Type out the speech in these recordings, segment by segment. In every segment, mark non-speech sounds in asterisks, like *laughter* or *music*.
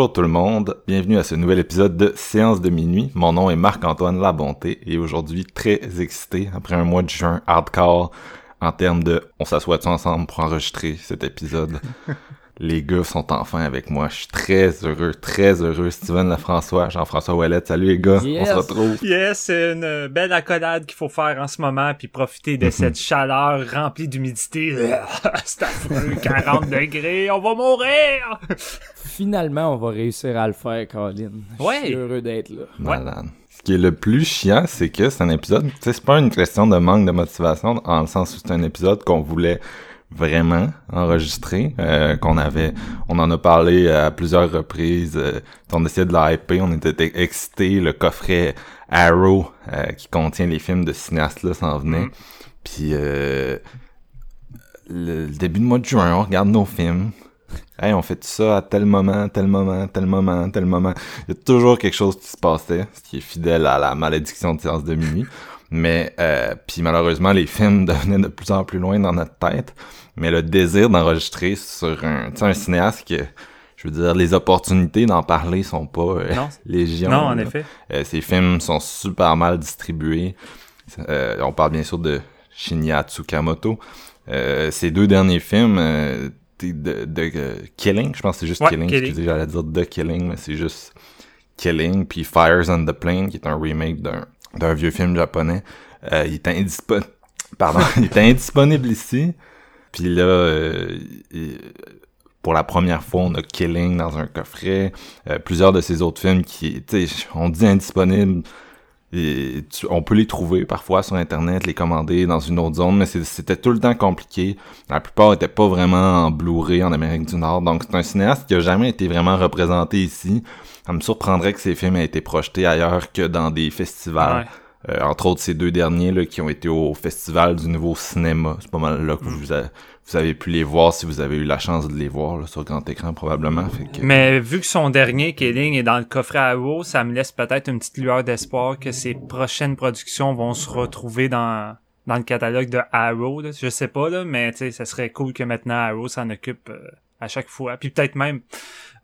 Bonjour tout le monde, bienvenue à ce nouvel épisode de Séance de minuit. Mon nom est Marc-Antoine Labonté et aujourd'hui très excité après un mois de juin hardcore en termes de on s'assoit ensemble pour enregistrer cet épisode? *laughs* Les gars sont enfin avec moi. Je suis très heureux, très heureux. Steven Lafrançois, Jean-François Ouellet. Salut les gars, Yes. on se retrouve. Yes, c'est une belle accolade qu'il faut faire en ce moment, puis profiter de cette chaleur remplie d'humidité. *laughs* c'est affreux, 40 degrés, on va mourir! Finalement, on va réussir à le faire, Colin. Je Ouais. suis heureux d'être là. Malade. Ce qui est le plus chiant, c'est que c'est un épisode, tu sais, c'est pas une question de manque de motivation, en le sens où c'est un épisode qu'on voulait vraiment enregistrer, euh, qu'on avait, on en a parlé à plusieurs reprises, euh, on essayait de la hyper, on était excités, le coffret Arrow, euh, qui contient les films de cinéastes-là, s'en venait, puis euh, le, le début de mois de juin, on regarde nos films, Hey, on fait ça à tel moment, tel moment, tel moment, tel moment. Il y a toujours quelque chose qui se passait, ce qui est fidèle à la malédiction de séance de minuit. Mais euh, puis malheureusement, les films *laughs* devenaient de plus en plus loin dans notre tête. Mais le désir d'enregistrer sur un, tu sais, un cinéaste que, je veux dire, les opportunités d'en parler sont pas euh, Non. *laughs* légion. non, en là. effet. Euh, ces films sont super mal distribués. Euh, on parle bien sûr de Shinya Tsukamoto. Euh, ces deux derniers films euh, de, de, de, euh, Killing, je pense que c'est juste Ouais, Killing, Killing. excusez, j'allais dire The Killing, mais c'est juste Killing, puis Fires on the Plane, qui est un remake d'un d'un vieux film japonais. Euh, il est indisponible, pardon, *laughs* il indisponible ici. Puis là, euh, pour la première fois, on a Killing dans un coffret. Euh, plusieurs de ces autres films qui, tu on dit indisponibles. Et tu- on peut les trouver parfois sur internet, les commander dans une autre zone, mais c'était tout le temps compliqué. La plupart étaient pas vraiment en Blu-ray en Amérique du Nord, donc c'est un cinéaste qui a jamais été vraiment représenté ici. Ça me surprendrait que ces films aient été projetés ailleurs que dans des festivals. Ouais. Euh, entre autres, ces deux derniers là, qui ont été au Festival du Nouveau Cinéma. C'est pas mal là que vous, a- vous avez pu les voir si vous avez eu la chance de les voir là, sur grand écran probablement. Fait que- Mais vu que son dernier, Killing, est dans le coffret Arrow, ça me laisse peut-être une petite lueur d'espoir que ses prochaines productions vont se retrouver dans dans le catalogue de Arrow. Là. Je sais pas, là, mais tu sais, ça serait cool que maintenant Arrow s'en occupe euh, à chaque fois. Puis peut-être même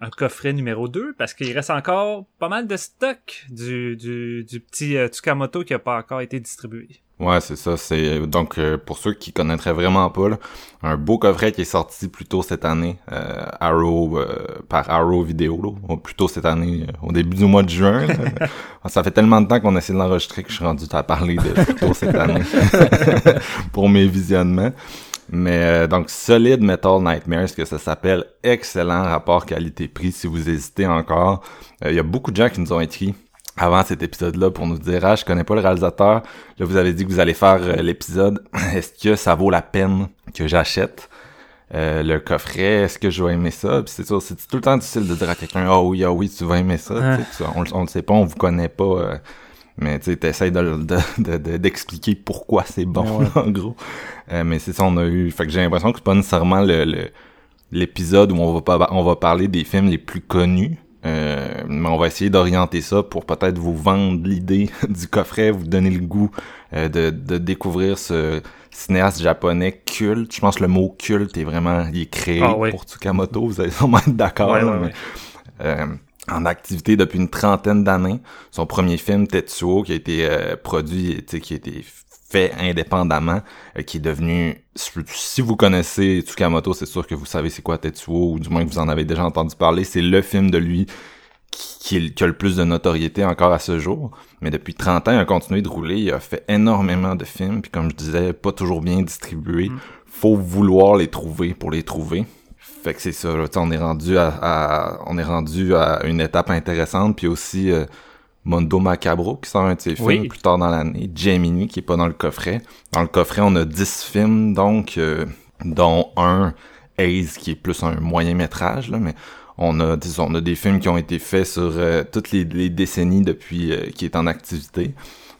un coffret numéro 2, parce qu'il reste encore pas mal de stock du, du, du petit euh, Tsukamoto qui a pas encore été distribué. Ouais, c'est ça. C'est donc euh, pour ceux qui connaîtraient vraiment pas, là, un beau coffret qui est sorti plus tôt cette année, euh, Arrow euh, par Arrow Vidéo, là, ou plutôt cette année, euh, au début du mois de juin. *laughs* ça fait tellement de temps qu'on essaie de l'enregistrer que je suis rendu à parler de plus tôt cette année *laughs* *laughs* pour mes visionnements. Mais euh, donc solide Metal Nightmares que ça s'appelle, excellent rapport qualité-prix si vous hésitez encore. Euh, Il y a beaucoup de gens qui nous ont écrit avant cet épisode-là pour nous dire ah je connais pas le réalisateur. Là vous avez dit que vous allez faire euh, l'épisode. *laughs* Est-ce que ça vaut la peine que j'achète? Euh, le coffret Est-ce que je vais aimer ça Puis c'est sûr c'est tout le temps difficile de dire à quelqu'un ah oui ah oui tu vas aimer ça. Ouais. Tu sais, tu- on, on le sait pas, on vous connaît pas. euh, mais tu sais, t'essayes de, de, de- d'expliquer pourquoi c'est bon, Ouais. *laughs* en gros. Euh, mais c'est ça, on a eu... Fait que j'ai l'impression que c'est pas nécessairement le, l'épisode où on va, pas, on va parler des films les plus connus. Euh, mais on va essayer d'orienter ça pour peut-être vous vendre l'idée *laughs* du coffret, vous donner le goût euh, de, de découvrir ce cinéaste japonais culte. Je pense que le mot culte est vraiment il est créé Ah oui. pour Tsukamoto, vous allez sûrement être d'accord. Ouais, ouais, ouais. euh, en activité depuis une trentaine d'années. Son premier film, Tetsuo, qui a été euh, produit, tu sais, qui a été fait indépendamment, euh, qui est devenu... Si vous connaissez Tsukamoto, c'est sûr que vous savez c'est quoi Tetsuo, ou du moins que vous en avez déjà entendu parler. C'est le film de lui qui, qui, a le plus de notoriété encore à ce jour. Mais depuis 30 ans, il a continué de rouler. Il a fait énormément de films. Puis comme je disais, pas toujours bien distribués. Mm. Faut vouloir les trouver pour les trouver. Fait que c'est ça. On est rendu à, à, on est rendu à une étape intéressante. Puis aussi euh, Mondo Macabro qui sort un de ses Oui. films plus tard dans l'année. Gemini qui est pas dans le coffret. Dans le coffret, on a 10 films donc, euh, dont un Ace qui est plus un moyen métrage là, mais on a, disons, on a des films qui ont été faits sur euh, toutes les, les décennies depuis qui est en activité.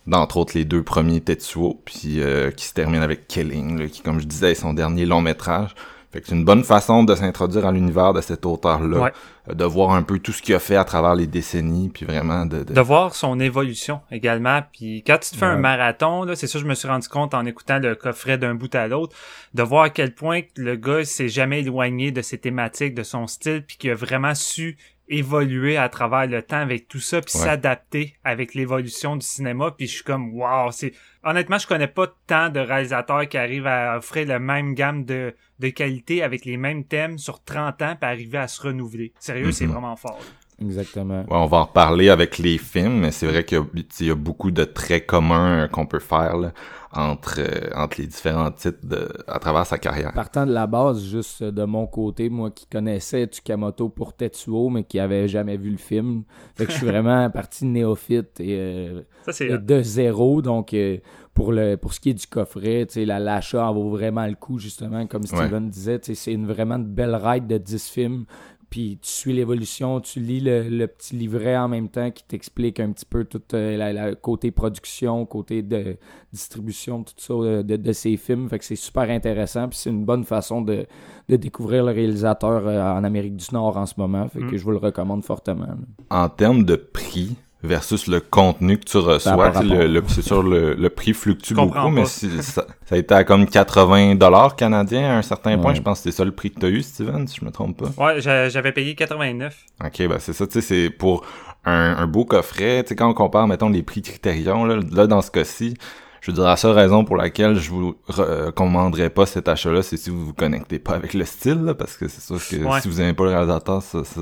D'entre autres les deux premiers Tetsuo, puis euh, qui se termine avec Killing, là, qui, comme je disais, est son dernier long métrage. C'est une bonne façon de s'introduire à l'univers de cet auteur-là, Ouais. euh, de voir un peu tout ce qu'il a fait à travers les décennies, puis vraiment de... de- de voir son évolution également. Puis quand tu te fais un marathon, là, c'est ça, je me suis rendu compte en écoutant le coffret d'un bout à l'autre, de voir à quel point le gars s'est jamais éloigné de ses thématiques, de son style, puis qu'il a vraiment su évoluer à travers le temps avec tout ça, puis Ouais. s'adapter avec l'évolution du cinéma. Puis je suis comme, wow, c'est honnêtement, je connais pas tant de réalisateurs qui arrivent à offrir la même gamme de de qualité avec les mêmes thèmes sur 30 ans, puis arriver à se renouveler. Sérieux, c'est Mhm. vraiment fort. Exactement. Ouais, on va en reparler avec les films, mais c'est vrai qu'il y a- tu sais, il y, a beaucoup de traits communs qu'on peut faire là, entre, euh, entre les différents titres de, à travers sa carrière. Partant de la base, juste de mon côté, moi qui connaissais Tsukamoto pour Tetsuo, mais qui avait jamais vu le film. Fait que je suis *laughs* vraiment parti néophyte et euh, Ça, et de zéro. Donc, euh, pour le pour ce qui est du coffret, tu sais, la- l'achat en vaut vraiment le coup, justement, comme Steven disait. C'est une vraiment une belle ride de 10 films. Puis tu suis l'évolution, tu lis le, le petit livret en même temps qui t'explique un petit peu tout euh, la, la- côté production, côté de distribution, tout ça euh, de, de ces films. Fait que c'est super intéressant. Puis c'est une bonne façon de, de découvrir le réalisateur euh, en Amérique du Nord en ce moment. Fait que Mm. je vous le recommande fortement. En termes de prix versus le contenu que tu reçois, le, le- c'est sûr le, le prix fluctue beaucoup, mais pas. si- ça, ça a été à comme 80 dollars canadiens à un certain point. Ouais. Je pense que c'est ça le prix que tu as eu, Steven, si je me trompe pas. Ouais, j'a- j'avais payé 89. Ok, ben c'est ça, tu sais, c'est pour un, un beau coffret, tu sais, quand on compare, mettons, les prix Criterion, là, là dans ce cas-ci, je veux dire, la seule raison pour laquelle je vous recommanderais pas cet achat-là, c'est si vous vous connectez pas avec le style, là, parce que c'est sûr que Ouais. si vous aimez pas le réalisateur, ça, ça,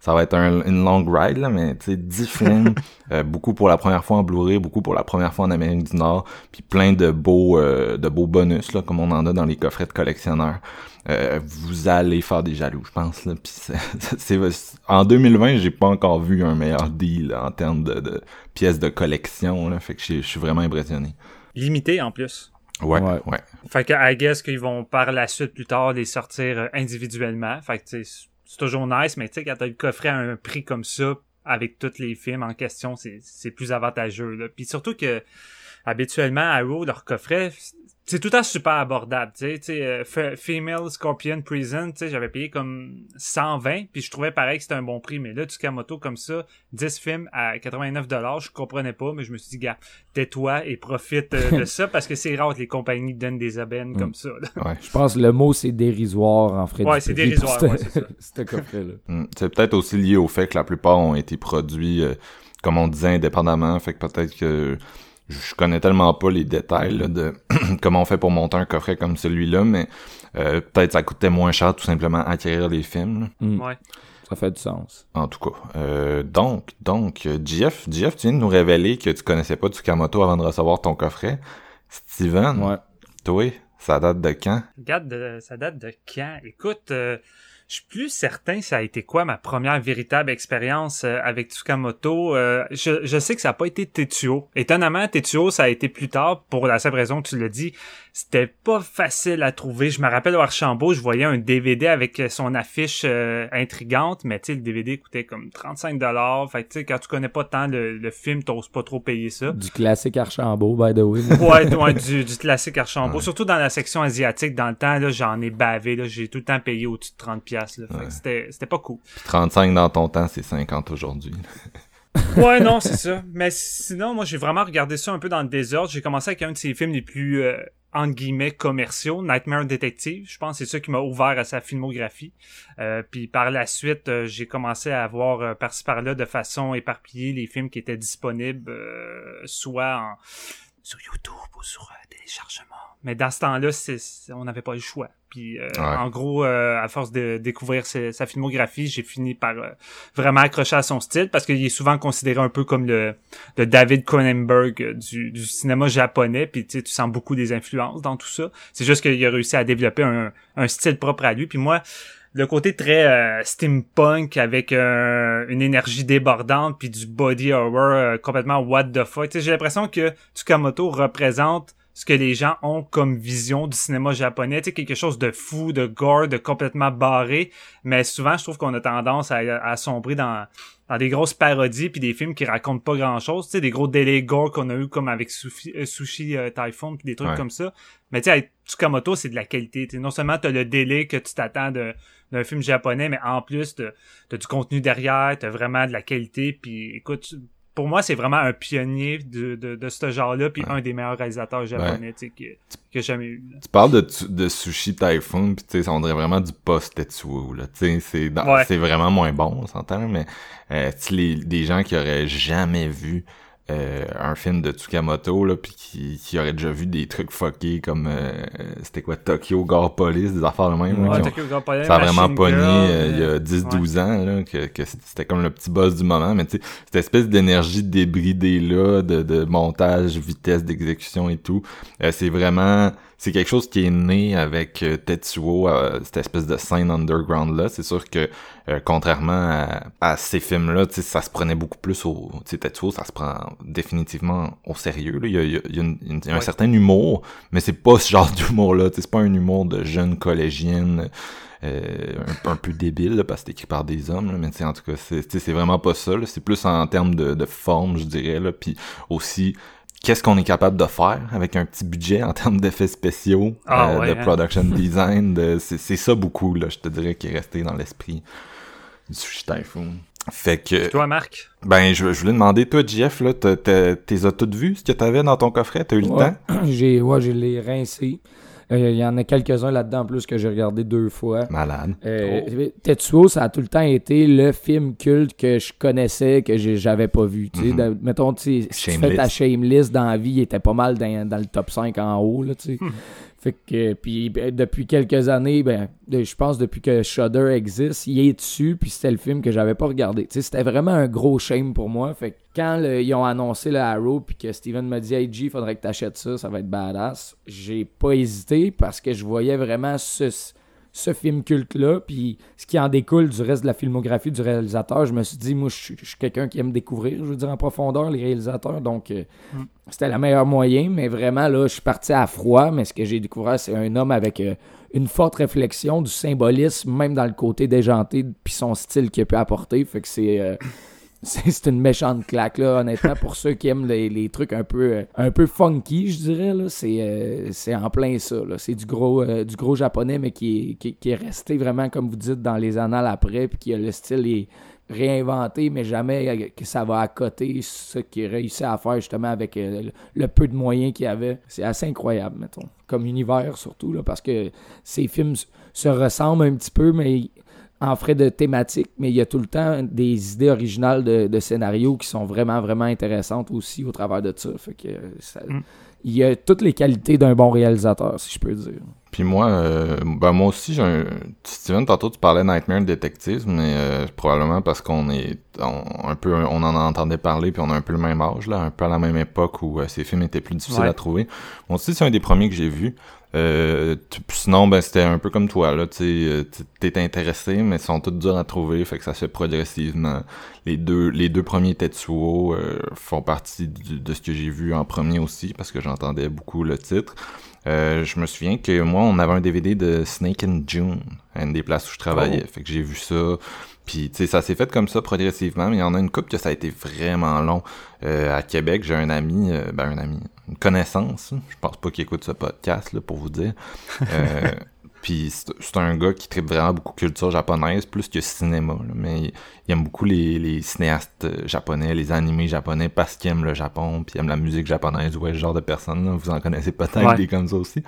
ça va être un- une long ride, là, mais tu sais, 10 films, *laughs* euh, beaucoup pour la première fois en Blu-ray, beaucoup pour la première fois en Amérique du Nord, puis plein de beaux, euh, de beaux bonus, là, comme on en a dans les coffrets de collectionneurs. Euh, vous allez faire des jaloux, je pense. Là. Puis c'est, *laughs* c'est- en 2020, j'ai pas encore vu un meilleur deal là, en termes de, de pièces de collection. Là. Fait que je je suis vraiment impressionné. Limité en plus. Ouais, ouais. Ouais. Fait que, I guess qu'ils vont par la suite, plus tard, les sortir euh, individuellement. Fait que, tu sais, c'est toujours nice, mais tu sais, quand t'as le coffret à un prix comme ça, avec tous les films en question, c'est plus avantageux, là. Puis surtout que, habituellement, Arrow, leur coffret, c'est tout temps super abordable, tu sais, tu sais, euh, Female Scorpion Prison, tu sais, j'avais payé comme 120, puis je trouvais pareil que c'était un bon prix, mais là, Tsukamoto comme ça, 10 films à 89 dollars, je comprenais pas, mais je me suis dit, gars, tais-toi et profite euh, de *laughs* ça, parce que c'est rare que les compagnies donnent des aubaines comme ça, là. ouais. Je pense que le mot c'est dérisoire en frais Ouais, c'est dérisoire, ouais, ce- c'est ça. *laughs* coffret-là. Mm. C'est peut-être aussi lié au fait que la plupart ont été produits, euh, comme on disait, indépendamment. Fait que peut-être que je connais tellement pas les détails là, de *clears throat* comment on fait pour monter un coffret comme celui-là, mais euh, peut-être ça coûtait moins cher tout simplement acquérir les films. là. Mm. Ouais. Ça fait du sens. En tout cas. Euh, donc, donc, euh, GF, GF, tu viens de nous révéler que tu connaissais pas Tsukamoto avant de recevoir ton coffret. Steven, Ouais. toi, ça date de quand? Regarde, de- ça date de quand? Écoute, euh, je suis plus certain ça a été quoi ma première véritable expérience euh, avec Tsukamoto. Euh, je, je sais que ça n'a pas été Tetsuo. Étonnamment, Tetsuo, ça a été plus tard, pour la simple raison que tu l'as dit. C'était pas facile à trouver. Je me rappelle au Archambault, je voyais un DVD avec son affiche euh, intrigante, mais tu sais, le DVD coûtait comme 35 dollars. Fait que tu sais, quand tu connais pas tant le, le film, t'oses pas trop payer ça. Du classique Archambault, by the way. *laughs* Ouais, ouais, du, du classique Archambault. Surtout dans la section asiatique, dans le temps, là, j'en ai bavé, là. J'ai tout le temps payé au-dessus de 30 piastres, c'était, c'était pas cool. Puis 35 dans ton temps, c'est 50 aujourd'hui. *laughs* Ouais, non, c'est ça. Mais sinon, moi, j'ai vraiment regardé ça un peu dans le désordre. J'ai commencé avec un de ses films les plus, euh, entre guillemets, commerciaux, Nightmare Detective. Je pense que c'est ça qui m'a ouvert à sa filmographie. Euh, puis par la suite, euh, j'ai commencé à voir euh, par-ci par-là de façon éparpillée les films qui étaient disponibles, euh, soit en sur YouTube ou sur euh, téléchargement. Mais dans ce temps-là, on n'avait pas le choix. Puis euh, en gros, euh, à force de découvrir sa filmographie, j'ai fini par vraiment accrocher à son style parce qu'il est souvent considéré un peu comme le, le David Cronenberg du, du cinéma japonais. Puis tu sens beaucoup des influences dans tout ça. C'est juste qu'il a réussi à développer un, un style propre à lui. Puis moi, le côté très euh, steampunk avec euh, une énergie débordante puis du body horror euh, complètement what the fuck. J'ai l'impression que Tsukamoto représente ce que les gens ont comme vision du cinéma japonais, tu quelque chose de fou, de gore, de complètement barré, mais souvent je trouve qu'on a tendance à, à sombrer dans dans des grosses parodies puis des films qui racontent pas grand chose, tu sais des gros délais gore qu'on a eu comme avec Sushi, euh, Sushi euh, Typhoon puis des trucs comme ça. Mais tu sais Tsukamoto, c'est de la qualité, t'sais. non seulement t'as le délai que tu t'attends d'un film japonais, mais en plus t'as du contenu derrière, t'as vraiment de la qualité puis écoute pour moi, c'est vraiment un pionnier de, de, de ce genre-là, puis un des meilleurs réalisateurs japonais que, que j'ai jamais eu. Tu parles de, de Sushi Typhoon, puis tu sais, on dirait vraiment du post-Tetsuo, là. Tu sais, c'est c'est vraiment moins bon, on s'entend, mais euh, les, des gens qui auraient jamais vu euh, un film de Tsukamoto là puis qui, qui aurait déjà vu des trucs fuckés comme euh, c'était quoi Tokyo Gore Police des affaires de même ouais, Tokyo Police, ça a vraiment pogné euh, il y a 10 12 ans là que, que c'était comme le petit boss du moment mais tu sais cette espèce d'énergie débridée là de, de montage vitesse d'exécution et tout c'est vraiment c'est quelque chose qui est né avec euh, Tetsuo, euh, cette espèce de scène underground là. C'est sûr que euh, contrairement à, ces films là, ça se prenait beaucoup plus au, Tetsuo, ça se prend définitivement au sérieux. Là. Il y a, il y a, un certain humour, mais c'est pas ce genre *laughs* d'humour là. C'est pas un humour de jeune collégienne. un, peu débile parce que c'est écrit par des hommes là, mais en tout cas c'est vraiment pas ça c'est plus en termes de, de forme je dirais là puis aussi qu'est-ce qu'on est capable de faire avec un petit budget en termes d'effets spéciaux, ah euh, de hein. production *laughs* design, de, c'est, ça beaucoup, là, je te dirais, qui est resté dans l'esprit du Sushi Typhoon. Fait que... toi, Marc? Ben, je, je voulais demander, toi, Jeff, là, t'es as toutes vues, ce que t'avais dans ton coffret? T'as eu le temps? *clears throat* J'ai, ouais, j'ai les rincés. Euh, il y en a quelques-uns là-dedans en plus que j'ai regardé deux fois. Malade. Euh, oh. Tetsuo, ça a tout le temps été le film culte que je connaissais, que j'avais pas vu. Tu sais, mm-hmm. mettons, si tu fais ta Shameless dans la vie, il était pas mal dans, dans le top 5 en haut. Là, tu sais. Hmm. *laughs* Fait que, puis ben, depuis quelques années, ben, je pense depuis que Shudder existe, il est dessus, puis c'était le film que j'avais pas regardé. C'était vraiment un gros shame pour moi. Fait que quand ils ont annoncé le Arrow, puis que Steven m'a dit Hey G, faudrait que t'achètes ça, ça va être badass, j'ai pas hésité parce que je voyais vraiment ce, ce film culte-là, puis ce qui en découle du reste de la filmographie du réalisateur, je me suis dit, moi, je suis, quelqu'un qui aime découvrir, je veux dire, en profondeur, les réalisateurs, donc euh, mm. c'était le meilleur moyen, mais vraiment, là, je suis parti à froid, mais ce que j'ai découvert, c'est un homme avec euh, une forte réflexion du symbolisme, même dans le côté déjanté, puis son style qu'il peut apporter, fait que c'est... Euh, *laughs* c'est une méchante claque là honnêtement pour ceux qui aiment les, trucs un peu euh, un peu funky je dirais là c'est euh, c'est en plein ça là. C'est du gros euh, du gros japonais mais qui est, qui, est resté vraiment comme vous dites dans les annales après puis qui a le style est réinventé mais jamais que ça va à côté ce qu'il réussit à faire justement avec le, peu de moyens qu'il avait. C'est assez incroyable mettons. Comme univers surtout là parce que ces films se ressemblent un petit peu mais en frais de thématique, mais il y a tout le temps des idées originales de, de scénarios qui sont vraiment, vraiment intéressantes aussi au travers de ça. Fait que mm. il y a toutes les qualités d'un bon réalisateur, si je peux dire. Puis moi, euh, ben moi aussi, j'ai un... Steven, tantôt tu parlais Nightmare Detective, mais euh, probablement parce qu'on est un peu, on en entendait parler, puis on a un peu le même âge là, un peu à la même époque où euh, ces films étaient plus difficiles à trouver. Moi aussi, c'est un des premiers que j'ai vu. Euh, sinon, ben c'était un peu comme toi, là, tu euh, t'es intéressé, mais ils sont tous durs à trouver, fait que ça se fait progressivement. Les deux, les deux premiers Tetsuo euh, font partie de ce que j'ai vu en premier aussi, parce que j'entendais beaucoup le titre. Euh, je me souviens que moi, on avait un DVD de Snake in June, une des places où je travaillais, oh. fait que j'ai vu ça. Puis, tu sais, ça s'est fait comme ça progressivement, mais il y en a une coupe que ça a été vraiment long. à Québec, j'ai un ami, ben un ami, une connaissance. Je pense pas qu'il écoute ce podcast là pour vous dire. Euh, *laughs* Puis c'est un gars qui tripe vraiment beaucoup culture japonaise, plus que cinéma. mais il, aime beaucoup les, les, cinéastes euh, japonais, les animés japonais, parce qu'il aime le Japon, puis il aime la musique japonaise, ouais, ce genre de personne. Vous en connaissez peut-être des comme ça aussi.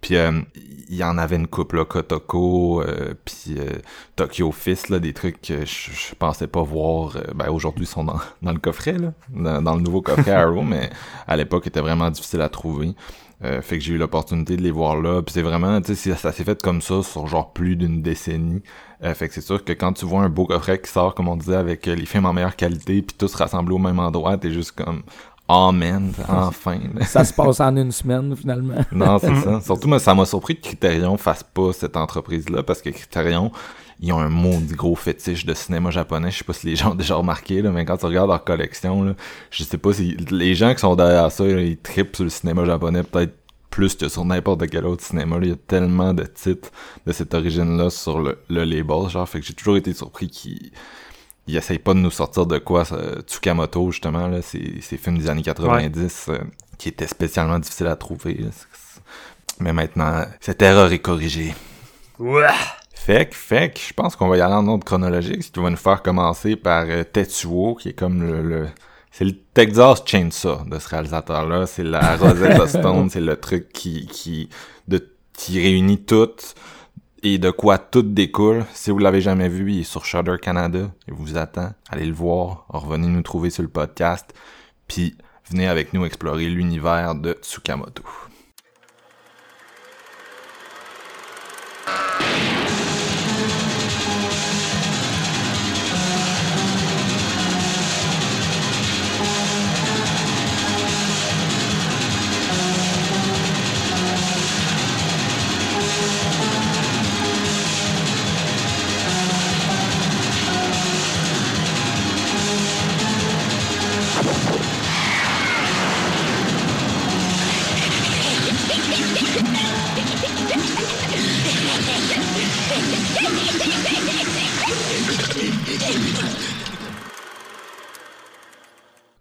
Puis euh, il y en avait une couple, là, Kotoko, euh, puis euh, Tokyo Fist, là, des trucs que je, pensais pas voir. ben aujourd'hui, ils sont dans, *laughs* dans le coffret, là, dans, le nouveau coffret Arrow, *laughs* mais à l'époque, était vraiment difficile à trouver. Fait que j'ai eu l'opportunité de les voir là. Puis c'est vraiment, tu sais, ça s'est fait comme ça sur genre plus d'une décennie. fait que c'est sûr que quand tu vois un beau coffret qui sort, comme on disait, avec les films en meilleure qualité, puis tous rassemblés au même endroit, t'es juste comme Amen, enfin. *laughs* ça se passe en une semaine, finalement. non, c'est *laughs* ça. Surtout, moi, ça m'a surpris que Criterion fasse pas cette entreprise-là, parce que Criterion, ils ont un maudit gros fétiche de cinéma japonais. Je sais pas si les gens ont déjà remarqué, là, mais quand tu regardes leur collection, là, je sais pas si les gens qui sont derrière ça, ils tripent sur le cinéma japonais, peut-être plus que sur n'importe quel autre cinéma. Il y a tellement de titres de cette origine-là sur le, le label, genre, fait que j'ai toujours été surpris qu'ils il essaye pas de nous sortir de quoi Tsukamoto justement là ces, ces films des années 90 euh, qui étaient spécialement difficiles à trouver mais maintenant cette erreur est corrigée ouais. Fait que fait que je pense qu'on va y aller en ordre chronologique ce qui va nous faire commencer par euh, Tetsuo qui est comme le, c'est le Texas Chainsaw de ce réalisateur-là. C'est la *laughs* Rosetta Stone, c'est le truc qui, qui, de, qui réunit toutes et de quoi tout découle. Si vous l'avez jamais vu, il est sur Shudder Canada. Il vous attend. Allez le voir. Revenez nous trouver sur le podcast. Puis venez avec nous explorer l'univers de Tsukamoto.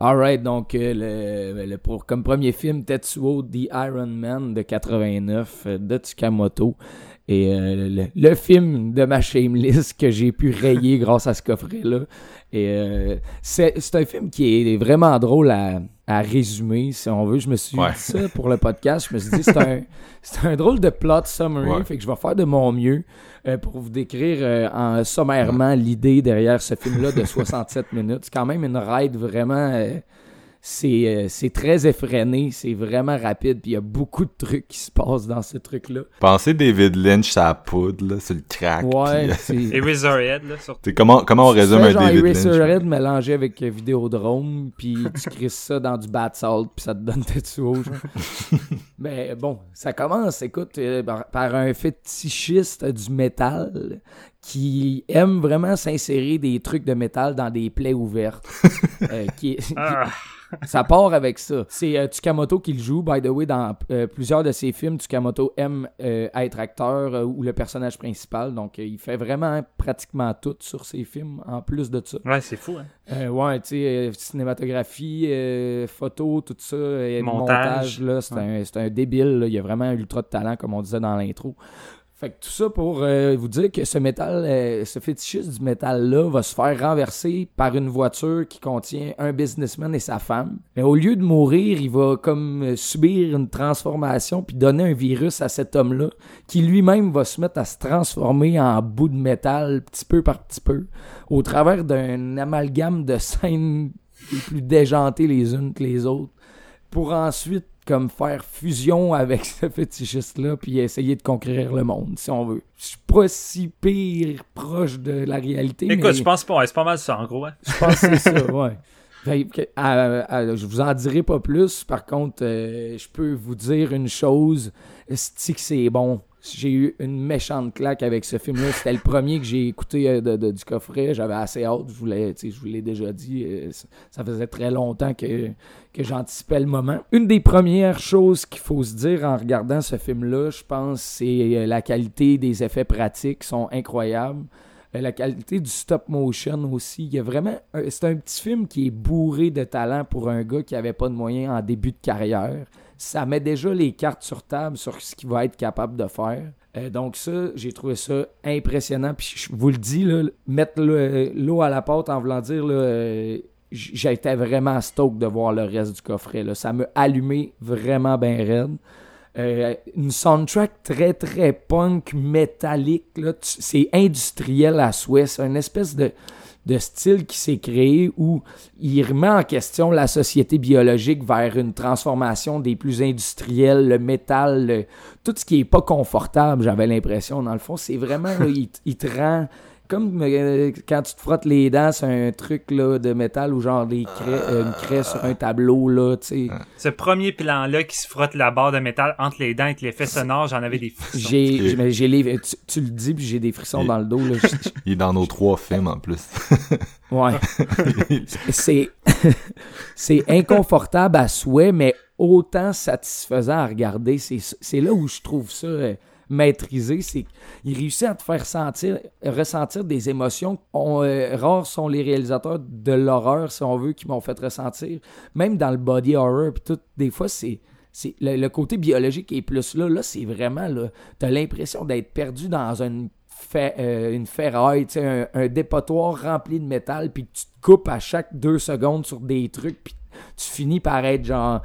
Alright, donc euh, le, pour, comme premier film, Tetsuo The Iron Man de 89 euh, de Tsukamoto. Et euh, le, film de ma Shameless que j'ai pu rayer grâce à ce coffret-là. Et c'est un film qui est vraiment drôle à, à résumer, si on veut. Je me suis dit ça pour le podcast. Je me suis dit, c'est un, *laughs* un drôle de plot summary. Fait que je vais faire de mon mieux pour vous décrire en sommairement l'idée derrière ce film-là de 67 minutes. C'est quand même une ride vraiment euh, c'est très effréné, c'est vraiment rapide, puis il y a beaucoup de trucs qui se passent dans ce truc-là. Pensez David Lynch à la poudre, là, sur le crack. Ouais, c'est... Eraserhead, là, surtout. Comment, comment on résume un David Lynch? Eraserhead mélangé avec Vidéodrome, puis tu crisses ça dans du bad salt, puis ça te donne Tetsuo. *laughs* Mais bon, ça commence, écoute, euh, par un fétichiste du métal qui aime vraiment s'insérer des trucs de métal dans des plaies ouvertes. Euh, qui, ah. *laughs* *laughs* ça part avec ça. C'est euh, Tsukamoto qui le joue, by the way, dans euh, plusieurs de ses films. Tsukamoto aime être acteur ou le personnage principal, donc il fait vraiment pratiquement tout sur ses films, en plus de ça. Ouais, c'est fou, hein? ouais, tu sais, cinématographie, photo, tout ça, montage, là, c'est un, un, débile, il y a vraiment un ultra de talent, comme on disait dans l'intro. Fait que tout ça pour euh, vous dire que ce métal, euh, ce fétichiste du métal-là va se faire renverser par une voiture qui contient un businessman et sa femme. Mais au lieu de mourir, il va comme euh, subir une transformation puis donner un virus à cet homme-là qui lui-même va se mettre à se transformer en bout de métal petit peu par petit peu au travers d'un amalgame de scènes plus déjantées les unes que les autres pour ensuite comme faire fusion avec ce fétichiste-là, puis essayer de conquérir le monde, si on veut. Je suis pas si pire proche de la réalité. Écoute, je pense pas, c'est pas mal ça, en gros. Hein. Je pense que c'est ça, *laughs* ouais. je vous en dirai pas plus. Par contre, euh, je peux vous dire une chose. C'est que c'est bon j'ai eu une méchante claque avec ce film-là. C'était le premier que j'ai écouté euh, de, du coffret. J'avais assez hâte. Je voulais, je vous l'ai déjà dit. Euh, ça faisait très longtemps que, que j'anticipais le moment. Une des premières choses qu'il faut se dire en regardant ce film-là, je pense, c'est euh, la qualité des effets pratiques sont incroyables. La qualité du stop motion aussi. Il y a vraiment. C'est un petit film qui est bourré de talent pour un gars qui avait pas de moyens en début de carrière ça met déjà les cartes sur table sur ce qu'il va être capable de faire. Euh, donc ça, j'ai trouvé ça impressionnant. Puis je vous le dis, là, mettre le- l'eau à la pâte en voulant dire, euh, j'étais vraiment stoked de voir le reste du coffret. Là. Ça m'a allumé vraiment bien raide. Euh, une soundtrack très très punk métallique c'est industriel à c'est une espèce de, de style qui s'est créé où il remet en question la société biologique vers une transformation des plus industriels le métal tout ce qui est pas confortable j'avais l'impression. Dans le fond c'est vraiment là, il te rend comme euh, quand tu te frottes les dents sur un truc là, de métal ou genre des craies, euh, une craie sur un tableau là tu sais Ce premier plan-là qui se frotte la barre de métal entre les dents avec l'effet sonore, j'en avais des frissons. J'ai, les, tu, tu le dis, puis j'ai des frissons dans le dos. Là. Je- *laughs* Il est dans nos trois films en plus. *laughs* ouais. *laughs* C'est, c'est inconfortable à souhait, mais autant satisfaisant à regarder. C'est, c'est là où je trouve ça euh, maîtrisé. C'est qu'il réussit à te faire sentir, ressentir des émotions. On, euh, rares sont les réalisateurs de l'horreur, si on veut, qui m'ont fait ressentir. Même dans le body horror, puis tout, des fois, c'est. Le, le côté biologique est plus là. Là, c'est vraiment là. T'as l'impression d'être perdu dans euh, une ferraille, un, un dépotoir rempli de métal, puis tu te coupes à chaque deux secondes sur des trucs, puis tu finis par être genre.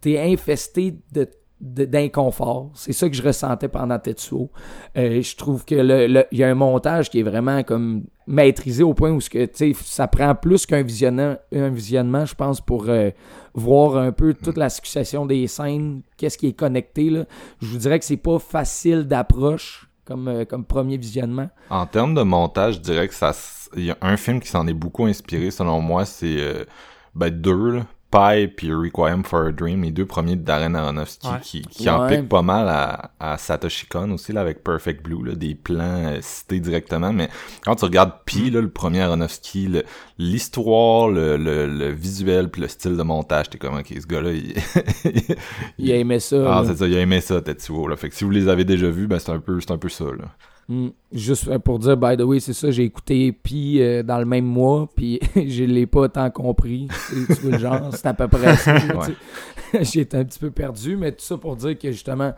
T'es infesté de- d'inconfort. C'est ça que je ressentais pendant Tetsuo. Euh, je trouve que le, il y a un montage qui est vraiment comme maîtrisé au point où ce que, ça prend plus qu'un visionnement, un visionnement, je pense, pour euh, voir un peu toute la succession des scènes, qu'est-ce qui est connecté. Là. Je vous dirais que c'est pas facile d'approche comme, euh, comme premier visionnement. En termes de montage, je dirais que ça, y a un film qui s'en est beaucoup inspiré, selon moi, c'est ben deux, là. Pie puis Requiem for a Dream, les deux premiers de Darren Aronofsky, Ouais. qui, qui Ouais. en piquent pas mal à, à Satoshi Kon aussi, là, avec Perfect Blue, là, des plans euh, cités directement. Mais quand tu regardes Pi, là, le premier Aronofsky, le- l'histoire, le, le, le visuel puis le style de montage, t'es comme, ok, ce gars-là, il... *laughs* Il a aimé ça. Ah, c'est ça, il a aimé ça, Tetsuo, là. Fait que si vous les avez déjà vus, ben, c'est un peu, c'est un peu ça, là. Mm. Juste euh, pour dire, by the way, c'est ça, j'ai écouté Pi euh, dans le même mois, puis *laughs* je l'ai pas tant compris. Tu vois le genre, c'est à peu près ça. *laughs* sais. *laughs* J'étais un petit peu perdu, mais tout ça pour dire que justement,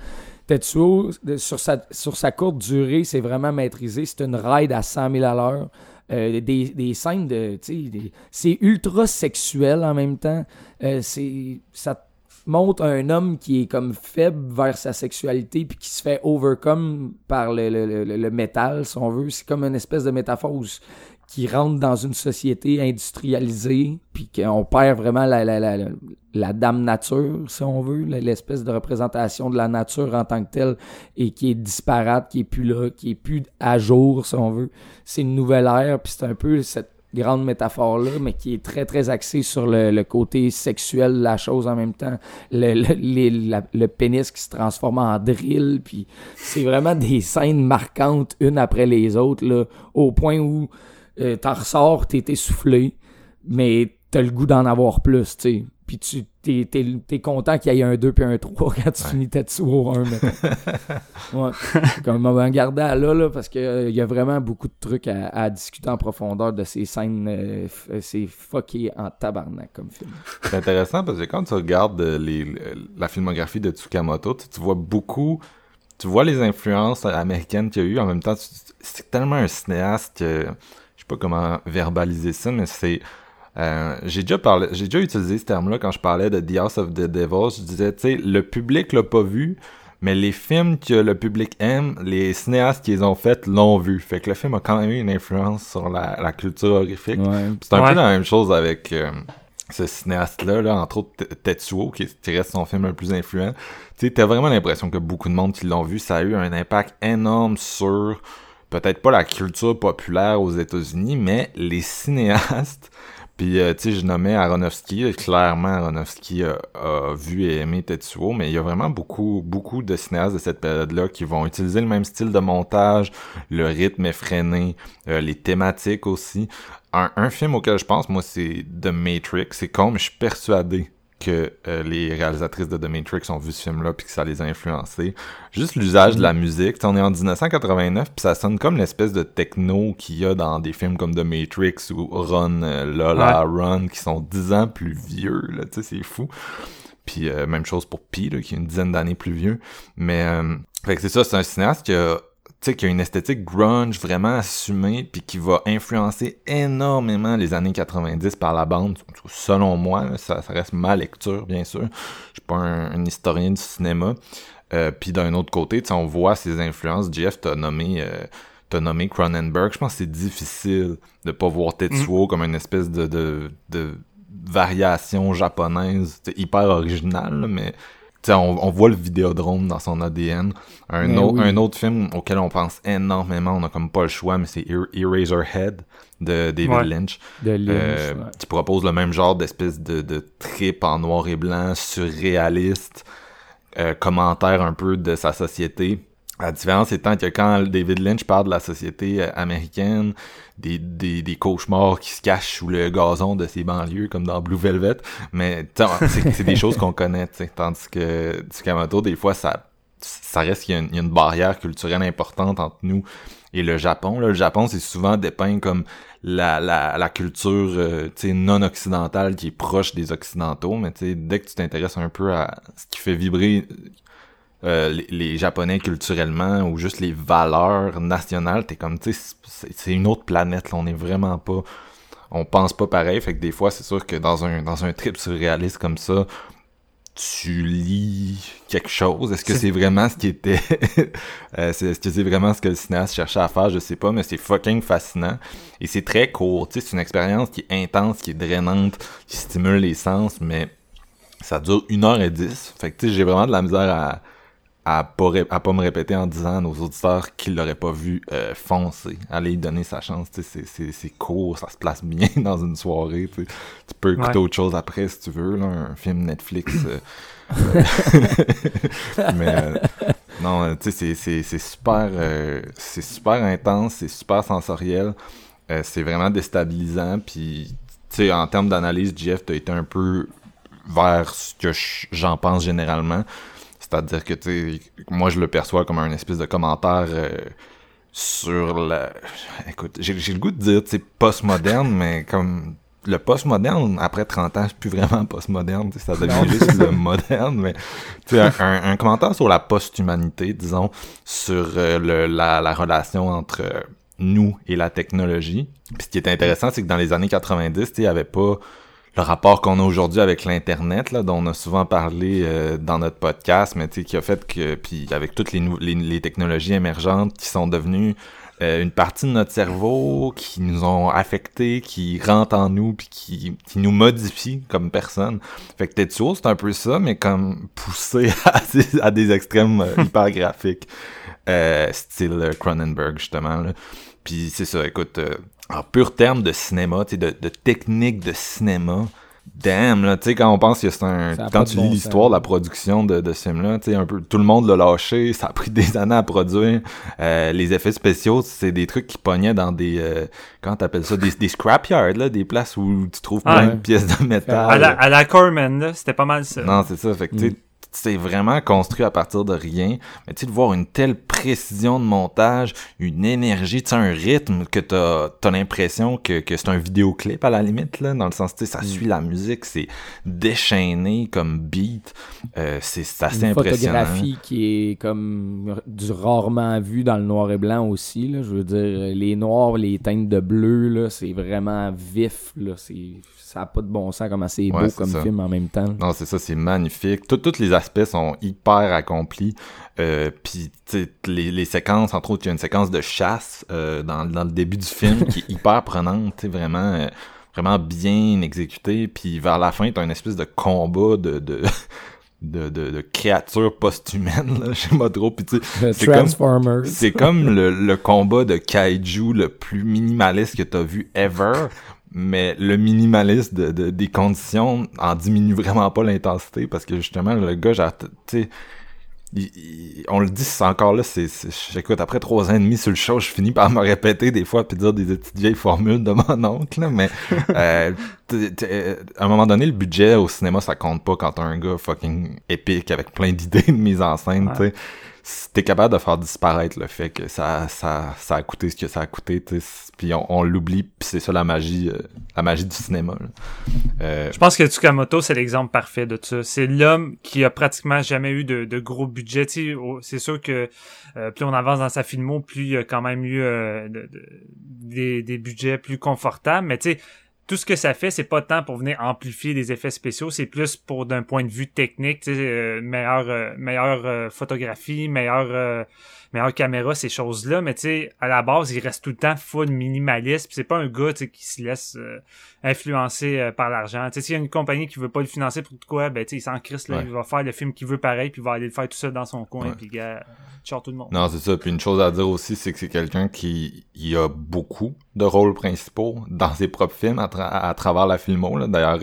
Tetsuo, sur sa, sur sa courte durée, c'est vraiment maîtrisé. C'est une ride à 100 000 à l'heure. Euh, des, des scènes de. des- C'est ultra sexuel en même temps. Euh, c'est ça montre un homme qui est comme faible vers sa sexualité puis qui se fait overcome par le, le, le, métal, si on veut. C'est comme une espèce de métaphore qui rentre dans une société industrialisée puis qu'on perd vraiment la, la, la, dame nature, si on veut, l'espèce de représentation de la nature en tant que telle et qui est disparate, qui est plus là, qui est plus à jour, si on veut. C'est une nouvelle ère puis c'est un peu cette grande métaphore-là, mais qui est très, très axée sur le, côté sexuel de la chose en même temps. Le, le, le pénis qui se transforme en drill, puis c'est vraiment des scènes marquantes, une après les autres, là, au point où euh, t'en ressors, t'es essoufflé, mais t'as le goût d'en avoir plus, tu sais. Puis tu t'es, t'es, t'es content qu'il y ait un 2 puis un 3 *laughs* quand tu finis Tetsuo 1, mettons. *laughs* Ouais. Comme on va garder à là, là, parce qu'il y a vraiment beaucoup de trucs à, à discuter en profondeur de ces scènes. euh, f- c'est fucké en tabarnak comme film. C'est intéressant parce que quand tu regardes euh, les, la filmographie de Tsukamoto, tu, tu vois beaucoup, tu vois les influences américaines qu'il y a eu. En même temps, tu- c'est tellement un cinéaste que je sais pas comment verbaliser ça, mais c'est euh, j'ai déjà parlé, j'ai déjà utilisé ce terme-là quand je parlais de The House of the Devil. Je disais, tu sais, le public l'a pas vu, mais les films que le public aime, les cinéastes qui les ont faits l'ont vu. Fait que le film a quand même eu une influence sur la, la culture horrifique. Ouais. C'est un Ouais. peu la même chose avec euh, ce cinéaste-là, là, entre autres Tetsuo, qui, qui reste son film le plus influent. Tu sais, t'as vraiment l'impression que beaucoup de monde qui l'ont vu, ça a eu un impact énorme sur peut-être pas la culture populaire aux États-Unis, mais les cinéastes. Puis, euh, tu sais, je nommais Aronofsky. Clairement, Aronofsky a, vu et aimé Tetsuo, mais il y a vraiment beaucoup, beaucoup de cinéastes de cette période-là qui vont utiliser le même style de montage, le rythme effréné, euh, les thématiques aussi. Un, un film auquel je pense, moi, c'est The Matrix. C'est comme je suis persuadé que euh, les réalisatrices de The Matrix ont vu ce film-là puis que ça les a influencés. Juste l'usage de la musique. T'sais, on est en 1989 puis ça sonne comme l'espèce de techno qu'il y a dans des films comme The Matrix ou Run, euh, Lola, Run, qui sont dix ans plus vieux. Là, tu sais, c'est fou. Puis euh, même chose pour Pi, là, qui est une dizaine d'années plus vieux. Mais euh, Fait que c'est ça, c'est un cinéaste qui a sais, qui a une esthétique grunge vraiment assumée, puis qui va influencer énormément les années 90 par la bande. Selon moi, ça, ça, reste ma lecture, bien sûr. Je suis pas un, historien du cinéma. Euh, puis d'un autre côté, on voit ses influences. Jeff t'a nommé, euh, t'as nommé Cronenberg. Je pense que c'est difficile de pas voir Tetsuo mm. comme une espèce de, de, de variation japonaise, hyper originale, mais on, on, voit le vidéodrome dans son ADN. Un, ben un autre film auquel on pense énormément, on a comme pas le choix, mais c'est Eraserhead de David Lynch. De Lynch euh, Qui propose le même genre d'espèce de, de trip en noir et blanc, surréaliste, euh, commentaire un peu de sa société. La différence étant que quand David Lynch parle de la société euh, américaine, des, des, des, cauchemars qui se cachent sous le gazon de ses banlieues, comme dans Blue Velvet, mais c'est des choses qu'on connaît, t'sais. tandis que Tsukamoto, des fois, ça, ça reste qu'il y, a une barrière culturelle importante entre nous et le Japon. Là, le Japon, c'est souvent dépeint comme la, la, la culture euh, non occidentale qui est proche des occidentaux, mais dès que tu t'intéresses un peu à ce qui fait vibrer euh, les, Japonais culturellement ou juste les valeurs nationales, t'es comme, tu sais, c'est une autre planète, là, on est vraiment pas... On pense pas pareil, fait que des fois, c'est sûr que dans un, dans un trip surréaliste comme ça, tu lis quelque chose. Est-ce que c'est vraiment ce qui était... *laughs* euh, Est-ce que c'est vraiment ce que le cinéaste cherchait à faire? Je sais pas, mais c'est fucking fascinant. Et c'est très court, tu sais, c'est une expérience qui est intense, qui est drainante, qui stimule les sens, mais ça dure une heure et dix. Fait que, tu sais, j'ai vraiment de la misère à à pas, à pas me répéter en disant à nos auditeurs qu'ils l'auraient pas vu euh, foncer. Allez lui donner sa chance. C'est court, ça se place bien *laughs* dans une soirée. Tu peux écouter autre chose après si tu veux, là, un film Netflix. Euh, *laughs* *laughs* mais euh, non, tu sais, c'est super, c'est super intense, c'est super sensoriel. c'est vraiment déstabilisant. Puis, tu sais, en termes d'analyse, Jeff, t'as été un peu vers ce que j'en pense généralement. C'est-à-dire que, tu moi, je le perçois comme un espèce de commentaire euh, sur la... Écoute, j'ai le goût de dire, tu sais, postmoderne, *laughs* mais comme le postmoderne, après 30 ans, c'est plus vraiment postmoderne, ça devient juste le moderne, mais tu un, un, commentaire sur la post-humanité, disons, sur euh, le, la, la, relation entre euh, nous et la technologie. Puis ce qui est intéressant, c'est que dans les années 90, il y avait pas le rapport qu'on a aujourd'hui avec l'internet là dont on a souvent parlé euh, dans notre podcast mais tu sais qui a fait que puis avec toutes les, les, technologies émergentes qui sont devenues euh, une partie de notre cerveau qui nous ont affectés, qui rentrent en nous puis qui, qui nous modifient comme personne. Fait que Tetsuo, c'est un peu ça, mais comme poussé *laughs* à, des, extrêmes euh, *laughs* hyper graphiques, style Cronenberg justement. Là. Puis c'est ça, écoute, en pur terme de cinéma, de, de technique de cinéma, damn, là, tu sais, quand on pense que c'est un... Quand tu lis l'histoire de la production de, de ce film-là, tu sais, un peu, tout le monde l'a lâché, *laughs* ça a pris des années à produire. Euh, les effets spéciaux, c'est des trucs qui pognaient dans des... Euh, comment t'appelles ça? Des, des scrapyards, là, des places où tu trouves plein de pièces de métal. À la, à la Corman, là, c'était pas mal ça. Non, c'est ça, fait que, tu sais, mm c'est vraiment construit à partir de rien. Mais tu sais, de voir une telle précision de montage, une énergie, tu sais, un rythme que t'as as, l'impression que, que c'est un vidéoclip à la limite, là, dans le sens, tu sais, ça mm. suit la musique, c'est déchaîné comme beat. Euh, c'est assez une impressionnant. photographie qui est comme du rarement vu dans le noir et blanc aussi, là. Je veux dire, les noirs, les teintes de bleu, là, c'est vraiment vif, là. C'est ça n'a pas de bon sens comme c'est beau comme film en même temps. Non, c'est ça, c'est magnifique. Tous les aspects sont hyper accomplis. Euh, Puis les, les séquences, entre autres, il y a une séquence de chasse euh, dans, dans, le début du film qui est *laughs* hyper prenante, vraiment, euh, vraiment bien exécutée. Puis vers la fin, t'as une espèce de combat de, de *laughs* de, de, de créatures post-humaines, là, *laughs* je sais pas trop. Puis, c'est comme, c'est comme le, le combat de kaiju le plus minimaliste que t'as vu ever, mais le minimaliste de, des conditions en diminue vraiment pas l'intensité parce que justement le gars j'ai tu on le dit c'est encore là c'est j'écoute après trois ans et demi sur le show je finis par me répéter des fois puis dire des petites vieilles formules de mon oncle là, mais *laughs* euh, à un moment donné le budget au cinéma ça compte pas quand t'as un gars fucking épique avec plein d'idées de mise en scène tu sais t'es capable de faire disparaître le fait que ça, ça, ça a coûté ce que ça a coûté, puis on, on l'oublie, puis c'est ça la magie, euh, la magie du cinéma. Euh, Je pense que Tsukamoto, c'est l'exemple parfait de ça. C'est l'homme qui a pratiquement jamais eu de, de gros budget. C'est sûr que euh, plus on avance dans sa filmo, plus il y a quand même eu des, des budgets plus confortables, mais tu sais, tout ce que ça fait, c'est pas tant pour venir amplifier des effets spéciaux, c'est plus pour d'un point de vue technique, euh, meilleure, euh, meilleure euh, photographie, meilleure meilleure caméra, ces choses-là, mais tu sais, à la base, il reste tout le temps full minimaliste, c'est pas un gars qui se laisse euh, influencer euh, par l'argent. Tu sais, s'il y a une compagnie qui veut pas le financer pour quoi, ben tu sais, il s'en crisse, là, il va faire le film qu'il veut pareil, puis il va aller le faire tout seul dans son coin, puis gars, tout le monde. Non, c'est ça, puis une chose à dire aussi, c'est que c'est quelqu'un qui il a beaucoup de rôles principaux dans ses propres films à, travers la filmo, là. D'ailleurs,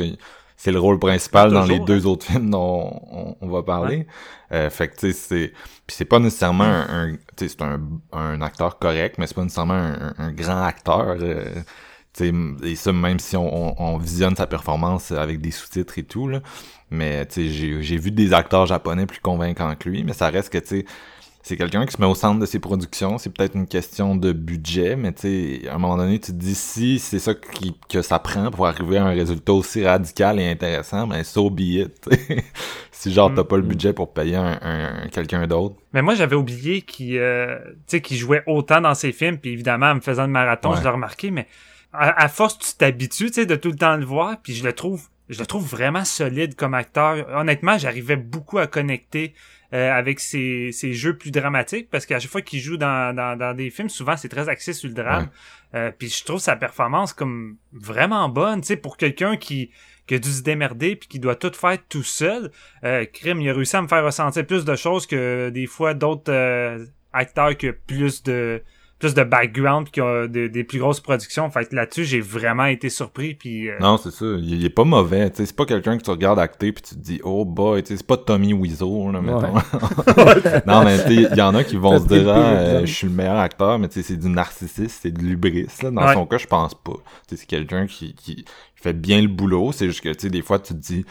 c'est le rôle principal dans les deux hein. autres films dont on, va parler. Euh, fait que tu sais c'est puis c'est pas nécessairement un, tu sais c'est un, un acteur correct, mais c'est pas nécessairement un, un grand acteur. Euh, sais et ça même si on, on, visionne sa performance avec des sous-titres et tout là. Mais tu sais j'ai j'ai vu des acteurs japonais plus convaincants que lui, mais ça reste que tu sais c'est quelqu'un qui se met au centre de ses productions. C'est peut-être une question de budget, mais tu sais, à un moment donné, tu te dis si c'est ça qui, que ça prend pour arriver à un résultat aussi radical et intéressant, ben so be it. *laughs* si genre t'as pas le mm. budget pour payer un, quelqu'un d'autre. Mais moi j'avais oublié qu'il euh, qu'il jouait autant dans ses films, puis évidemment en me faisant le marathon, je l'ai remarqué, mais à, force tu t'habitues de tout le temps le voir, puis je le trouve je le trouve vraiment solide comme acteur. Honnêtement, j'arrivais beaucoup à connecter euh, avec ses, jeux plus dramatiques parce qu'à chaque fois qu'il joue dans, dans, des films, souvent c'est très axé sur le drame. Euh, puis je trouve sa performance comme vraiment bonne, tu sais, pour quelqu'un qui, qui a dû se démerder puis qui doit tout faire tout seul. Euh, Krim, il a réussi à me faire ressentir plus de choses que des fois d'autres euh, acteurs qui ont plus de plus de background qui ont des plus grosses productions. Fait là-dessus, j'ai vraiment été surpris. Puis, euh, Non, c'est ça. Il, est pas mauvais. C'est pas quelqu'un que tu regardes acter puis tu te dis oh boy, c'est pas Tommy Wiseau là, mettons. *laughs* *laughs* non, mais il y en a qui vont se dire ah, euh, je suis le meilleur acteur, mais c'est du narcissisme, c'est de l'ubris. Dans son cas, je pense pas. C'est quelqu'un qui, qui fait bien le boulot. C'est juste que tu sais, des fois tu te dis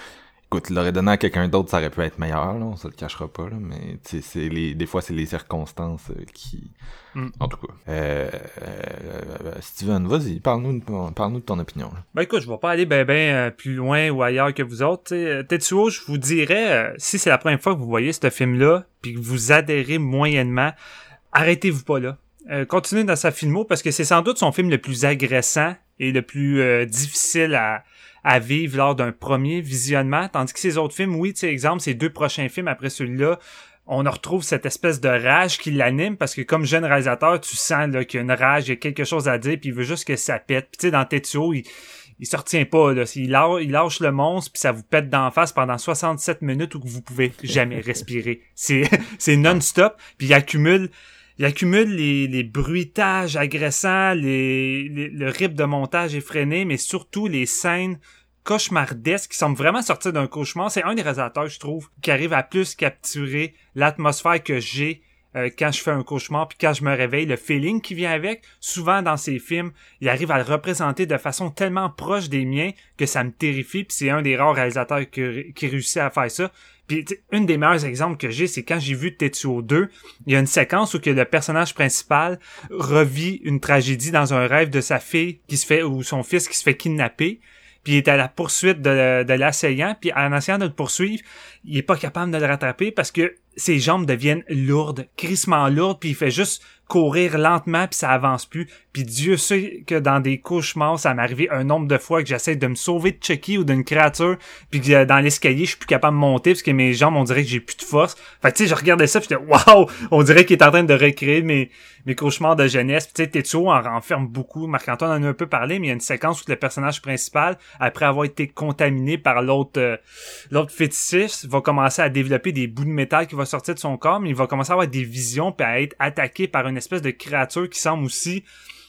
Écoute, l'aurait donné à quelqu'un d'autre, ça aurait pu être meilleur, là, on se le cachera pas, là, mais c'est les, des fois c'est les circonstances euh, qui... Mm. En tout cas. Euh, euh, Steven, vas-y, parle-nous parle de ton opinion. Là. Ben écoute, je vais pas aller ben ben euh, plus loin ou ailleurs que vous autres. Tetsuo, je vous dirais, si c'est la première fois que vous voyez ce film-là, puis que vous adhérez moyennement, arrêtez-vous pas là. continuez dans sa filmo parce que c'est sans doute son film le plus agressant et le plus difficile à à vivre lors d'un premier visionnement, tandis que ces autres films, oui, tu sais, exemple, ces deux prochains films après celui-là, on retrouve cette espèce de rage qui l'anime parce que comme jeune réalisateur, tu sens qu'il y a une rage, il y a quelque chose à dire, puis il veut juste que ça pète. Puis tu sais, dans Tetsuo, il, il se retient pas. Là. Il, lâche, il lâche le monstre, puis ça vous pète d'en face pendant 67 minutes où vous pouvez jamais *laughs* respirer. C'est, *laughs* c'est non-stop, puis il accumule il accumule les, les bruitages agressants, les, le rythme de montage effréné, mais surtout les scènes cauchemardesques qui semblent vraiment sortir d'un cauchemar. C'est un des réalisateurs, je trouve, qui arrive à plus capturer l'atmosphère que j'ai euh, quand je fais un cauchemar puis quand je me réveille, le feeling qui vient avec, souvent dans ses films, il arrive à le représenter de façon tellement proche des miens que ça me terrifie puis c'est un des rares réalisateurs qui, qui réussit à faire ça. Puis une des meilleurs exemples que j'ai, c'est quand j'ai vu Tetsuo 2, il y a une séquence où que le personnage principal revit une tragédie dans un rêve de sa fille qui se fait ou son fils qui se fait kidnapper puis il est à la poursuite de, de l'assaillant, puis en essayant de le poursuivre, il est pas capable de le rattraper parce que ses jambes deviennent lourdes, crissement lourdes, puis il fait juste courir lentement puis ça avance plus. Puis Dieu sait que dans des cauchemars, ça m'est arrivé un nombre de fois que j'essaie de me sauver de Chucky ou d'une créature, puis que dans l'escalier, je suis plus capable de monter parce que mes jambes, on dirait que j'ai plus de force. Fait tu sais, je regardais ça, puis j'étais waouh, on dirait qu'il est en train de recréer mes mes cauchemars de jeunesse. Puis tu sais, Tetsuo en renferme beaucoup. Marc-Antoine en a un peu parlé, mais il y a une séquence où le personnage principal, après avoir été contaminé par l'autre euh, l'autre fétichiste, va commencer à développer des bouts de métal qui va sortir de son corps, mais il va commencer à avoir des visions puis à être attaqué par une espèce de créature qui semble aussi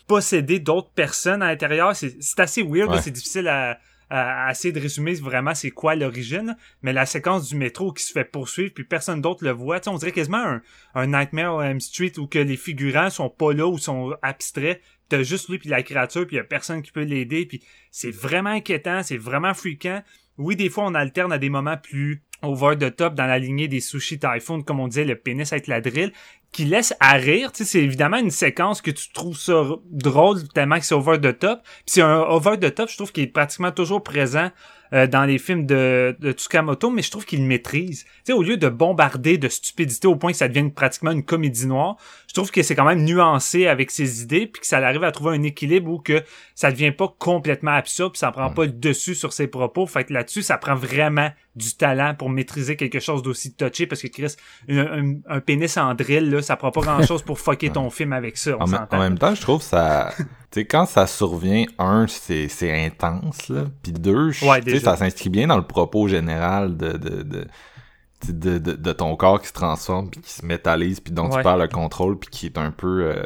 posséder d'autres personnes à l'intérieur. C'est assez weird, c'est difficile à, à, essayer de résumer vraiment c'est quoi l'origine, mais la séquence du métro qui se fait poursuivre puis personne d'autre le voit, on dirait quasiment un, un Nightmare on M Street où que les figurants sont pas là ou sont abstraits, t'as juste lui puis la créature puis y a personne qui peut l'aider puis c'est vraiment inquiétant, c'est vraiment fréquent. Oui, des fois on alterne à des moments plus over the top dans la lignée des sushi typhoon, comme on disait, le pénis avec la drill, qui laisse à rire. Tu sais, c'est évidemment une séquence que tu trouves ça drôle tellement que c'est over the top. Puis c'est un over the top, je trouve, qui est pratiquement toujours présent euh, dans les films de, de Tsukamoto, mais je trouve qu'il maîtrise. Tu sais, au lieu de bombarder de stupidité au point que ça devienne pratiquement une comédie noire, je trouve que c'est quand même nuancé avec ses idées, puis que ça arrive à trouver un équilibre où que ça devient pas complètement absurde, puis ça prend pas le dessus sur ses propos. Fait que là-dessus, ça prend vraiment du talent pour maîtriser quelque chose d'aussi touché, parce que Chris, un, un, pénis en drill, là, ça prend pas grand-chose pour fucker ton film avec ça. en, en, même temps, je trouve ça... tu sais, quand ça survient, un, c'est, intense, là. Puis deux, ça s'inscrit bien dans le propos général de, de, de de, de, de, ton corps qui se transforme puis qui se métallise puis dont tu perds le contrôle puis qui est un peu euh,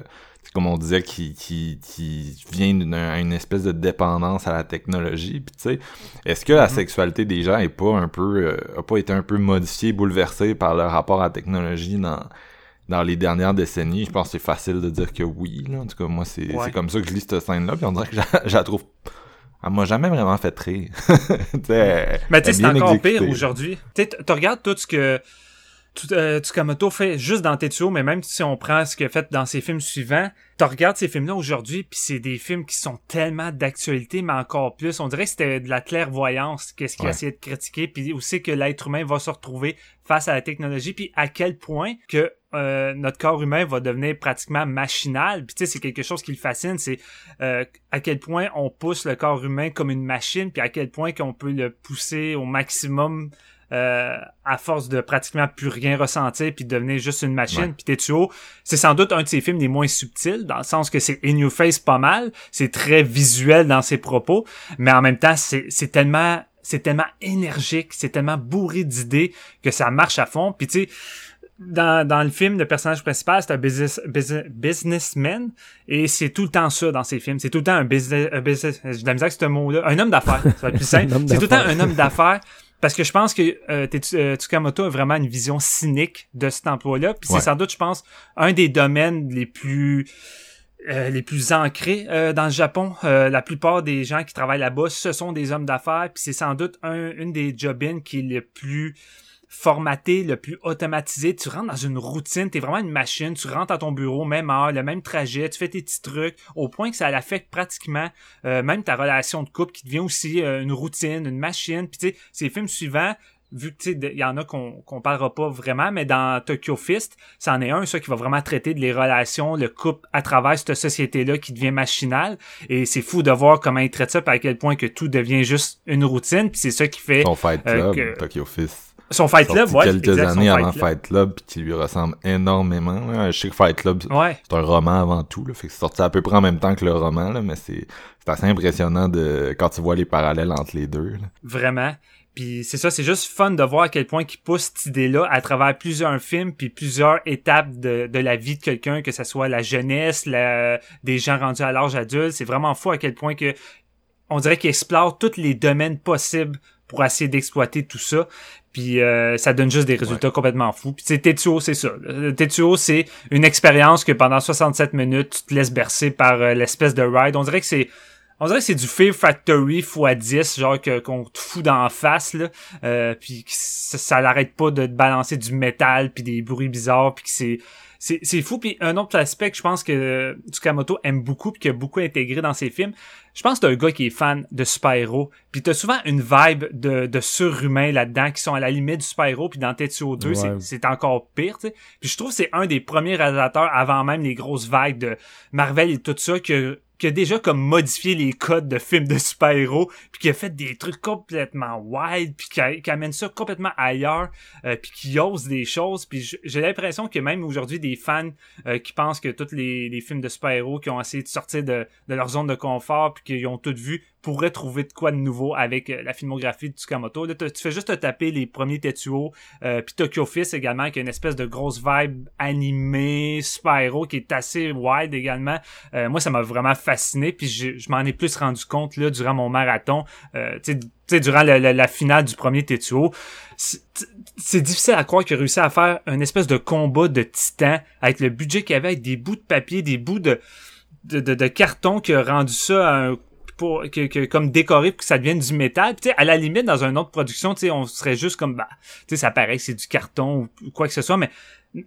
comme on disait qui qui, qui vient d'une une espèce de dépendance à la technologie puis tu sais est-ce que la mm-hmm. sexualité des gens est pas un peu euh, a pas été un peu modifiée bouleversée par le rapport à la technologie dans dans les dernières décennies, je pense que c'est facile de dire que oui. Là. En tout cas, moi, c'est comme ça que je lis cette scène-là, puis on dirait que je la trouve... Elle m'a jamais vraiment fait rire. *laughs* Mais tu sais, c'est encore pire aujourd'hui. Tu regardes tout ce que euh, Tsukamoto fait juste dans Tetsuo, mais même si on prend ce qu'il a fait dans ses films suivants, tu regardes ces films-là aujourd'hui, puis c'est des films qui sont tellement d'actualité, mais encore plus. On dirait que c'était de la clairvoyance, qu'est-ce qu'il a essayé de critiquer, puis aussi que l'être humain va se retrouver face à la technologie, puis à quel point que euh, notre corps humain va devenir pratiquement machinal. Puis tu sais, c'est quelque chose qui le fascine, c'est euh, à quel point on pousse le corps humain comme une machine, puis à quel point qu'on peut le pousser au maximum euh, à force de pratiquement plus rien ressentir puis de devenir juste une machine. Puis Tetsuo, c'est sans doute un de ses films les moins subtils dans le sens que c'est in your face pas mal, c'est très visuel dans ses propos, mais en même temps c'est c'est tellement c'est tellement énergique, c'est tellement bourré d'idées que ça marche à fond. Puis tu sais dans, dans le film, le personnage principal, c'est un business, businessman, et c'est tout le temps ça dans ses films. C'est tout le temps un business, un business j'ai de la misère avec ce mot-là, un homme d'affaires, ça va être plus *laughs* simple. c'est tout le temps un homme d'affaires parce que je pense que euh, euh, Tsukamoto a vraiment une vision cynique de cet emploi-là. Puis c'est sans doute, je pense, un des domaines les plus euh, les plus ancrés euh, dans le Japon. la plupart des gens qui travaillent là-bas, ce sont des hommes d'affaires. Puis c'est sans doute un, une des job qui est le plus formaté, le plus automatisé. Tu rentres dans une routine, tu es vraiment une machine, tu rentres à ton bureau, même heure, le même trajet, tu fais tes petits trucs, au point que ça l'affecte pratiquement euh, même ta relation de couple qui devient aussi euh, une routine, une machine. Puis tu sais, ces films suivants, vu que il y en a qu'on qu'on parlera pas vraiment, mais dans Tokyo Fist, c'en est un, ça, qui va vraiment traiter de les relations, le couple à travers cette société-là qui devient machinale. Et c'est fou de voir comment il traite ça, à quel point que tout devient juste une routine. Puis c'est ça qui fait... Son Fight Club, euh, Tokyo Fist. Son Fight Club, ouais. quelques années avant Fight Club, puis qui lui ressemble énormément. Je sais que Fight Club, c'est un roman avant tout. Là, fait que c'est sorti à peu près en même temps que le roman, là, mais c'est assez impressionnant de quand tu vois les parallèles entre les deux. Vraiment. Puis c'est ça, c'est juste fun de voir à quel point il pousse cette idée-là à travers plusieurs films puis plusieurs étapes de, de la vie de quelqu'un, que ce soit la jeunesse, la, des gens rendus à l'âge adulte. C'est vraiment fou à quel point que on dirait qu'il explore tous les domaines possibles pour essayer d'exploiter tout ça. Puis euh, ça donne juste des résultats complètement fous. Puis Tetsuo, c'est ça. Tetsuo, c'est une expérience que pendant 67 minutes, tu te laisses bercer par euh, l'espèce de ride. On dirait que c'est on dirait que c'est du Fear Factory x10, genre que qu'on te fout d'en face là, euh, puis ça, ça l'arrête pas de te balancer du métal puis des bruits bizarres puis que c'est c'est fou. Puis un autre aspect que je pense que Tsukamoto aime beaucoup puis qu'il a beaucoup intégré dans ses films, je pense que t'es un gars qui est fan de super-héros. Puis t'as souvent une vibe de, de surhumain là-dedans qui sont à la limite du super-héros. Puis dans Tetsuo 2, c'est encore pire. Puis je trouve que c'est un des premiers réalisateurs avant même les grosses vagues de Marvel et tout ça que qui a déjà comme modifié les codes de films de super-héros, puis qui a fait des trucs complètement wild, puis qui, amène ça complètement ailleurs, euh, puis qui ose des choses, puis j'ai l'impression que même aujourd'hui des fans euh, qui pensent que tous les, les films de super-héros qui ont essayé de sortir de, de leur zone de confort, puis qui ont tout vu, pourrait trouver de quoi de nouveau avec euh, la filmographie de Tsukamoto. Tu fais juste te taper les premiers Tetsuo, euh, puis Tokyo Fist également, qui a une espèce de grosse vibe animée, super-héros, qui est assez wild également. Euh, moi, ça m'a vraiment fasciné, puis je, m'en ai plus rendu compte là durant mon marathon. Euh, tu sais, durant la, finale du premier Tetsuo, c'est difficile à croire qu'il a réussi à faire une espèce de combat de titan avec le budget qu'il avait, avec des bouts de papier, des bouts de, de carton qui a rendu ça un pour que, que comme décorer pour que ça devienne du métal. Tu sais, à la limite, dans une autre production, tu sais, on serait juste comme bah, tu sais, ça paraît que c'est du carton ou quoi que ce soit, mais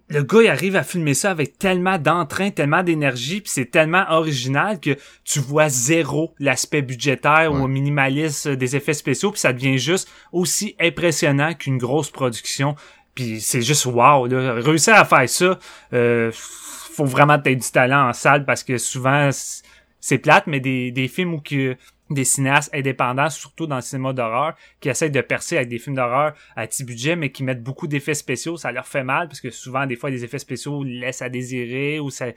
le gars il arrive à filmer ça avec tellement d'entrain, tellement d'énergie, puis c'est tellement original que tu vois zéro l'aspect budgétaire ou minimaliste des effets spéciaux, puis ça devient juste aussi impressionnant qu'une grosse production. Puis c'est juste wow, là. réussir à faire ça, euh, faut vraiment être du talent en salle parce que souvent c'est plate, mais des, des films où que des cinéastes indépendants, surtout dans le cinéma d'horreur, qui essayent de percer avec des films d'horreur à petit budget, mais qui mettent beaucoup d'effets spéciaux, ça leur fait mal, parce que souvent, des fois, les effets spéciaux laissent à désirer, ou ça,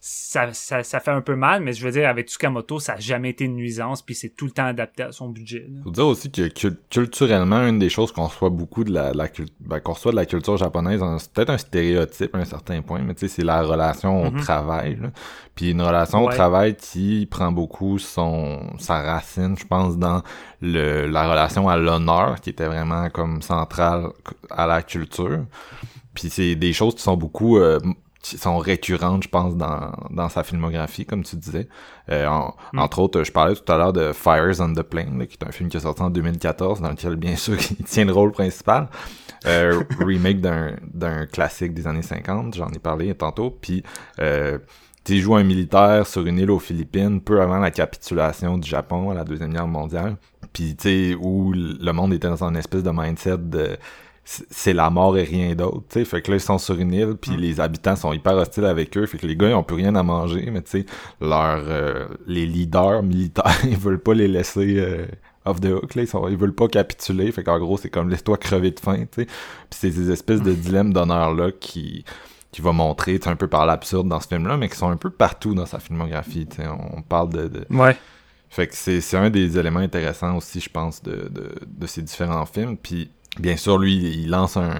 ça, ça, ça fait un peu mal, mais je veux dire, avec Tsukamoto, ça a jamais été une nuisance, puis c'est tout le temps adapté à son budget. Il Faut dire aussi que culturellement, une des choses qu'on reçoit beaucoup de la, la ben, qu'on reçoit de la culture japonaise, c'est peut-être un stéréotype à un certain point, mais tu sais, c'est la relation au mm-hmm. travail, Puis une relation au travail qui prend beaucoup son, sa je pense, dans le, la relation à l'honneur, qui était vraiment comme centrale à la culture. Puis c'est des choses qui sont beaucoup euh, qui sont récurrentes, je pense, dans, dans sa filmographie, comme tu disais. Euh, mm. Entre autres, je parlais tout à l'heure de Fires on the Plane, qui est un film qui est sorti en 2014, dans lequel, bien sûr, *laughs* il tient le rôle principal. Euh, remake d'un classique des années 50, j'en ai parlé tantôt. Puis euh, joue un militaire sur une île aux Philippines peu avant la capitulation du Japon à la Deuxième Guerre mondiale. Puis, tu sais, où le monde était dans un espèce de mindset de c'est la mort et rien d'autre, tu sais. Fait que là, ils sont sur une île, puis mm. les habitants sont hyper hostiles avec eux. Fait que les gars, ils ont plus rien à manger, mais tu sais, leurs... Euh, les leaders militaires, *laughs* ils veulent pas les laisser... Euh, off the hook, là, ils, veulent pas capituler, fait qu'en gros, c'est comme laisse-toi crever de faim, tu sais. Puis c'est ces espèces de dilemmes d'honneur-là qui, qui va montrer un peu par l'absurde dans ce film-là, mais qui sont un peu partout dans sa filmographie. On parle de, Ouais. Fait que c'est un des éléments intéressants aussi, je pense, de, de, de ces différents films. Puis, bien sûr, lui, il lance un,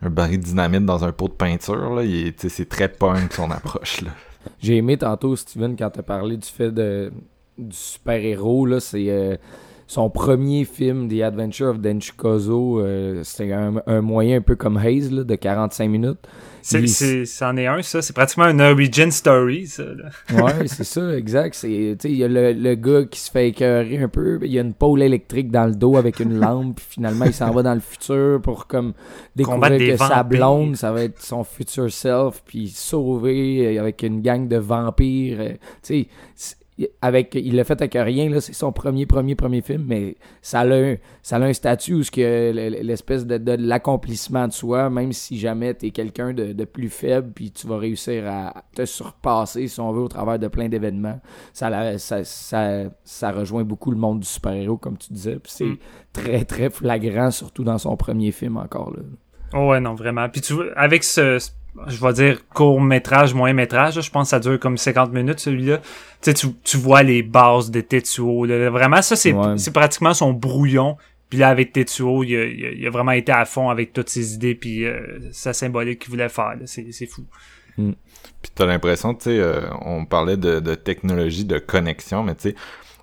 un baril de dynamite dans un pot de peinture. Là. C'est très punk son approche. Là. *laughs* J'ai aimé tantôt, Steven, quand tu as parlé du fait de, du super-héros. C'est. Euh, son premier film, The Adventure of Denchi Kozo, euh, c'est un, moyen un peu comme Haze, là, de 45 minutes. C'est, c'en est un, ça. C'est pratiquement un origin story, ça. ouais, *laughs* c'est ça, exact. Il y a le, le, gars qui se fait écœurer un peu. Il y a une pôle électrique dans le dos avec une lampe. puis finalement, il s'en va dans le futur pour comme découvrir que sa blonde, ça va être son future self. Puis sauver avec une gang de vampires. Euh, tu sais avec il l'a fait avec rien là c'est son premier premier premier film mais ça a un ça a un statut où ce que l'espèce de, de, l'accomplissement de soi même si jamais tu es quelqu'un de, de, plus faible puis tu vas réussir à te surpasser si on veut au travers de plein d'événements ça, ça, ça ça rejoint beaucoup le monde du super-héros comme tu disais c'est mm. très très flagrant surtout dans son premier film encore là oh ouais non vraiment puis tu avec ce je vais dire court métrage, moyen métrage. Je pense que ça dure comme 50 minutes celui-là. Tu, sais, tu vois les bases de Tetsuo. Vraiment, ça c'est c'est pratiquement son brouillon. Puis là avec Tetsuo, il a, il a, vraiment été à fond avec toutes ses idées puis euh, sa symbolique qu'il voulait faire. C'est fou. Mm. Puis t'as l'impression, tu sais, euh, on parlait de, de technologie, de connexion, mais tu sais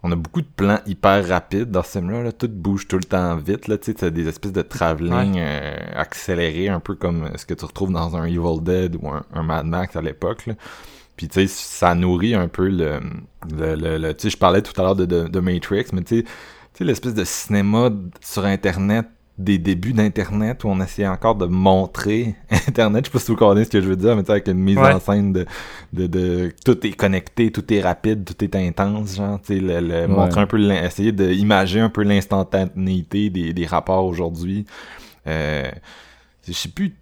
on a beaucoup de plans hyper rapides dans ce film-là. Là. Tout bouge tout le temps vite. Là. Tu sais, des espèces de travelling euh, accélérés, un peu comme ce que tu retrouves dans un Evil Dead ou un, Mad Max à l'époque. Puis tu sais, ça nourrit un peu le... le, le, tu sais, je parlais tout à l'heure de, de, de, Matrix, mais tu sais, l'espèce de cinéma sur Internet des débuts d'Internet où on essayait encore de montrer *laughs* Internet. Je sais pas si vous connaissez ce que je veux dire, mais avec une mise en scène de, de, de, tout est connecté, tout est rapide, tout est intense, genre, tu sais, le, montrer un peu, essayer d'imager un peu l'instantanéité des, des rapports aujourd'hui. Euh, je sais plus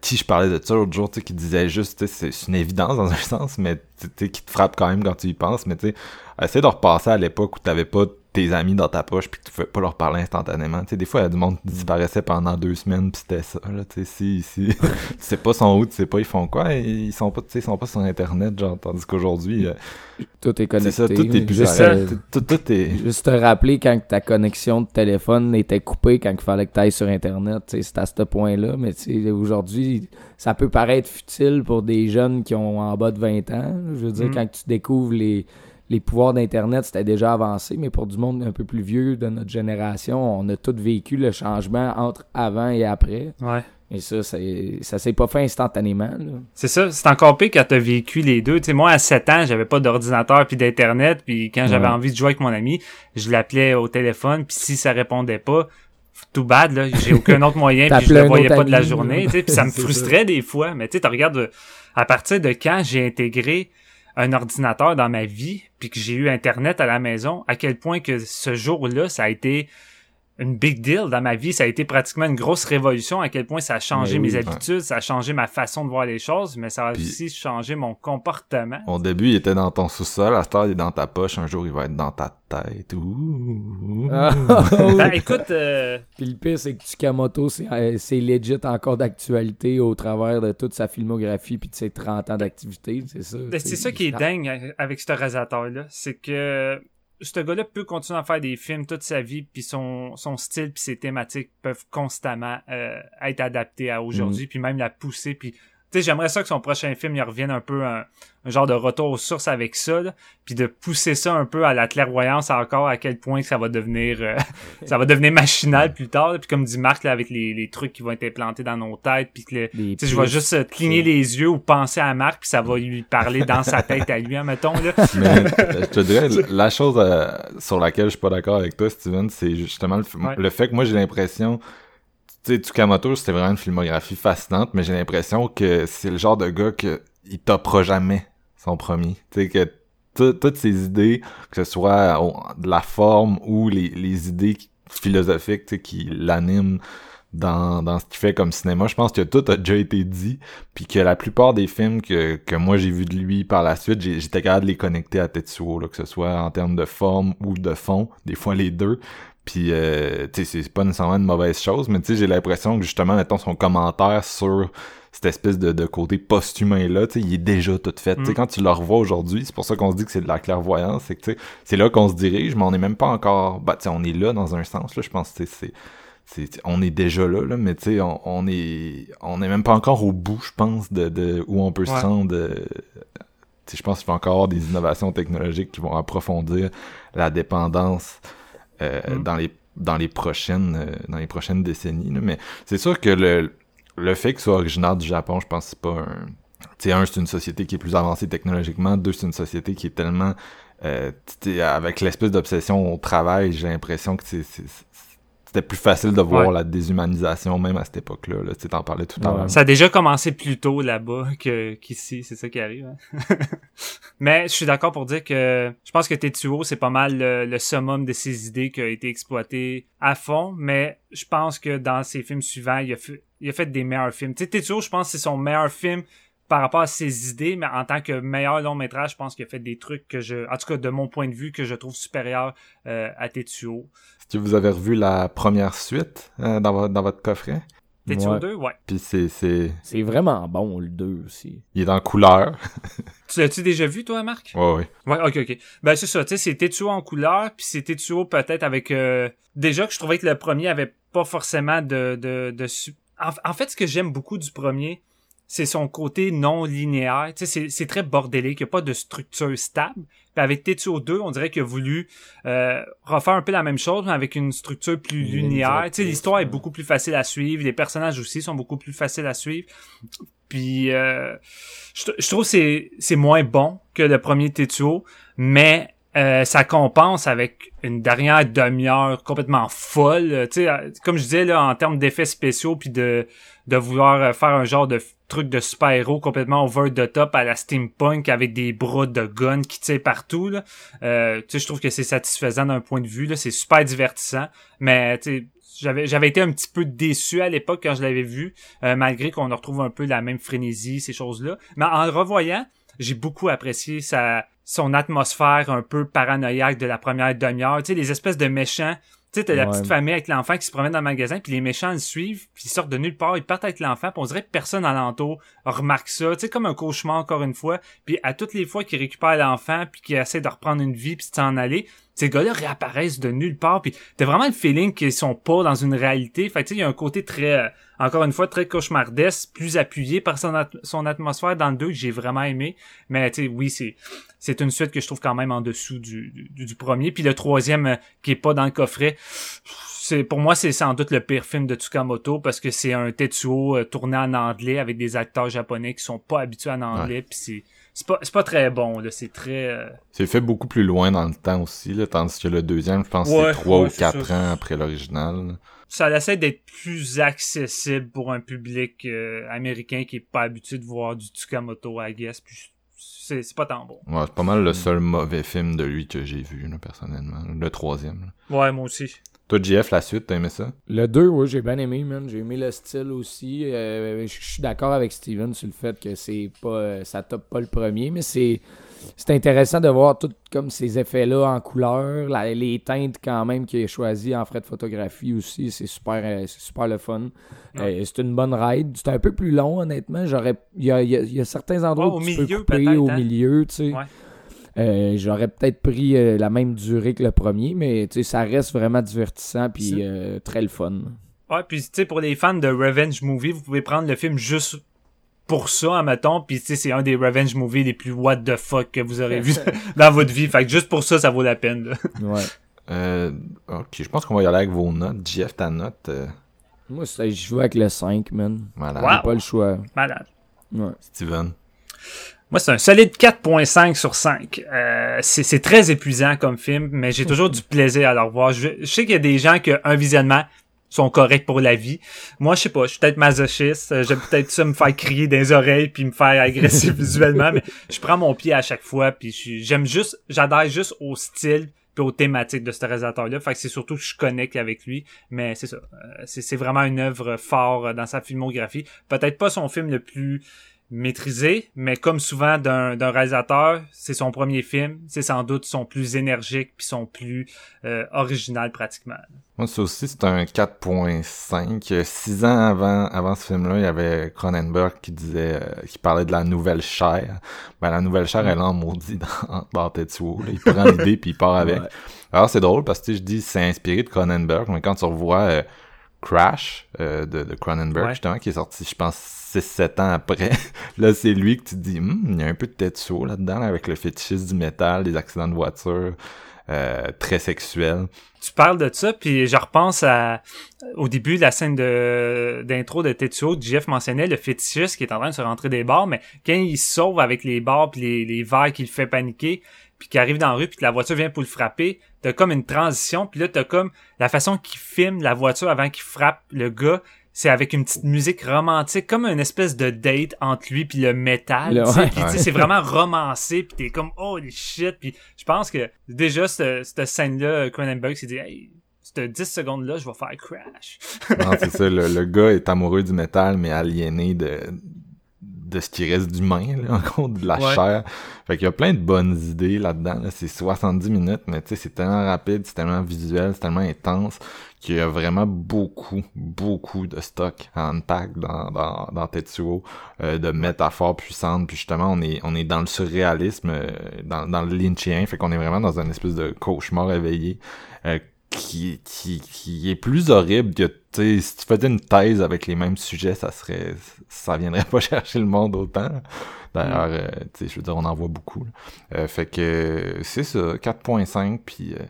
qui je parlais de ça l'autre jour, tu sais, qui disait juste, c'est une évidence dans un *laughs* sens, mais tu sais, qui te frappe quand même quand tu y penses, mais tu sais, essayer de repasser à l'époque où t'avais pas tes amis dans ta poche puis que tu pouvais pas leur parler instantanément. Tu sais, des fois, il y a du monde qui disparaissait pendant deux semaines puis c'était ça, là, tu sais, si, si, *laughs* tu sais pas son où, tu sais pas ils font quoi, ils sont pas, tu sais, ils sont pas sur Internet, genre, tandis qu'aujourd'hui, euh, tout est connecté. C'est ça, tout est juste, tout, tout, est... Juste te rappeler quand ta connexion de téléphone était coupée, quand il fallait que tu ailles sur Internet, tu sais, c'est à ce point-là, mais tu sais, aujourd'hui, ça peut paraître futile pour des jeunes qui ont en bas de 20 ans, je veux dire, mm. quand tu découvres les les pouvoirs d'Internet, c'était déjà avancé, mais pour du monde un peu plus vieux de notre génération, on a tous vécu le changement entre avant et après. Ouais. Et ça, ça, ça s'est pas fait instantanément. C'est ça, c'est encore pire quand t'as vécu les deux. Tu sais, moi, à 7 ans, j'avais pas d'ordinateur puis d'internet, puis quand j'avais Ouais. envie de jouer avec mon ami, je l'appelais au téléphone, puis si ça répondait pas, tout bad, là, j'ai aucun autre moyen, puis je le voyais pas de la journée, là. tu sais, puis ça *laughs* me frustrait des fois. Mais tu sais, tu regardes, euh, à partir de quand j'ai intégré un ordinateur dans ma vie, puis que j'ai eu Internet à la maison, à quel point que ce jour-là, ça a été une big deal dans ma vie. Ça a été pratiquement une grosse révolution, à quel point ça a changé Mais mes habitudes, ça a changé ma façon de voir les choses, mais ça a Puis- aussi changé mon comportement. Au début, il était dans ton sous-sol, à cette heure, il est dans ta poche, un jour, il va être dans ta tête. Ouh. Ah, *laughs* Ben, écoute, euh, Puis le pire, c'est que Tsukamoto, c'est euh, c'est legit encore d'actualité au travers de toute sa filmographie puis de ses 30 ans d'activité. C'est ça. ben, c'est ça qui est dingue avec ce réalisateur-là. C'est que ce gars-là peut continuer à faire des films toute sa vie, puis son, son style puis ses thématiques peuvent constamment euh, être adaptés à aujourd'hui, puis même la pousser. Puis, sais, j'aimerais ça que son prochain film, il revienne un peu un, un genre de retour aux sources avec ça, là, puis de pousser ça un peu à la clairvoyance encore, à quel point que ça va devenir euh, *laughs* ça va devenir machinal plus tard. Puis comme dit Marc, là, avec les, les trucs qui vont être implantés dans nos têtes, puis que le, Des tu sais, je vais juste cligner les yeux ou penser à Marc, puis ça va lui parler dans sa *laughs* tête à lui, mettons là. Mais *laughs* euh, je te dirais, la chose euh, sur laquelle je suis pas d'accord avec toi, Steven, c'est justement le, f- Ouais. le fait que moi j'ai l'impression, tu sais, Tsukamoto, c'était vraiment une filmographie fascinante, mais j'ai l'impression que c'est le genre de gars que il topera jamais son premier. Tu sais, que tout- toutes ses idées, que ce soit de la forme ou les, idées philosophiques qui l'animent dans, ce qu'il fait comme cinéma, je pense que tout a déjà été dit, puis que la plupart des films que, que moi j'ai vu de lui par la suite, j'étais capable de les connecter à Tetsuo, là, que ce soit en termes de forme ou de fond, des fois les deux. Puis, euh, tu sais, c'est pas nécessairement une mauvaise chose, mais tu sais, j'ai l'impression que justement, mettons, son commentaire sur cette espèce de, de côté post-humain-là, tu sais, il est déjà tout fait. Tu sais, Mm. quand tu le revois aujourd'hui, c'est pour ça qu'on se dit que c'est de la clairvoyance, c'est que, tu sais, c'est là qu'on se dirige, mais on n'est même pas encore... Bah, tu sais, on est là dans un sens, là, je pense que c'est... c'est on est déjà là, là mais tu sais, on, on est on est même pas encore au bout, je pense, de, de où on peut Ouais. se rendre. euh, tu sais, je pense qu'il va encore avoir des innovations technologiques qui vont approfondir la dépendance Mm. dans les dans les prochaines euh, dans les prochaines décennies. là. Mais c'est sûr que le le fait que ce soit originaire du Japon, je pense que c'est pas un tu sais, un, c'est une société qui est plus avancée technologiquement. Deux, c'est une société qui est tellement... Euh, avec l'espèce d'obsession au travail, j'ai l'impression que c'est- c'était plus facile de voir Ouais. la déshumanisation même à cette époque-là. Là. Tu sais, t'en parlais tout à Ouais. l'heure. Ça a déjà commencé plus tôt là-bas que qu'ici, c'est ça qui arrive. hein. *laughs* Mais je suis d'accord pour dire que je pense que Tetsuo, c'est pas mal le, le summum de ses idées qui a été exploité à fond, mais je pense que dans ses films suivants, il a fait, il a fait des meilleurs films. Tu sais, Tetsuo, je pense que c'est son meilleur film par rapport à ses idées, mais en tant que meilleur long métrage, je pense qu'il a fait des trucs que je, en tout cas de mon point de vue, que je trouve supérieurs euh, à Tetsuo. Est-ce que vous avez revu la première suite euh, dans, votre, dans votre coffret? Tetsuo Ouais. 2, ouais. Puis c'est, c'est... C'est vraiment bon, le 2 aussi. Il est en couleur. *laughs* Tu l'as-tu déjà vu, toi, Marc? Ouais, ouais. Ouais, ok, ok. Ben c'est ça, tu sais, c'est Tetsuo en couleur, puis c'est Tetsuo peut-être avec... euh, Déjà que je trouvais que le premier avait pas forcément de... de, de su- en, en fait, ce que j'aime beaucoup du premier, c'est son côté non linéaire. Tu sais, c'est- c'est très bordélique, il n'y a pas de structure stable. Puis avec Tetsuo 2, on dirait qu'il a voulu euh, refaire un peu la même chose, mais avec une structure plus linéaire. Tu sais, directrice, l'histoire est beaucoup plus facile à suivre, les personnages aussi sont beaucoup plus faciles à suivre. Puis euh, je, je trouve que c'est c'est moins bon que le premier Tetsuo, mais euh, ça compense avec une dernière demi-heure complètement folle. Euh, Tu sais, euh, comme je disais là, en termes d'effets spéciaux puis de de vouloir euh, faire un genre de truc de super-héros complètement over the top à la steampunk avec des bras de gun qui tirent partout. Là. Euh, tu sais, je trouve que c'est satisfaisant d'un point de vue. Là, c'est super divertissant, mais tu sais. J'avais, j'avais été un petit peu déçu à l'époque quand je l'avais vu, euh, malgré qu'on retrouve un peu la même frénésie, ces choses-là. Mais en le revoyant, j'ai beaucoup apprécié sa, son atmosphère un peu paranoïaque de la première demi-heure. Tu sais, les espèces de méchants. Tu sais, t'as la Ouais. petite famille avec l'enfant qui se promène dans le magasin, puis les méchants le suivent, puis ils sortent de nulle part, ils partent avec l'enfant, puis on dirait que personne alentour remarque ça. Tu sais, comme un cauchemar encore une fois. Puis à toutes les fois qu'ils récupèrent l'enfant, puis qu'ils essaient de reprendre une vie, puis de s'en aller, ces gars-là réapparaissent de nulle part puis t'as vraiment le feeling qu'ils sont pas dans une réalité. Fait tu il y a un côté très euh, encore une fois très cauchemardesque plus appuyé par son, son atmosphère dans le 2 que j'ai vraiment aimé. Mais tu sais oui c'est c'est une suite que je trouve quand même en dessous du, du, premier. Puis le troisième euh, qui est pas dans le coffret c'est pour moi c'est sans doute le pire film de Tsukamoto parce que c'est un Tetsuo euh, tourné en anglais avec des acteurs japonais qui sont pas habitués en anglais puis c'est c'est pas, pas très bon, là. C'est très. Euh, c'est fait beaucoup plus loin dans le temps aussi, là, tandis que le deuxième, je pense que c'est trois ou quatre ans après l'original. Ça essaie d'être plus accessible pour un public euh, américain qui est pas habitué de voir du Tsukamoto, I guess. Puis c'est pas tant bon. Ouais, c'est pas mal le seul mauvais film de lui que j'ai vu, là, personnellement. Le troisième. Ouais, moi aussi. Toi, JF, la suite, t'as aimé ça? Le 2, oui, j'ai bien aimé, man. J'ai aimé le style aussi. Euh, je suis d'accord avec Steven sur le fait que c'est pas. ça top pas le premier, mais c'est. C'est intéressant de voir tout comme ces effets-là en couleur, les teintes quand même qu'il a choisi en frais de photographie aussi, c'est super, euh, super le fun. Euh, c'est une bonne ride. C'est un peu plus long, honnêtement. J'aurais, il y a, y a, certains endroits où tu peux couper au hein? milieu, tu sais. Euh, j'aurais peut-être pris euh, la même durée que le premier, mais ça reste vraiment divertissant puis euh, très le fun. Ouais, puis tu sais, pour les fans de Revenge Movie, vous pouvez prendre le film juste pour ça, admettons, puis tu sais, c'est un des Revenge Movies les plus what the fuck que vous aurez vu *laughs* dans votre vie. Fait que juste pour ça, ça vaut la peine. ouais. Euh, ok, je pense qu'on va y aller avec vos notes. Jeff, ta note Moi, je joue avec le 5, man. Malade. Wow. pas le choix. Malade. Ouais. Steven. Moi, c'est un solide 4.5 sur 5. Euh, c'est très épuisant comme film, mais j'ai toujours du plaisir à le revoir. Je, sais qu'il y a des gens qui, un visionnement, sont corrects pour la vie. Moi, je sais pas, je suis peut-être masochiste, euh, j'aime peut-être ça me faire crier les oreilles puis me faire agresser *laughs* visuellement, mais je prends mon pied à chaque fois puis j'aime juste, j'adhère juste au style puis aux thématiques de ce réalisateur-là. Fait que c'est surtout que je connecte avec lui, mais c'est ça. Euh, c'est vraiment une œuvre fort dans sa filmographie. Peut-être pas son film le plus maîtrisé, mais comme souvent d'un réalisateur, c'est son premier film, c'est sans doute son plus énergique puis son plus euh, original pratiquement. Moi, ça aussi, c'est un 4.5. Six ans avant, avant ce film-là, il y avait Cronenberg qui disait, euh, qui parlait de la nouvelle chair. Ben, la nouvelle chair, elle est en maudit dans, *laughs* dans Tetsuo. Il prend l'idée puis il part avec. Alors, c'est drôle parce que je dis, c'est inspiré de Cronenberg, mais quand tu revois euh, Crash de, de Cronenberg, justement, qui est sorti, je pense, 6-7 ans après, *laughs* là, c'est lui que tu dis, hmm, il y a un peu de tête saut là-dedans, avec le fétichisme du métal, des accidents de voiture, euh, très sexuels. Tu parles de ça, puis je repense à au début de la scène de d'intro de Tetsuo, Jeff mentionnait le fétichiste qui est en train de se rentrer des bars, mais quand il sauve avec les bars puis les, les verres qui le fait paniquer, puis qui arrive dans la rue puis que la voiture vient pour le frapper, t'as comme une transition, puis là t'as comme la façon qu'il filme la voiture avant qu'il frappe le gars, c'est avec une petite musique romantique, comme une espèce de date entre lui puis le métal. C'est vraiment romancé, puis t'es comme holy shit. Puis je pense que déjà cette, cette scène-là, Cronenberg s'est dit hey, cette 10 secondes-là, je vais faire crash. non, c'est ça. Le, le, gars est amoureux du métal, mais aliéné de de ce qui reste d'humain, encore de la chair. Fait qu'il y a plein de bonnes idées là-dedans. C'est 70 minutes, mais tu sais, c'est tellement rapide, c'est tellement visuel, c'est tellement intense qu'il y a vraiment beaucoup, beaucoup de stock en pack dans, dans, dans Tetsuo, euh, de métaphores puissantes. Puis justement, on est, on est dans le surréalisme, euh, dans, dans le lynchien. Fait qu'on est vraiment dans une espèce de cauchemar éveillé. Euh, qui, qui, qui est plus horrible que, tu si tu faisais une thèse avec les mêmes sujets, ça serait, ça viendrait *laughs* pas chercher le monde autant. D'ailleurs, mm. euh, tu sais, je veux dire, on en voit beaucoup. Euh, fait que, c'est ça, 4.5, puis euh,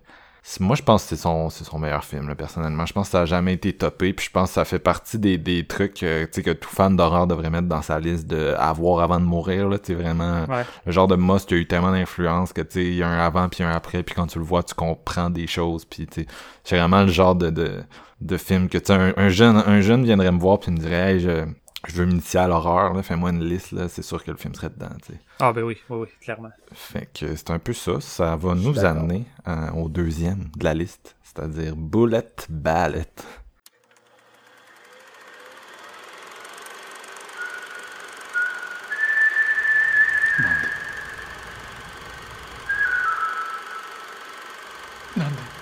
moi, je pense que c'est son, c'est son meilleur film, là, personnellement. Je pense que ça a jamais été topé, puis je pense que ça fait partie des, des trucs euh, que tout fan d'horreur devrait mettre dans sa liste de avoir avant de mourir. Là, vraiment le genre de must qui a eu tellement d'influence que il y a un avant puis un après, puis quand tu le vois, tu comprends des choses. Puis c'est vraiment le genre de, de, de film que un, un jeune un jeune viendrait me voir puis me dirait hey, je, je veux m'initier à l'horreur, fais-moi une liste, là, c'est sûr que le film serait dedans. Ah ben oui, oui, oui, clairement. Fait que c'est un peu ça, ça va nous amener euh, au deuxième de la liste, c'est-à-dire Bullet Ballet. Nande.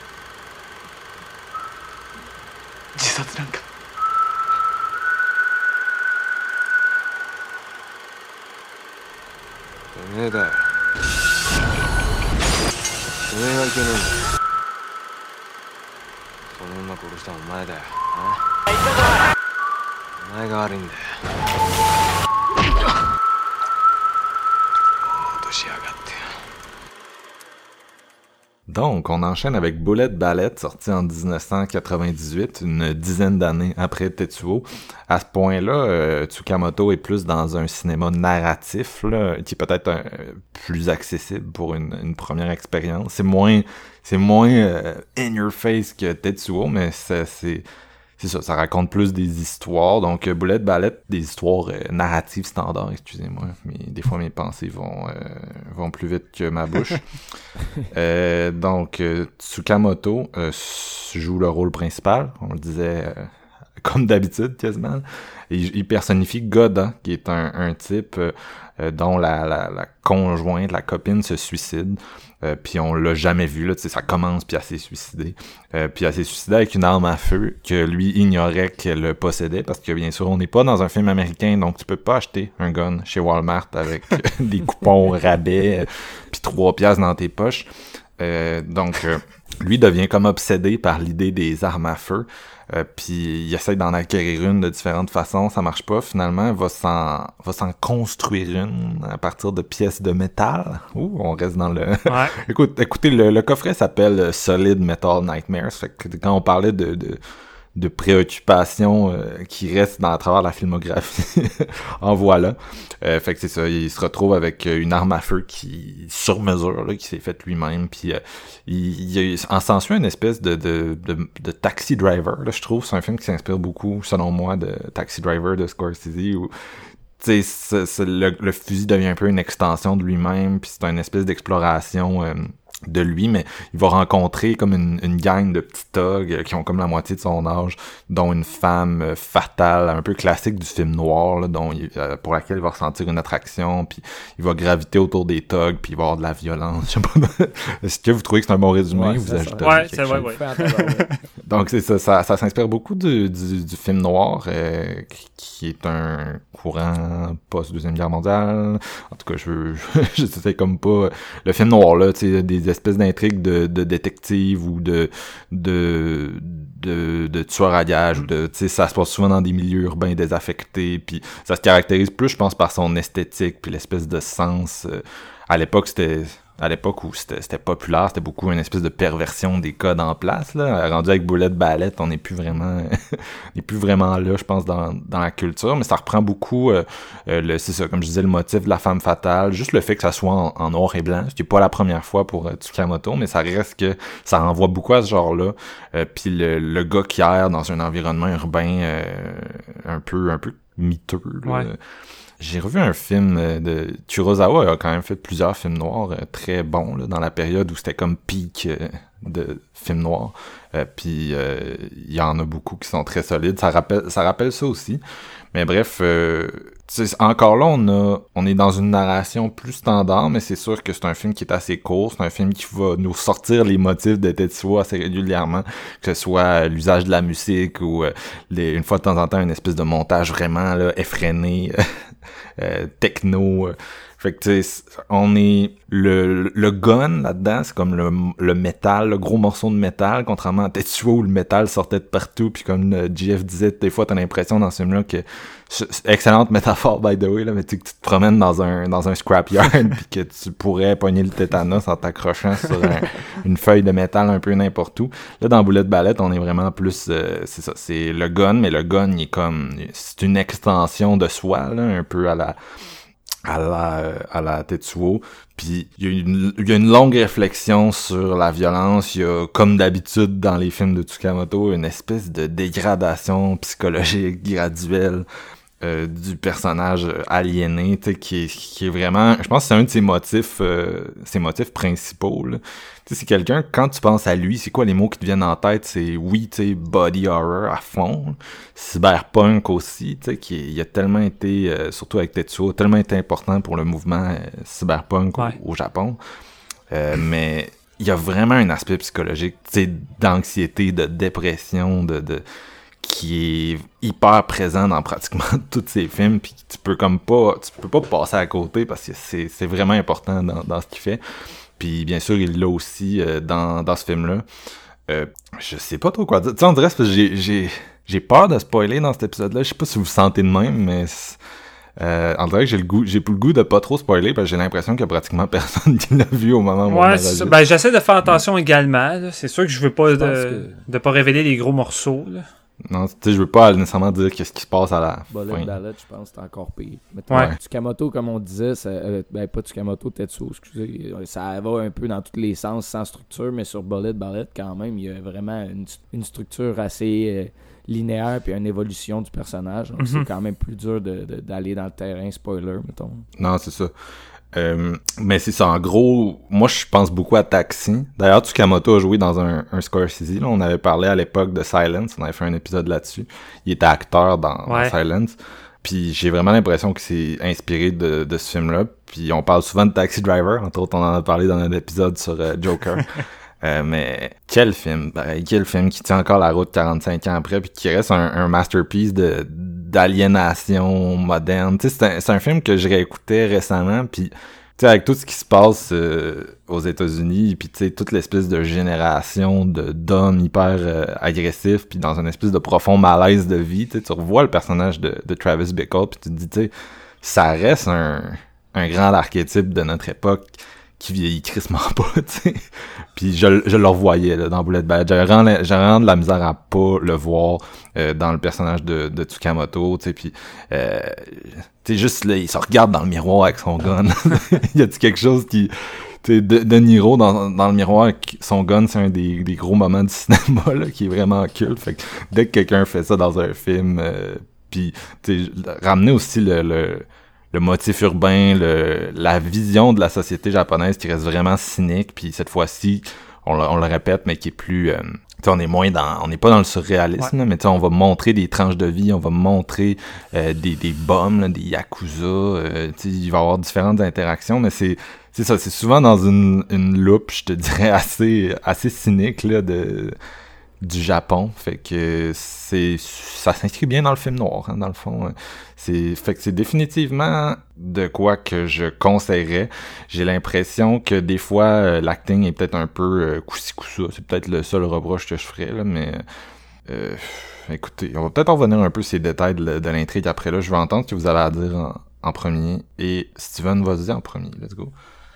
ねえだよ。お上がいけねえんだよ。その女殺したのお前だよ。お前が悪いんだよ。Donc, on enchaîne avec Bullet Ballet, sorti en 1998, une dizaine d'années après Tetsuo. À ce point-là, euh, Tsukamoto est plus dans un cinéma narratif, qui est peut-être un- plus accessible pour une, une première expérience. C'est moins, c'est moins euh, in your face que Tetsuo, mais c'est, c'est, ça, ça raconte plus des histoires. Donc, euh, Bullet Ballet, des histoires euh, narratives standards, excusez-moi. Mais des fois, mes pensées vont, euh, vont plus vite que ma bouche. *laughs* Euh, donc, euh, Tsukamoto euh, joue le rôle principal, on le disait euh, comme d'habitude quasiment. Il, il personnifie Goda, qui est un, un type dont la, la, la conjointe, la copine se suicide. Euh, puis on l'a jamais vu, là, tu sais, ça commence, puis elle s'est suicidée. Euh, puis elle s'est suicidée avec une arme à feu que lui ignorait qu'elle possédait, parce que bien sûr, on n'est pas dans un film américain, donc tu peux pas acheter un gun chez Walmart avec *laughs* *laughs* des coupons rabais, puis trois pièces dans tes poches. Euh, donc, euh, lui devient comme obsédé par l'idée des armes à feu. Euh, puis il essaie d'en acquérir une de différentes façons, ça marche pas. Finalement, il va s'en, va s'en construire une à partir de pièces de métal. Ouh, on reste dans le. Ouais. *laughs* Écoute, écoutez, le, le coffret s'appelle Solid Metal Nightmares. Fait que quand on parlait de, de, de préoccupations euh, qui restent dans à travers la filmographie, *laughs* en voilà. Euh, fait que c'est ça, il se retrouve avec euh, une arme à feu qui sur mesure, là, qui s'est faite lui-même. Puis euh, il, il en s'ensuit une espèce de, de, de, de taxi driver. Là, je trouve c'est un film qui s'inspire beaucoup, selon moi, de Taxi Driver de Scorsese. Où, tu sais, c'est- c'est- le, le fusil devient un peu une extension de lui-même, puis c'est une espèce d'exploration euh, de lui, mais il va rencontrer comme une, une gang de petits thugs euh, qui ont comme la moitié de son âge, dont une femme euh, fatale, un peu classique du film noir, là, dont il- euh, pour laquelle il va ressentir une attraction, puis il va graviter autour des thugs, puis il va avoir de la violence. *laughs* Je sais pas. *laughs* Est-ce que vous trouvez que c'est un bon résumé Ouais, ou vous ajoutez Ouais, quelque c'est vrai, chose? ouais. *laughs* Donc c'est ça, ça, ça s'inspire beaucoup du, du, du film noir, euh, qui- qui est un courant post-deuxième guerre mondiale. En tout cas, je je sais comme pas le film noir là, tu sais, des espèces d'intrigues de, détectives ou de de de, tueurs à gages ou de, ça se passe souvent dans des milieux urbains désaffectés, puis ça se caractérise plus, je pense, par son esthétique puis l'espèce de sens. euh, à l'époque, c'était à l'époque où c'était populaire, c'était beaucoup une espèce de perversion des codes en place. Là. Rendu avec Boulette Ballet, on n'est plus vraiment *laughs* on n'est plus vraiment là, je pense, dans, dans la culture, mais ça reprend beaucoup euh, euh, le, c'est ça, comme je disais, le motif de la femme fatale, juste le fait que ça soit en, noir et blanc, ce qui est pas la première fois pour euh, Tsukamoto, mais ça reste que ça renvoie beaucoup à ce genre-là. Euh, Puis le, le gars qui erre dans un environnement urbain euh, un peu un peu miteux. là. Ouais. J'ai revu un film euh, de Kurosawa a quand même fait plusieurs films noirs euh, très bons là, dans la période où c'était comme peak euh, de films noirs. Euh, Puis il y en a beaucoup qui sont très solides. Ça rappelle ça rappelle ça aussi. Mais bref, euh, encore là, on a, on est dans une narration plus standard, mais c'est sûr que c'est un film qui est assez court. C'est un film qui va nous sortir les motifs de Tetsuo assez régulièrement, que ce soit l'usage de la musique ou les- une fois de temps en temps une espèce de montage vraiment là, effréné, *laughs* Eh, techno. Fait que tu sais, on est le, le gun là-dedans, c'est comme le, le métal, le gros morceau de métal, contrairement à Tetsuo où le métal sortait de partout, puis comme euh, JF disait, des fois t'as l'impression dans ce film-là que excellente métaphore by the way là, mais tu sais, que tu te promènes dans un dans un scrapyard *laughs* puis que tu pourrais pogner le tétanos en t'accrochant sur un- *laughs* une feuille de métal un peu n'importe où. Là dans Boulette Ballet, on est vraiment plus euh, c'est ça, c'est le gun mais le gun il est comme c'est une extension de soi là, un peu à la à la, à la Tetsuo. Puis il y, a une, y a une longue réflexion sur la violence. Il y a, comme d'habitude dans les films de Tsukamoto, une espèce de dégradation psychologique graduelle euh, du personnage aliéné, tu sais, qui est, qui est vraiment... Je pense que c'est un de ses motifs, euh, ses motifs principaux, là. Tu sais, c'est quelqu'un, quand tu penses à lui, c'est quoi les mots qui te viennent en tête? C'est oui, tu sais, body horror à fond. Cyberpunk aussi, tu sais, qui il a tellement été, euh, surtout avec Tetsuo, tellement été important pour le mouvement euh, cyberpunk au- Ouais. au, Japon. Euh, mais il y a vraiment un aspect psychologique, tu sais, d'anxiété, de dépression, de, de qui est hyper présent dans pratiquement *laughs* tous ces films puis tu peux comme pas tu peux pas passer à côté parce que c'est c'est vraiment important dans, dans ce qu'il fait Puis bien sûr, il l'a aussi euh, dans, dans ce film-là. Euh, je sais pas trop quoi dire. Tu sais, on dirait que j'ai, j'ai, j'ai peur de spoiler dans cet épisode-là. Je sais pas si vous vous sentez de même, mais euh, on dirait que j'ai le goût, j'ai plus le goût de pas trop spoiler parce que j'ai l'impression qu'il y a pratiquement *laughs* personne qui l'a vu au moment où on Ouais, ça. Ben, j'essaie de faire attention également. C'est sûr que je veux pas de, de pas révéler les gros morceaux. Là. Non, tu sais, je veux pas nécessairement dire qu'est-ce qui se passe à la Bullet fin. Ballad, je pense que c'est encore pire. Mettons, Ouais. Tsukamoto, comme on disait, ça, euh, ben pas Tsukamoto, Tetsuo, excusez, ça va un peu dans tous les sens sans structure, mais sur Bullet Ballad, quand même, il y a vraiment une, une structure assez euh, linéaire puis une évolution du personnage. Donc Mhm. c'est quand même plus dur d'aller dans le terrain spoiler, mettons. Non, c'est ça. Euh, mais c'est ça, en gros, moi je pense beaucoup à Taxi. D'ailleurs, Tsukamoto a joué dans un, un Scorsese. Là. On avait parlé à l'époque de Silence, on avait fait un épisode là-dessus. Il était acteur dans. Silence. Puis j'ai vraiment l'impression que c'est inspiré de, de ce film-là. Puis on parle souvent de Taxi Driver, entre autres on en a parlé dans un épisode sur euh, Joker. *laughs* Euh, mais quel film, pareil, quel film qui tient encore la route 45 ans après, puis qui reste un, un masterpiece de d'aliénation moderne. C'est un, un film que je réécoutais récemment, puis avec tout ce qui se passe euh, aux États-Unis, puis toute l'espèce de génération de d'hommes hyper euh, agressifs, puis dans une espèce de profond malaise de vie, tu revois le personnage de, de Travis Bickle, puis tu te dis, tu ça reste un, un grand archétype de notre époque qui vieillit crissement *laughs* pas, tu. Puis je, je le revoyais là, dans Bullet Bad. J'avais vraiment, de la misère à pas le voir euh, dans le personnage de, de Tsukamoto, tu sais. Puis, euh, tu sais, juste là, il se regarde dans le miroir avec son gun. *laughs* y a-tu quelque chose qui... Tu de, de Niro dans, dans le miroir, son gun, c'est un des, des gros moments du *laughs* cinéma là, qui est vraiment culte. Fait que dès que quelqu'un fait ça dans un film, euh, puis tu sais, ramener aussi le, le, le motif urbain, le, la vision de la société japonaise qui reste vraiment cynique, puis cette fois-ci, on, le- on le répète, mais qui est plus... euh, on est moins dans... On n'est pas dans le surréalisme, là, mais on va montrer des tranches de vie, on va montrer euh, des, des bombes, là, des yakuza, euh, il va y avoir différentes interactions, mais c'est... C'est ça, c'est souvent dans une, une loupe, je te dirais, assez, assez cynique, là, de du Japon. Fait que c'est ça s'inscrit bien dans le film noir, hein, dans le fond. C'est fait que c'est définitivement de quoi que je conseillerais. J'ai l'impression que des fois euh, l'acting est peut-être un peu euh, coussi coussa. C'est peut-être le seul reproche que je ferais là, mais euh, écoutez, on va peut-être en revenir un peu ces détails de, l'intrigue après là. Je veux entendre ce que vous avez à dire en, en premier. Et Steven, vas-y en premier. Let's go.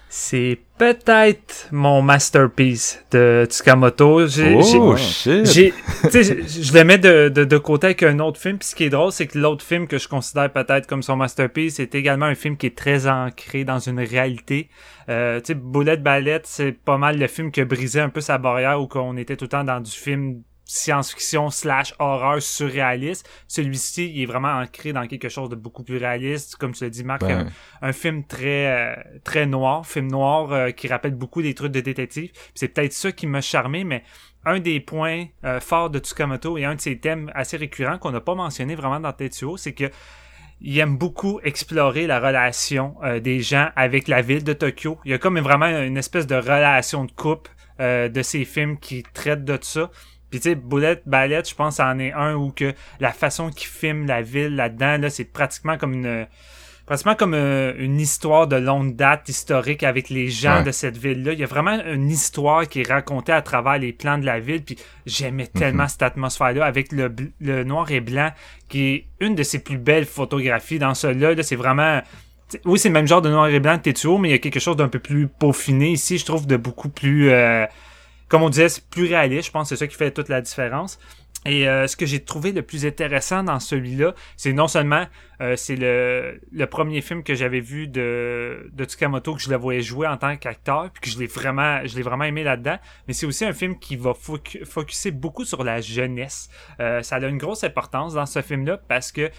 C'est peut-être mon masterpiece de Tsukamoto. J'ai, Oh shit! Je, le mets de, de, de côté avec un autre film. Puis ce qui est drôle, c'est que l'autre film que je considère peut-être comme son masterpiece, c'est également un film qui est très ancré dans une réalité. Euh, tu sais, Bullet Ballet, c'est pas mal le film qui a brisé un peu sa barrière où qu'on était tout le temps dans du film science-fiction slash horreur surréaliste. Celui-ci, il est vraiment ancré dans quelque chose de beaucoup plus réaliste. Comme tu l'as dit, Marc, Ben, un, un film très euh, très noir, film noir euh, qui rappelle beaucoup des trucs de détective. C'est peut-être ça qui m'a charmé, mais un des points euh, forts de Tsukamoto et un de ses thèmes assez récurrents qu'on n'a pas mentionné vraiment dans Tetsuo, c'est que il aime beaucoup explorer la relation euh, des gens avec la ville de Tokyo. Il y a comme vraiment une espèce de relation de couple euh, de ces films qui traitent de ça. Puis tu sais, Bullet Ballet, je pense, en est un où que la façon qu'il filme la ville là-dedans, là, c'est pratiquement comme une pratiquement comme euh, une histoire de longue date historique avec les gens Ouais. de cette ville-là. Il y a vraiment une histoire qui est racontée à travers les plans de la ville. Puis j'aimais tellement cette atmosphère-là avec le, noir et blanc qui est une de ses plus belles photographies dans celui-là. Là, c'est vraiment... Oui, c'est le même genre de noir et blanc que Tetsuo, mais il y a quelque chose d'un peu plus peaufiné ici, je trouve, de beaucoup plus... euh, comme on disait, c'est plus réaliste. Je pense que c'est ça qui fait toute la différence. Et euh, ce que j'ai trouvé le plus intéressant dans celui-là, c'est non seulement euh, c'est le, le premier film que j'avais vu de, de Tsukamoto que je le voyais jouer en tant qu'acteur, puis que je l'ai vraiment, je l'ai vraiment aimé là-dedans, mais c'est aussi un film qui va focu- focuser beaucoup sur la jeunesse. Euh, ça a une grosse importance dans ce film-là parce que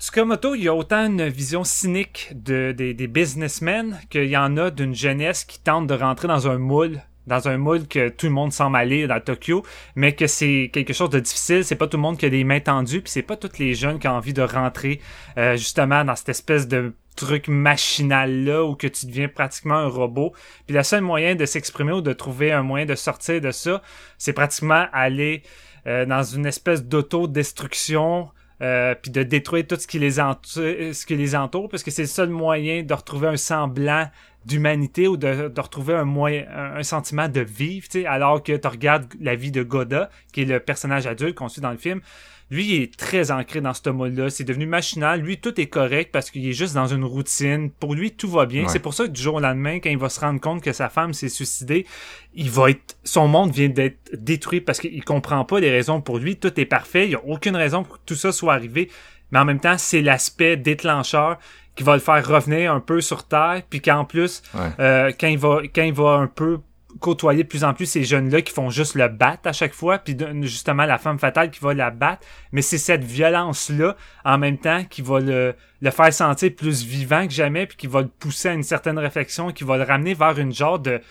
Tsukamoto, il y a autant une vision cynique de, des, des businessmen qu'il y en a d'une jeunesse qui tente de rentrer dans un moule dans un moule que tout le monde semble aller dans Tokyo, mais que c'est quelque chose de difficile, c'est pas tout le monde qui a des mains tendues, puis c'est pas tous les jeunes qui ont envie de rentrer euh, justement dans cette espèce de truc machinal là où que tu deviens pratiquement un robot. Puis le seul moyen de s'exprimer ou de trouver un moyen de sortir de ça, c'est pratiquement aller euh, dans une espèce d'autodestruction euh, puis de détruire tout ce qui les entoure, ce qui les entoure parce que c'est le seul moyen de retrouver un semblant d'humanité ou de, de retrouver un, moyen, un, un sentiment de vivre, alors que tu regardes la vie de Goda, qui est le personnage adulte qu'on suit dans le film, lui, il est très ancré dans ce mode-là. C'est devenu machinal. Lui, tout est correct parce qu'il est juste dans une routine. Pour lui, tout va bien. Ouais. C'est pour ça que du jour au lendemain, quand il va se rendre compte que sa femme s'est suicidée, il va être, son monde vient d'être détruit parce qu'il comprend pas les raisons pour lui. Tout est parfait. Il y a aucune raison pour que tout ça soit arrivé. Mais en même temps, c'est l'aspect déclencheur qui va le faire revenir un peu sur terre, puis qu'en plus, Ouais. euh, quand il va, quand il va un peu côtoyer de plus en plus ces jeunes-là qui font juste le battre à chaque fois, puis justement la femme fatale qui va la battre, mais c'est cette violence-là, en même temps, qui va le, le faire sentir plus vivant que jamais, puis qui va le pousser à une certaine réflexion, qui va le ramener vers une genre de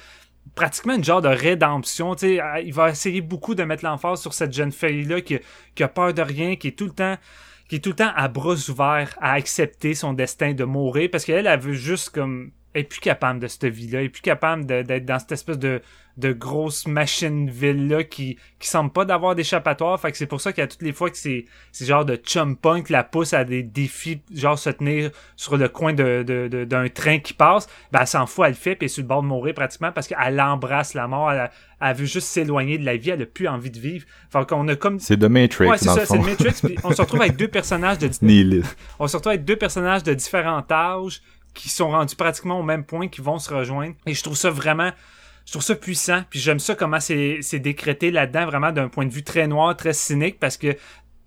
pratiquement une genre de rédemption, tu sais, euh, il va essayer beaucoup de mettre l'emphase sur cette jeune fille-là qui, qui a peur de rien, qui est tout le temps qui est tout le temps à bras ouverts à accepter son destin de mourir parce qu'elle elle veut juste comme elle est plus capable de cette vie-là, elle est plus capable d'être dans cette espèce de, de grosse machine ville-là qui, qui semble pas d'avoir d'échappatoire. Fait que c'est pour ça qu'il y a toutes les fois que c'est, c'est genre de chum punk la pousse à des défis, genre se tenir sur le coin de, de, de- d'un train qui passe, ben elle s'en fout, elle le fait, puis elle est sur le bord de mourir pratiquement parce qu'elle embrasse la mort, elle, elle veut juste s'éloigner de la vie, elle a plus envie de vivre. Fait qu'on a comme C'est de Matrix, Ouais, c'est ça, c'est le Matrix. puis on se retrouve avec deux personnages de *laughs* on se retrouve avec deux personnages de différents âges qui sont rendus pratiquement au même point, qui vont se rejoindre. Et je trouve ça vraiment, je trouve ça puissant. Puis j'aime ça comment c'est c'est décrété là-dedans, vraiment d'un point de vue très noir, très cynique, parce que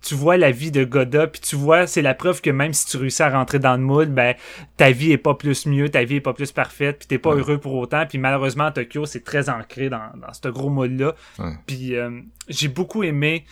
tu vois la vie de Goda, puis tu vois, c'est la preuve que même si tu réussis à rentrer dans le moule, ben ta vie est pas plus mieux, ta vie est pas plus parfaite, puis t'es pas Ouais. heureux pour autant. Puis malheureusement, à Tokyo, c'est très ancré dans, dans ce gros moule-là. Ouais. Puis euh, j'ai beaucoup aimé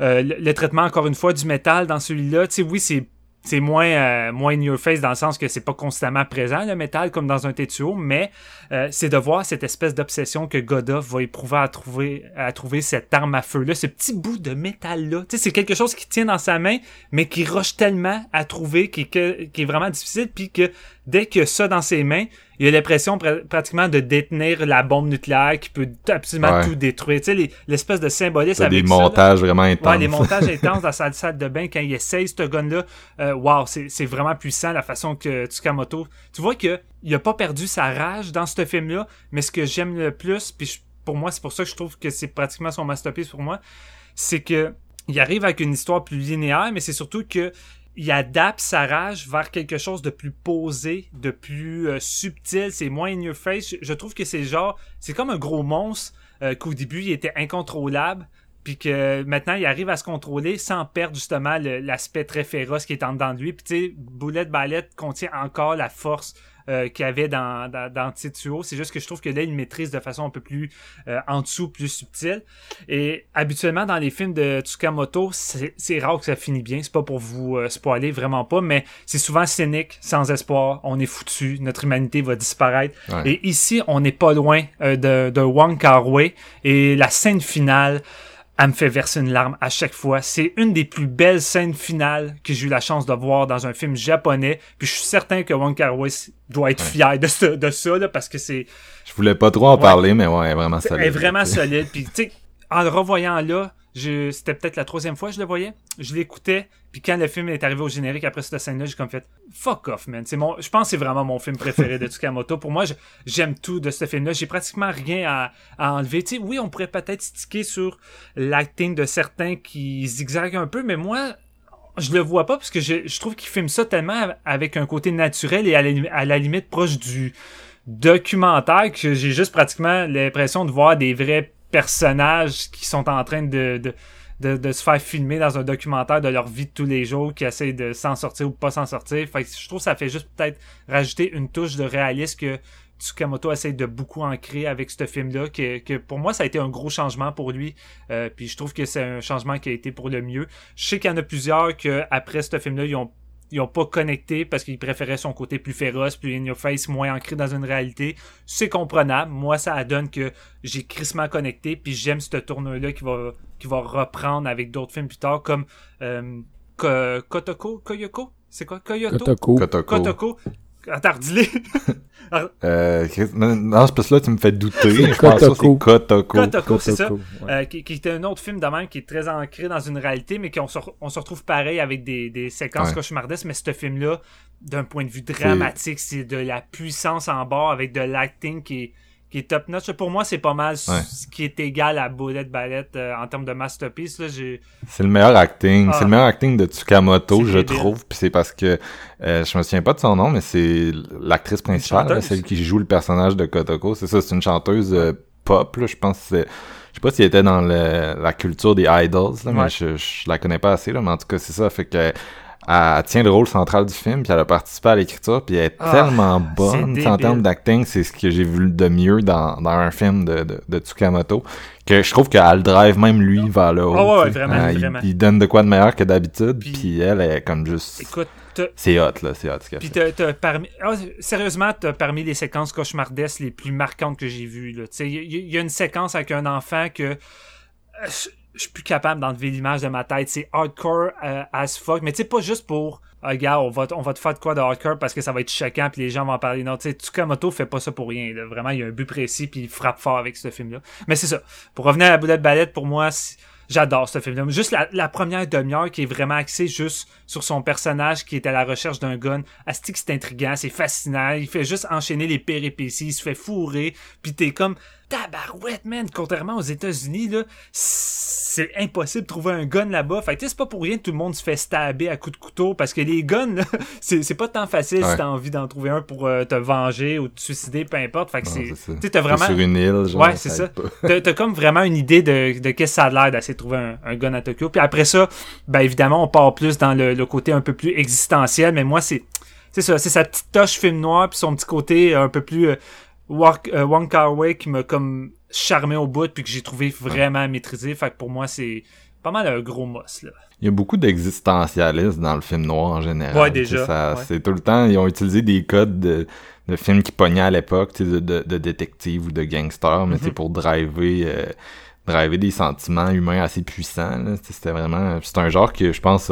euh, le, le traitement, encore une fois, du métal dans celui-là. Tu sais, oui, c'est c'est moins euh, moins in your face dans le sens que c'est pas constamment présent le métal comme dans un Tetsuo mais euh, c'est de voir cette espèce d'obsession que Godov va éprouver à trouver à trouver cette arme à feu là ce petit bout de métal là tu sais c'est quelque chose qui tient dans sa main mais qui rush tellement à trouver qui, que- qui est vraiment difficile puis que dès qu'il a ça dans ses mains il a l'impression pr- pratiquement de détenir la bombe nucléaire qui peut absolument Ouais. tout détruire tu sais les- l'espèce de symbolisme des avec ça, là. montages vraiment intenses. Ouais, les montages *laughs* intenses dans sa salle de bain quand il essaye ce gun-là. Euh, wow, c'est c'est vraiment puissant la façon que Tsukamoto. Tu vois que il a pas perdu sa rage dans ce film-là, mais ce que j'aime le plus, puis pour moi, c'est pour ça que je trouve que c'est pratiquement son masterpiece pour moi, c'est que il arrive avec une histoire plus linéaire, mais c'est surtout que il adapte sa rage vers quelque chose de plus posé, de plus euh, subtil, c'est moins in your face. Je, trouve que c'est genre, c'est comme un gros monstre euh, qu'au début il était incontrôlable, puis que maintenant il arrive à se contrôler sans perdre justement l'aspect très féroce qui est en dedans de lui. Puis tu sais, Boulette Ballette contient encore la force euh, qu'il y avait dans, dans, dans Tetsuo. C'est juste que je trouve que là, il maîtrise de façon un peu plus euh, en dessous, plus subtile. Et habituellement, dans les films de Tsukamoto, c'est rare que ça finit bien. C'est pas pour vous euh, spoiler, vraiment pas, mais c'est souvent cynique, sans espoir. On est foutu, notre humanité va disparaître. Ouais. Et ici, on n'est pas loin euh, de, de Wong Kar-wai. Et la scène finale, elle me fait verser une larme à chaque fois. C'est une des plus belles scènes finales que j'ai eu la chance de voir dans un film japonais. Puis je suis certain que Wong Kar-wai doit être fier de, ce, de ça, là, parce que c'est Je voulais pas trop en Ouais. parler, mais ouais, vraiment solide. elle est vraiment solide. Puis, tu sais, en le revoyant là, je- c'était peut-être la troisième fois que je le voyais. Je l'écoutais. Puis quand le film est arrivé au générique après cette scène-là, j'ai comme fait fuck off, man. C'est mon, je pense que c'est vraiment mon film préféré de Tsukamoto. Pour moi, j'aime tout de ce film-là. J'ai pratiquement rien à, enlever. Oui, on pourrait peut-être sticker sur l'acting de certains qui zigzaguent un peu, mais moi, je le vois pas parce que je, trouve qu'il filme ça tellement avec un côté naturel et à la, à limite proche du documentaire que j'ai juste pratiquement l'impression de voir des vrais personnages qui sont en train de, de, de se faire filmer dans un documentaire de leur vie de tous les jours, qui essayent de s'en sortir ou pas s'en sortir. Fait que je trouve que ça fait juste peut-être rajouter une touche de réalisme que Tsukamoto essaie de beaucoup ancrer avec ce film-là, que, que pour moi ça a été un gros changement pour lui. Euh, puis je trouve que c'est un changement qui a été pour le mieux. Je sais qu'il y en a plusieurs que après ce film-là, ils ont ils ont pas connecté parce qu'ils préféraient son côté plus féroce, plus in your face, moins ancré dans une réalité. C'est comprenable. Moi, ça donne que j'ai crissement connecté, puis j'aime ce tourneur-là qui va, qui va reprendre avec d'autres films plus tard, comme euh, Ko- Kotoko, Koyoko? C'est quoi? Koyoto? Kotoko. Kotoko. Kotoko. Attends, dis-les. *laughs* Euh, non, c'est parce que là, tu me fais douter. C'est Je pense que Kotoko. c'est Kotoko. Kotoko, c'est ça. Ouais. Euh, qui, qui était un autre film de même qui est très ancré dans une réalité, mais qu'on se, re- on se retrouve pareil avec des, des séquences Ouais. cauchemardesques. Mais ce film-là, d'un point de vue dramatique, c'est de la puissance en bord avec de l'acting qui est, qui est top notch. Pour moi, c'est pas mal Ouais. ce qui est égal à Bullet Ballet euh, en termes de masterpiece. Là, j'ai... C'est le meilleur acting. Ah. C'est le meilleur acting de Tsukamoto, je trouve. Puis c'est parce que euh, je me souviens pas de son nom, mais c'est l'actrice principale, là, celle qui joue le personnage de Kotoko. C'est ça, c'est une chanteuse euh, pop. Là, je pense que. Je sais pas si elle était dans le- la culture des idols, là, mais Ouais. je, je la connais pas assez. Là, mais en tout cas, c'est ça. Fait que elle tient le rôle central du film, puis elle a participé à l'écriture, puis elle est Ah, tellement bonne. En termes d'acting, c'est ce que j'ai vu de mieux dans, dans un film de, de, de Tsukamoto. Que je trouve qu'elle drive même lui vers le haut. Ah ouais, ouais, tu sais. vraiment, Euh, il- vraiment. Il, donne de quoi de meilleur que d'habitude, Puis- puis, elle est comme juste... Écoute, C'est hot, là, c'est hot ce Puis t'as, parmi... ah, sérieusement, t'as parmi les séquences cauchemardesques les plus marquantes que j'ai vues. là. Tu sais, Il y, il y a une séquence avec un enfant que euh, je suis plus capable d'enlever l'image de ma tête. C'est hardcore euh, as fuck. Mais tu sais, pas juste pour ah, gars, on va, on va te faire de quoi de hardcore parce que ça va être choquant puis les gens vont en parler. Non, tu sais, Tsukamoto fait pas ça pour rien. Vraiment, il y a un but précis puis il frappe fort avec ce film-là. Mais c'est ça. Pour revenir à la Bullet Ballet, pour moi, j'adore ce film-là. Juste la, première demi-heure qui est vraiment axée juste sur son personnage qui est à la recherche d'un gun. Asti que c'est intriguant, c'est fascinant. Il fait juste enchaîner les péripéties, il se fait fourrer. Puis t'es comme tabarouette, man. Contrairement aux États-Unis, là, c'est impossible de trouver un gun là-bas. Fait que tu sais, c'est pas pour rien que tout le monde se fait stabber à coups de couteau parce que les guns, là, *laughs* c'est c'est pas tant facile Ouais. si t'as envie d'en trouver un pour euh, te venger ou te suicider, peu importe. Fait que Non, c'est, ça. t'as vraiment, sur une île, genre. Ouais, c'est ça. t'as, t'as comme vraiment une idée de, de qu'est-ce que ça a l'air d'essayer de trouver un, un gun à Tokyo. Puis après ça, ben évidemment, on part plus dans le, le côté un peu plus existentiel, mais moi, c'est, c'est ça, c'est sa petite touche film noir puis son petit côté un peu plus euh, Walk- euh, Wong Kar Wai qui m'a comme charmé au bout puis que j'ai trouvé vraiment maîtrisé. Fait que pour moi, c'est pas mal un gros moss, là. Il y a beaucoup d'existentialisme dans le film noir en général. Ouais, déjà, ouais. C'est tout le temps, ils ont utilisé des codes de, de films qui pognaient à l'époque, tu sais, de, de, de détectives ou de gangsters, mais Mhm. c'est pour driver, euh, driver des sentiments humains assez puissants. C'était vraiment... C'est un genre que, je pense,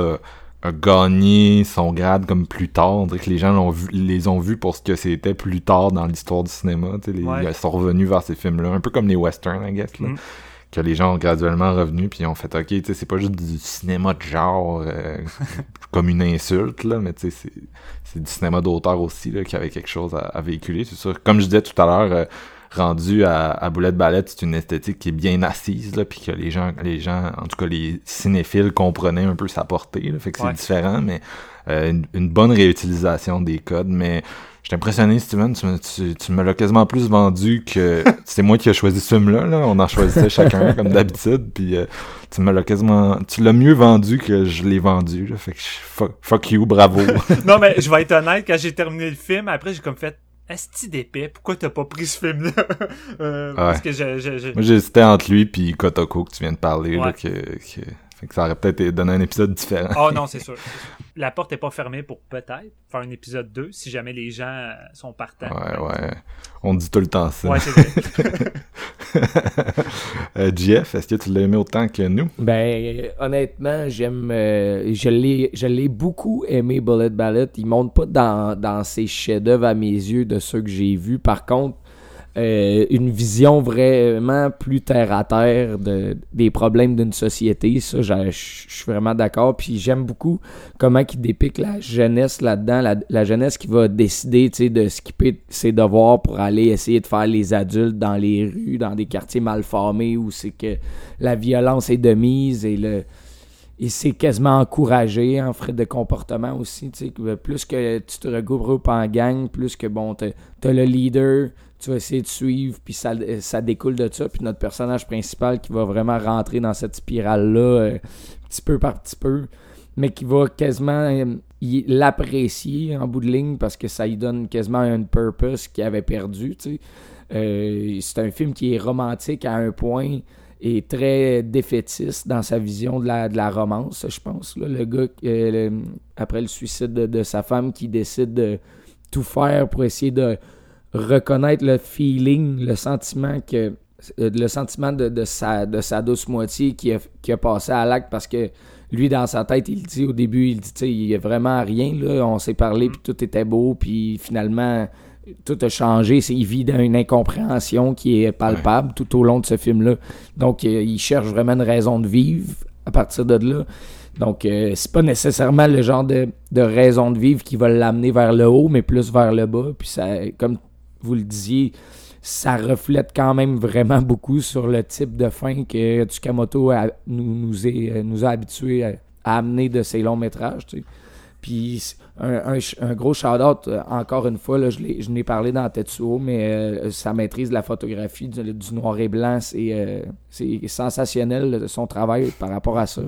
a gagné son grade comme plus tard. On dirait que les gens l'ont vu, les ont vus pour ce que c'était plus tard dans l'histoire du cinéma. Les, Ouais. Ils sont revenus vers ces films-là, un peu comme les westerns, I guess. Là Mhm. que les gens ont graduellement revenu puis ont fait ok c'est pas juste du cinéma de genre euh, *laughs* comme une insulte là mais c'est c'est du cinéma d'auteur aussi là qui avait quelque chose à, à véhiculer c'est sûr comme je disais tout à l'heure euh, rendu à, à Boulette Ballette c'est une esthétique qui est bien assise là puis que les gens les gens en tout cas les cinéphiles comprenaient un peu sa portée là, fait que c'est différent mais euh, une, une bonne réutilisation des codes mais J'étais impressionné, Steven. Tu, me- tu, tu me l'as quasiment plus vendu que *laughs* c'est moi qui ai choisi ce film-là. Là. On en choisissait chacun *laughs* comme d'habitude. Puis euh, tu me l'as quasiment, tu l'as mieux vendu que je l'ai vendu. Là. Fait que je- fuck, fuck you, bravo. *laughs* non, mais je vais être honnête, quand j'ai terminé le film, après, j'ai comme fait, Asti d'épais, pourquoi t'as pas pris ce film-là? *laughs* Euh, Parce que je, je, je- moi j'hésitais entre lui puis Kotoko que tu viens de parler. Là, Ouais. que, que- fait que ça aurait peut-être donné un épisode différent. Oh non, *laughs* c'est sûr. La porte est pas fermée pour peut-être faire un épisode 2 si jamais les gens euh, sont partants. Ouais, ouais. On dit tout le temps ça. Ouais, c'est vrai. *laughs* Euh, Jeff, est-ce que tu l'as aimé autant que nous? Ben, honnêtement, j'aime. euh, je l'ai je l'ai beaucoup aimé, Bullet Ballet. Il monte pas dans, dans ses chefs-d'œuvre à mes yeux de ceux que j'ai vus. Par contre, euh, une vision vraiment plus terre à terre de, des problèmes d'une société. Ça, je suis vraiment d'accord. Puis j'aime beaucoup comment il dépique la jeunesse là-dedans. La, jeunesse qui va décider de skipper ses devoirs pour aller essayer de faire les adultes dans les rues, dans des quartiers mal formés où c'est que la violence est de mise et le et c'est quasiment encouragé en frais de comportement aussi. Plus que tu te regroupes en gang, plus que bon, t'as as le leader, tu vas essayer de suivre, puis ça, ça découle de ça. Puis notre personnage principal qui va vraiment rentrer dans cette spirale-là, euh, petit peu par petit peu, mais qui va quasiment euh, l'apprécier en bout de ligne parce que ça lui donne quasiment un purpose qu'il avait perdu. tu. Euh, c'est un film qui est romantique à un point et très défaitiste dans sa vision de la, romance, je pense. Le gars, euh, après le suicide de, de sa femme, qui décide de tout faire pour essayer de reconnaître le feeling, le sentiment que le sentiment de, de sa, de sa douce moitié qui a, qui a passé à l'acte parce que lui, dans sa tête, il dit au début, il dit, tu sais, il y a vraiment rien, là. On s'est parlé, puis tout était beau, puis finalement, tout a changé. Il vit dans une incompréhension qui est palpable tout au long de ce film-là. Donc, euh, il cherche vraiment une raison de vivre à partir de là. Donc, euh, c'est pas nécessairement le genre de, de raison de vivre qui va l'amener vers le haut, mais plus vers le bas. Puis, ça, comme vous le disiez, ça reflète quand même vraiment beaucoup sur le type de fin que Tsukamoto a- nous, nous, est- nous a habitués à, à amener de ses longs métrages. tu sais. Puis un, un, ch- un gros shout-out, euh, encore une fois, là, je n'ai parlé dans Tetsuo, mais euh, sa maîtrise de la photographie, du, du noir et blanc, c'est euh, sensationnel son travail par rapport à ça.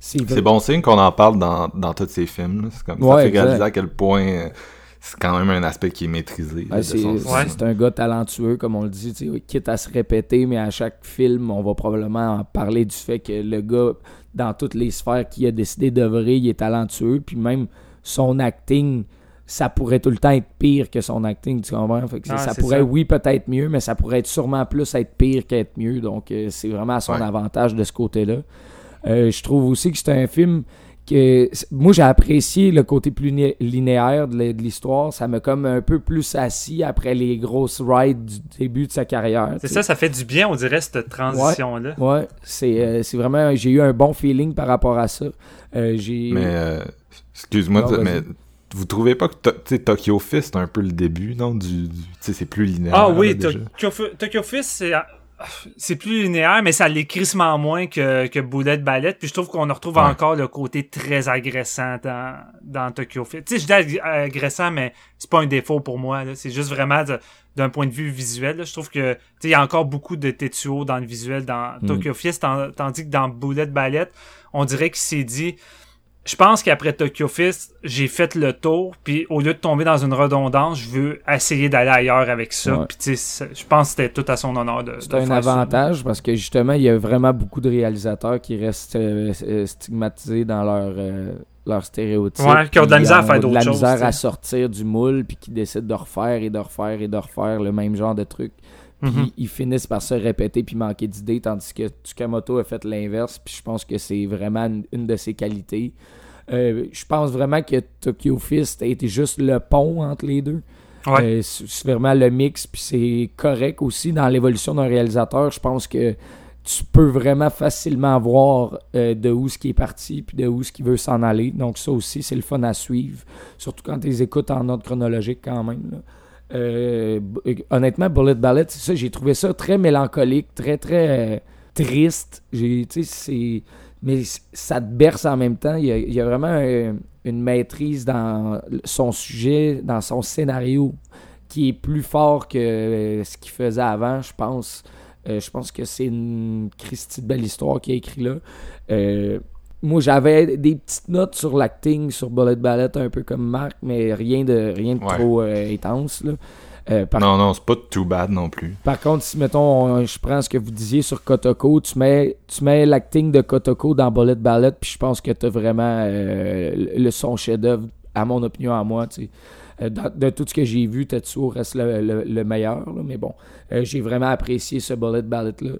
C'est bon signe qu'on en parle dans, dans tous ces films. comme ça fait réaliser à quel point euh, c'est quand même un aspect qui est maîtrisé. de c'est Ouais. un gars talentueux, comme on le dit, quitte à se répéter, mais à chaque film, on va probablement en parler du fait que le gars, dans toutes les sphères qu'il a décidé d'œuvrer, il est talentueux, puis même son acting, ça pourrait tout le temps être pire que son acting, tu comprends? Fait que Ah, ça pourrait, ça. oui, peut-être mieux, mais ça pourrait être sûrement plus être pire qu'être mieux, donc euh, c'est vraiment à son Ouais. avantage de ce côté-là. Euh, je trouve aussi que c'est un film que moi j'ai apprécié le côté plus linéaire de l'histoire ça m'a comme un peu plus assis après les grosses rides du début de sa carrière C'est ça, ça fait du bien, on dirait, cette transition-là. ouais c'est euh, c'est vraiment j'ai eu un bon feeling par rapport à ça Euh, j'ai Mais, euh, excuse-moi, mais vous trouvez pas que Tokyo Fist, c'est un peu le début, non? Du, c'est plus linéaire. Ah oui, Tokyo Fist, c'est c'est plus linéaire, mais ça l'est crissement moins que, que Bullet Ballet. Puis je trouve qu'on en retrouve Ouais. encore le côté très agressant dans, dans Tokyo Fist. Tu sais, je dis ag- agressant, mais c'est pas un défaut pour moi. là. C'est juste vraiment d'un point de vue visuel. là. Je trouve que il y a encore beaucoup de Tetsuo dans le visuel dans Mm. Tokyo Fist, tan- tandis que dans Bullet Ballet, on dirait qu'il s'est dit je pense qu'après Tokyo Fist, j'ai fait le tour, puis au lieu de tomber dans une redondance, je veux essayer d'aller ailleurs avec ça. Ouais. Puis je pense que c'était tout à son honneur de. c'est de un ça. avantage parce que justement il y a vraiment beaucoup de réalisateurs qui restent euh, euh, stigmatisés dans leur euh, leur stéréotype Ouais, qui ont de la misère à faire de d'autres la choses, misère tu sais. à sortir du moule puis qui décident de refaire et de refaire et de refaire le même genre de truc puis Mhm. ils finissent par se répéter puis manquer d'idées tandis que Tsukamoto a fait l'inverse puis je pense que c'est vraiment une, une de ses qualités Euh, je pense vraiment que Tokyo Fist a été juste le pont entre les deux Ouais. Euh, c'est vraiment le mix puis c'est correct aussi dans l'évolution d'un réalisateur je pense que tu peux vraiment facilement voir euh, de où ce qui est parti puis de où ce qui veut s'en aller donc ça aussi c'est le fun à suivre surtout quand tu les écoutes en ordre chronologique quand même là. Euh, honnêtement, Bullet Ballet, c'est ça, j'ai trouvé ça très mélancolique, très très euh, triste. J'ai, tu sais, c'est, mais ça te berce en même temps. Il y a, il y a vraiment un- une maîtrise dans son sujet, dans son scénario, qui est plus fort que euh, ce qu'il faisait avant, je pense. Euh, je pense que c'est une Christie de belle histoire qui a écrit là. Euh, moi, j'avais des petites notes sur l'acting, sur Bullet Ballet, un peu comme Marc, mais rien de, rien de Ouais. trop euh, intense. Là. Euh, par, Non, non, c'est pas too bad non plus. par contre, si, mettons, on- je prends ce que vous disiez sur Kotoko, tu mets, tu mets l'acting de Kotoko dans Bullet Ballet, puis je pense que tu as vraiment euh, le son chef-d'œuvre, à mon opinion, à moi. tu sais. Euh, dans- de tout ce que j'ai vu, Tetsuo reste le, le- le meilleur. là, mais bon, euh, j'ai vraiment apprécié ce Bullet Ballet-là.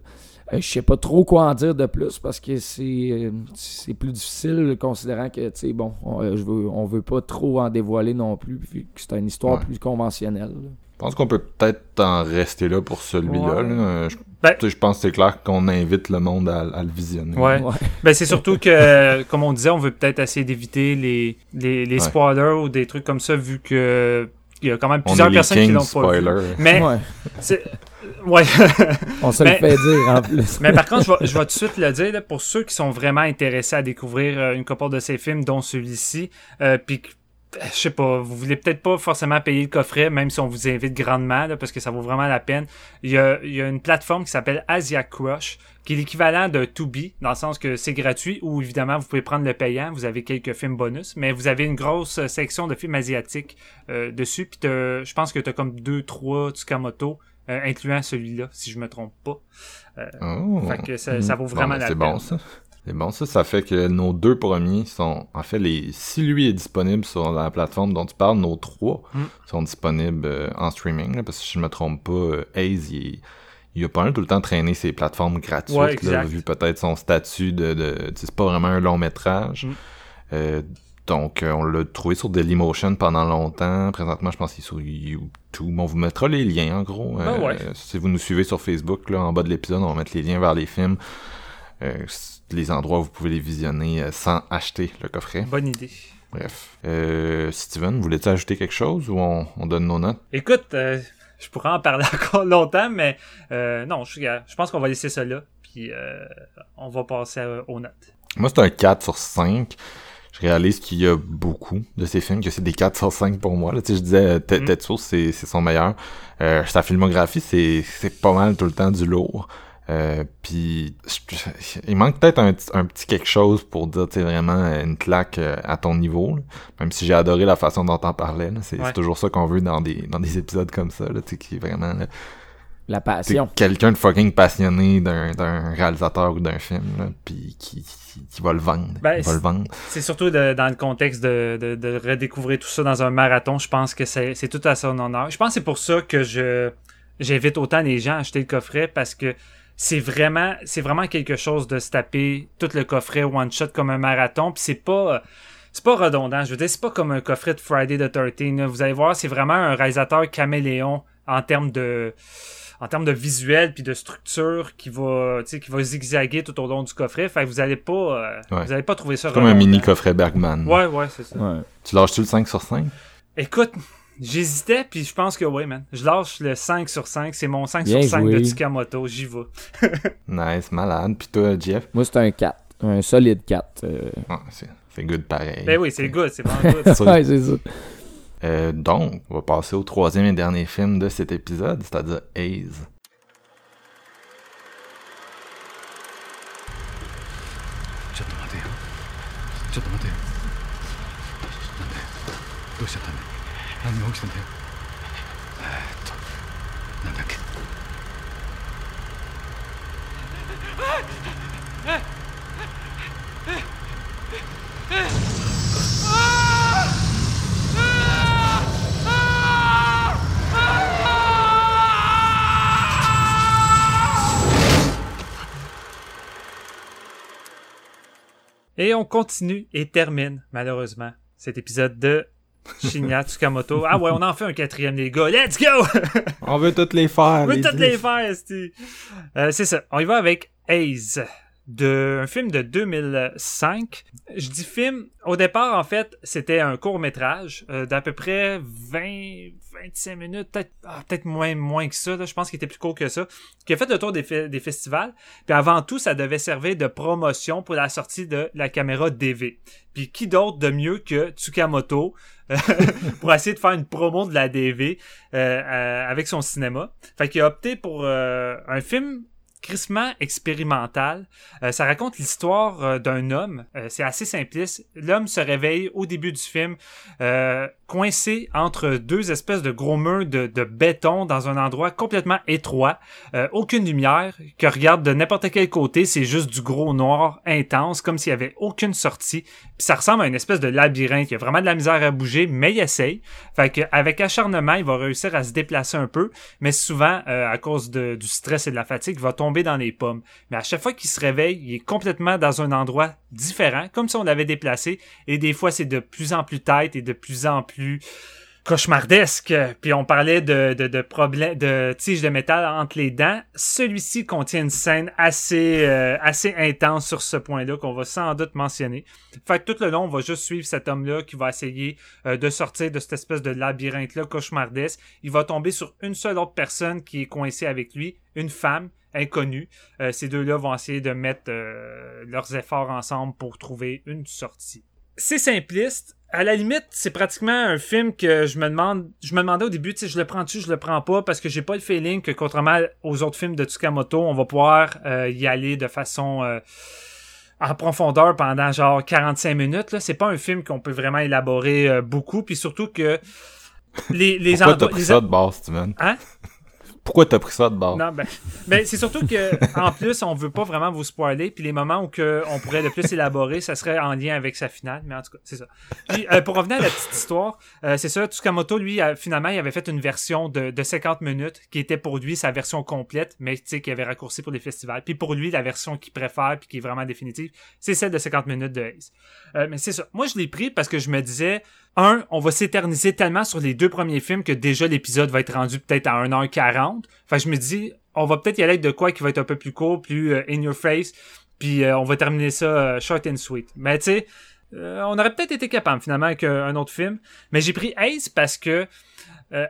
Je sais pas trop quoi en dire de plus parce que c'est c'est plus difficile considérant que tu sais bon on, je veux on veut pas trop en dévoiler non plus vu que c'est une histoire Ouais. plus conventionnelle. là. Je pense qu'on peut peut-être en rester là pour celui-là. Ouais. là. Euh, Je, Ben- tu sais, je pense que c'est clair qu'on invite le monde à, à le visionner. Ouais. Ouais. Ben, c'est surtout que, comme on disait, on veut peut-être essayer d'éviter les, les, les Ouais. spoilers ou des trucs comme ça, vu que il y a quand même plusieurs personnes qui l'ont pas vu. Mais, Ouais. c'est- ouais. *laughs* On se Mais- le fait dire en plus. *laughs* Mais par contre, je vais, je vais tout de suite le dire, là, pour ceux qui sont vraiment intéressés à découvrir euh, une couple de ces films, dont celui-ci, euh, puis que, euh, je sais pas, vous voulez peut-être pas forcément payer le coffret, même si on vous invite grandement, là, parce que ça vaut vraiment la peine. Il y a, il y a une plateforme qui s'appelle Asia Crush, qui est l'équivalent de Tubi, dans le sens que c'est gratuit, ou évidemment, vous pouvez prendre le payant, vous avez quelques films bonus, mais vous avez une grosse euh, section de films asiatiques euh, dessus, puis t'as- je pense que tu as comme deux, trois Tsukamoto, euh, incluant celui-là, si je me trompe pas. Oh. Fait que ça, ça vaut Bon, vraiment la c'est peine. bon ça. C'est bon ça, ça fait que nos deux premiers sont, en fait, les si lui est disponible sur la plateforme dont tu parles, nos trois Mm. sont disponibles euh, en streaming, là, parce que si je me trompe pas, euh, Aze, il, il a pas mal tout le temps traîné ses plateformes gratuites, Ouais, là, exact. vu peut-être son statut de... c'est pas vraiment un long métrage. Mm. Euh, donc, on l'a trouvé sur Dailymotion pendant longtemps. Présentement, je pense qu'il est sur YouTube. On vous mettra les liens, en gros. Ben ouais. Si vous nous suivez sur Facebook, là, en bas de l'épisode, on va mettre les liens vers les films. Les endroits où vous pouvez les visionner euh, sans acheter le coffret. Bonne idée. Bref. Euh, Steven, voulais-tu ajouter quelque chose ou on, on donne nos notes? Écoute, euh, je pourrais en parler *laughs* encore longtemps, mais euh, non, je, je pense qu'on va laisser ça là, puis on va passer aux notes. Moi, c'est un 4 sur 5. Je réalise qu'il y a beaucoup de ces films, que c'est des 4 sur 5 pour moi. Là, tu sais, je disais, Ted Mm. Tetsuo, c'est son meilleur. Euh, sa filmographie, c'est pas mal tout le temps du lourd. Euh, puis il manque peut-être un, petit- un petit quelque chose pour dire, tu sais, vraiment euh, une claque euh, à ton niveau. là. Même si j'ai adoré la façon dont t'en parlais. là. C'est Ouais. c'est toujours ça qu'on veut dans des dans des épisodes comme ça, là, tu sais, qui est vraiment... là, La passion. quelqu'un de fucking passionné d'un d'un réalisateur ou d'un film, là, puis qui, qui, qui va le vendre. Ben, va le vendre. C'est surtout de- dans le contexte de, de, de redécouvrir tout ça dans un marathon. Je pense que c'est c'est tout à son honneur. Je pense que c'est pour ça que je j'invite autant les gens à acheter le coffret parce que c'est vraiment c'est vraiment quelque chose de se taper tout le coffret one shot comme un marathon. Puis c'est pas c'est pas redondant. Je veux dire, c'est pas comme un coffret de Friday the 13. là. Vous allez voir, c'est vraiment un réalisateur caméléon en termes de en termes de visuel puis de structure qui va tu sais qui va zigzaguer tout au long du coffret. Fait que vous allez pas euh, Ouais. vous allez pas trouver ça C'est comme un mini coffret Bergman. Ouais, ouais, c'est ça. Ouais. Tu lâches-tu le 5 sur 5? Écoute, j'hésitais, puis je pense que oui, man. Je lâche le 5 sur 5. C'est mon 5 Bien sur 5 de. Tsukamoto. J'y vais. *laughs* Nice, malade. Puis toi, Jeff? Moi, c'est un 4. Un solide 4. euh. Ah, c'est good pareil. Ben oui, c'est good. C'est vraiment *laughs* good. Ça- ouais, c'est ça. Euh, donc, on va passer au troisième et dernier film de cet épisode, c'est-à-dire Haze. ち 何が起きたんだよえーっとなんだっけ Et on continue et termine, malheureusement, cet épisode de Shinya Tsukamoto. Ah ouais, on en fait un quatrième, les gars. Let's go! On veut toutes les faire. On veut les toutes dix. les faire. Euh, c'est ça. On y va avec Haze. De, un film de 2005. Je dis film. Au départ, en fait, c'était un court métrage euh, d'à peu près 20, 25 minutes, peut-être ah, peut-être moins, moins que ça. là. Je pense qu'il était plus court que ça. Qui a fait le tour des, fe- des festivals. Puis avant tout, ça devait servir de promotion pour la sortie de la caméra DV. Puis qui d'autre de mieux que Tsukamoto euh, *laughs* pour essayer de faire une promo de la DV euh, euh, avec son cinéma. Fait qu'il a opté pour euh, un film crissement expérimental. Ça raconte l'histoire d'un homme. C'est assez simpliste. L'homme se réveille au début du film coincé entre deux espèces de gros murs de, de béton dans un endroit complètement étroit. Euh, aucune lumière que regarde de n'importe quel côté. C'est juste du gros noir intense, comme s'il y avait aucune sortie. Puis ça ressemble à une espèce de labyrinthe. Il y a vraiment de la misère à bouger, mais il essaye. Fait que avec acharnement, il va réussir à se déplacer un peu, mais souvent, euh, à cause de- du stress et de la fatigue, il va tomber dans les pommes. Mais à chaque fois qu'il se réveille, il est complètement dans un endroit différent, comme si on l'avait déplacé. Et des fois, c'est de plus en plus tête et de plus en plus cauchemardesque. Puis on parlait de, de, problèmes de tiges de métal entre les dents. Celui-ci contient une scène assez euh, assez intense sur ce point-là qu'on va sans doute mentionner. Fait que tout le long, on va juste suivre cet homme-là qui va essayer euh, de sortir de cette espèce de labyrinthe-là cauchemardesque. Il va tomber sur une seule autre personne qui est coincée avec lui, une femme inconnue. Euh, ces deux-là vont essayer de mettre leurs efforts ensemble pour trouver une sortie. C'est simpliste. À la limite, c'est pratiquement un film que je me demande, je me demandais au début, tu sais, je le prends-tu, je le prends pas, parce que j'ai pas le feeling que contrairement aux autres films de Tsukamoto, on va pouvoir euh, y aller de façon euh, en profondeur pendant genre 45 minutes. Là, c'est pas un film qu'on peut vraiment élaborer euh, beaucoup, puis surtout que les les Pourquoi t'as pris les ça de base, Steven? Hein? Pourquoi t'as pris ça de bord? Non, ben, *laughs* ben c'est surtout que en plus, on veut pas vraiment vous spoiler, puis les moments où que on pourrait le plus élaborer, ça serait en lien avec sa finale, mais en tout cas, c'est ça. Puis, euh, pour revenir à la petite histoire, euh, c'est ça, Tsukamoto, lui, finalement, il avait fait une version de, de 50 minutes, qui était pour lui sa version complète, mais tu sais, qu'il avait raccourci pour les festivals. Puis pour lui, la version qu'il préfère, puis qui est vraiment définitive, c'est celle de 50 minutes de Ace. Euh, mais c'est ça. Moi, je l'ai pris parce que je me disais, un, on va s'éterniser tellement sur les deux premiers films que déjà l'épisode va être rendu peut-être à 1h40. Fait que je me dis, on va peut-être y aller avec de quoi qui va être un peu plus court, plus euh, in your face, puis euh, on va terminer ça euh, short and sweet. Mais tu sais, on aurait peut-être été capable finalement avec un autre film. Mais j'ai pris Ace parce que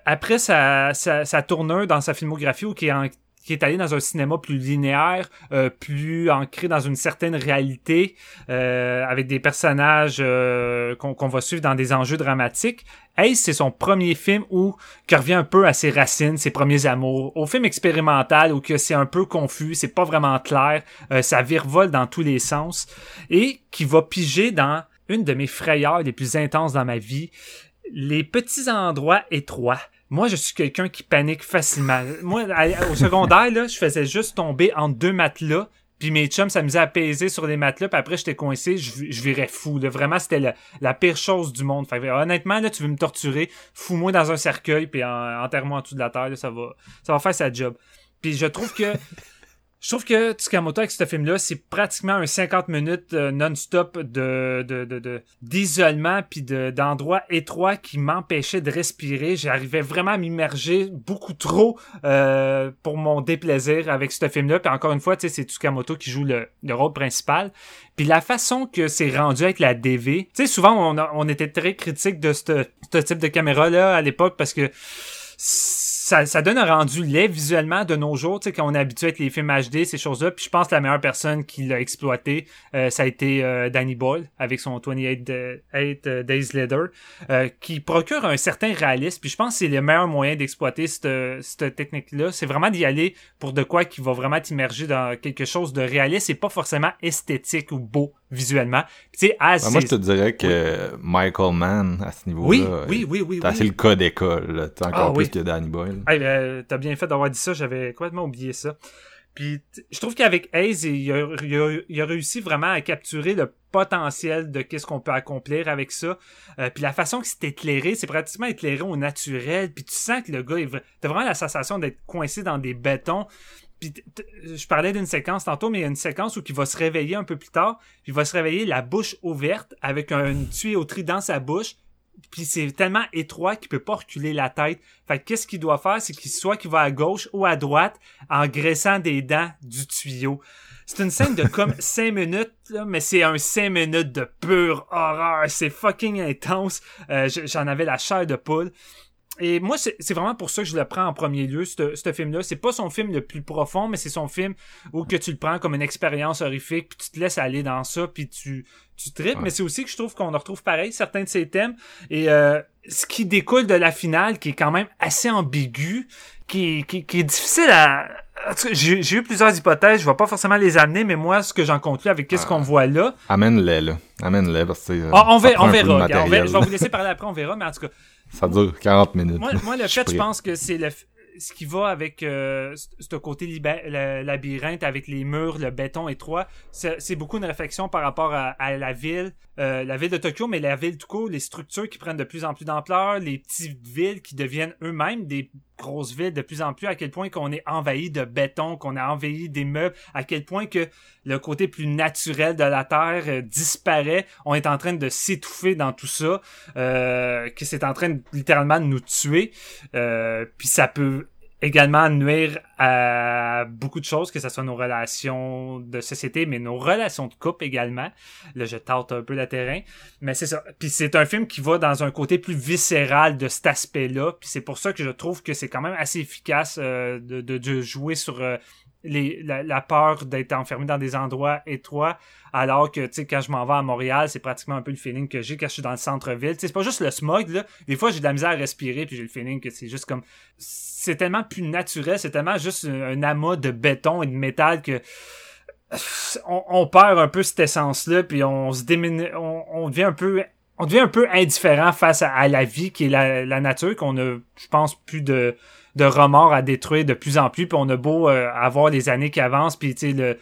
après sa, sa, tournure dans sa filmographie où qui est, en- qui est allé dans un cinéma plus linéaire, euh, plus ancré dans une certaine réalité, euh, avec des personnages euh, qu'on va suivre dans des enjeux dramatiques. Ace, c'est son premier film où qui revient un peu à ses racines, ses premiers amours, au film expérimental où que c'est un peu confus, c'est pas vraiment clair, euh, ça virevolte dans tous les sens et qui va piger dans une de mes frayeurs les plus intenses dans ma vie, les petits endroits étroits. Moi, je suis quelqu'un qui panique facilement. Moi, au secondaire, là, je faisais juste tomber entre deux matelas, puis mes chums s'amusaient à peser sur les matelas, puis après, j'étais coincé, je, je virais fou. Là. Vraiment, c'était la, la pire chose du monde. Fait honnêtement, là, tu veux me torturer, fous-moi dans un cercueil, puis en, enterre-moi en dessous de la terre, là, ça va, ça va faire sa job. Puis je trouve que je trouve que Tsukamoto avec ce film-là, c'est pratiquement un 50 minutes euh, non-stop de, de, de, de- d'isolement puis de, d'endroits étroits qui m'empêchaient de respirer. J'arrivais vraiment à m'immerger beaucoup trop euh, pour mon déplaisir avec ce film-là. Puis encore une fois, c'est Tsukamoto qui joue le, le rôle principal. Puis la façon que c'est rendu avec la DV, tu sais, souvent on, a- on était très critique de ce type de caméra-là à l'époque parce que ça, ça donne un rendu laid visuellement de nos jours, tu sais, quand on est habitué avec les films HD, ces choses-là. Puis je pense que la meilleure personne qui l'a exploité, euh, ça a été euh, Danny Boyle avec son 28 de- Eight, euh, Days Later, euh, qui procure un certain réalisme. Puis je pense que c'est le meilleur moyen d'exploiter cette, cette technique-là. C'est vraiment d'y aller pour de quoi qui va vraiment t'immerger dans quelque chose de réaliste et pas forcément esthétique ou beau visuellement. Puis tu sais, as moi, je te dirais que Michael Mann, à ce niveau-là, Oui, oui, oui, oui, c'est oui. le cas d'école, encore Ah, plus oui. que Danny Boyle. Hey, euh, t'as bien fait d'avoir dit ça, j'avais complètement oublié ça. Puis je trouve qu'avec Hayes, il a, réussi vraiment à capturer le potentiel de qu'est-ce qu'on peut accomplir avec ça. Euh, puis la façon que c'est éclairé, c'est pratiquement éclairé au naturel. Puis tu sens que le gars, il t'as vraiment la sensation d'être coincé dans des bétons. Puis je parlais d'une séquence tantôt, mais il y a une séquence où il va se réveiller un peu plus tard. Puis il va se réveiller la bouche ouverte avec un- une tuyauterie dans sa bouche. Puis c'est tellement étroit qu'il peut pas reculer la tête. Fait que qu'est-ce qu'il doit faire, c'est qu'il soit qu'il va à gauche ou à droite en graissant des dents du tuyau. C'est une scène de comme *laughs* 5 minutes, là, mais c'est un 5 minutes de pure horreur. C'est fucking intense. Euh, J'en avais la chair de poule. Et moi, c'est vraiment pour ça que je le prends en premier lieu, ce ce film-là. C'est pas son film le plus profond, mais c'est son film où que tu le prends comme une expérience horrifique, puis tu te laisses aller dans ça, puis tu, tu tripes. Ouais. Mais c'est aussi que je trouve qu'on retrouve pareil certains de ses thèmes. Et euh, ce qui découle de la finale, qui est quand même assez ambigu, qui, qui, qui est difficile à... J'ai eu plusieurs hypothèses, je vais pas forcément les amener, mais moi, ce que j'en conclus avec qu'est-ce qu'on voit là, Amène-les, là. Amène-les, parce que euh, ah, on, verra, on verra. regarde, on verra. matériel, Je vais vous laisser parler après, on verra, mais en tout cas, Ça dure 40 minutes. moi, le *laughs* Je fait, je pense que c'est le, ce qui va avec euh, ce côté le labyrinthe, avec les murs, le béton étroit. C'est c'est beaucoup une réflexion par rapport à, à la ville, euh, la ville de Tokyo, mais la ville tout court, les structures qui prennent de plus en plus d'ampleur, les petites villes qui deviennent eux-mêmes des grosses villes de plus en plus, à quel point qu'on est envahi de béton, qu'on a envahi des meubles, à quel point que le côté plus naturel de la Terre euh, disparaît. On est en train de s'étouffer dans tout ça, euh, que c'est en train littéralement de nous tuer. Euh, puis ça peut également nuire à beaucoup de choses, que ce soit nos relations de société, mais nos relations de couple également. Là, je tente un peu le terrain. Mais c'est ça. Puis c'est un film qui va dans un côté plus viscéral de cet aspect-là. Puis c'est pour ça que je trouve que c'est quand même assez efficace euh, de, de, de jouer sur euh, les, la, la peur d'être enfermé dans des endroits étroits, alors que, tu sais, quand je m'en vais à Montréal, c'est pratiquement un peu le feeling que j'ai quand je suis dans le centre-ville. Tu sais, c'est pas juste le smog, là. Des fois, j'ai de la misère à respirer, puis j'ai le feeling que c'est juste comme... C'est tellement plus naturel, c'est tellement juste un, amas de béton et de métal que... On, on perd un peu cette essence-là, puis on se démine... On, on devient un peu... On devient un peu indifférent face à, à la vie qui est la, la nature, qu'on a, je pense, plus de de remords à détruire de plus en plus. Puis on a beau euh, avoir les années qui avancent, puis tu sais, le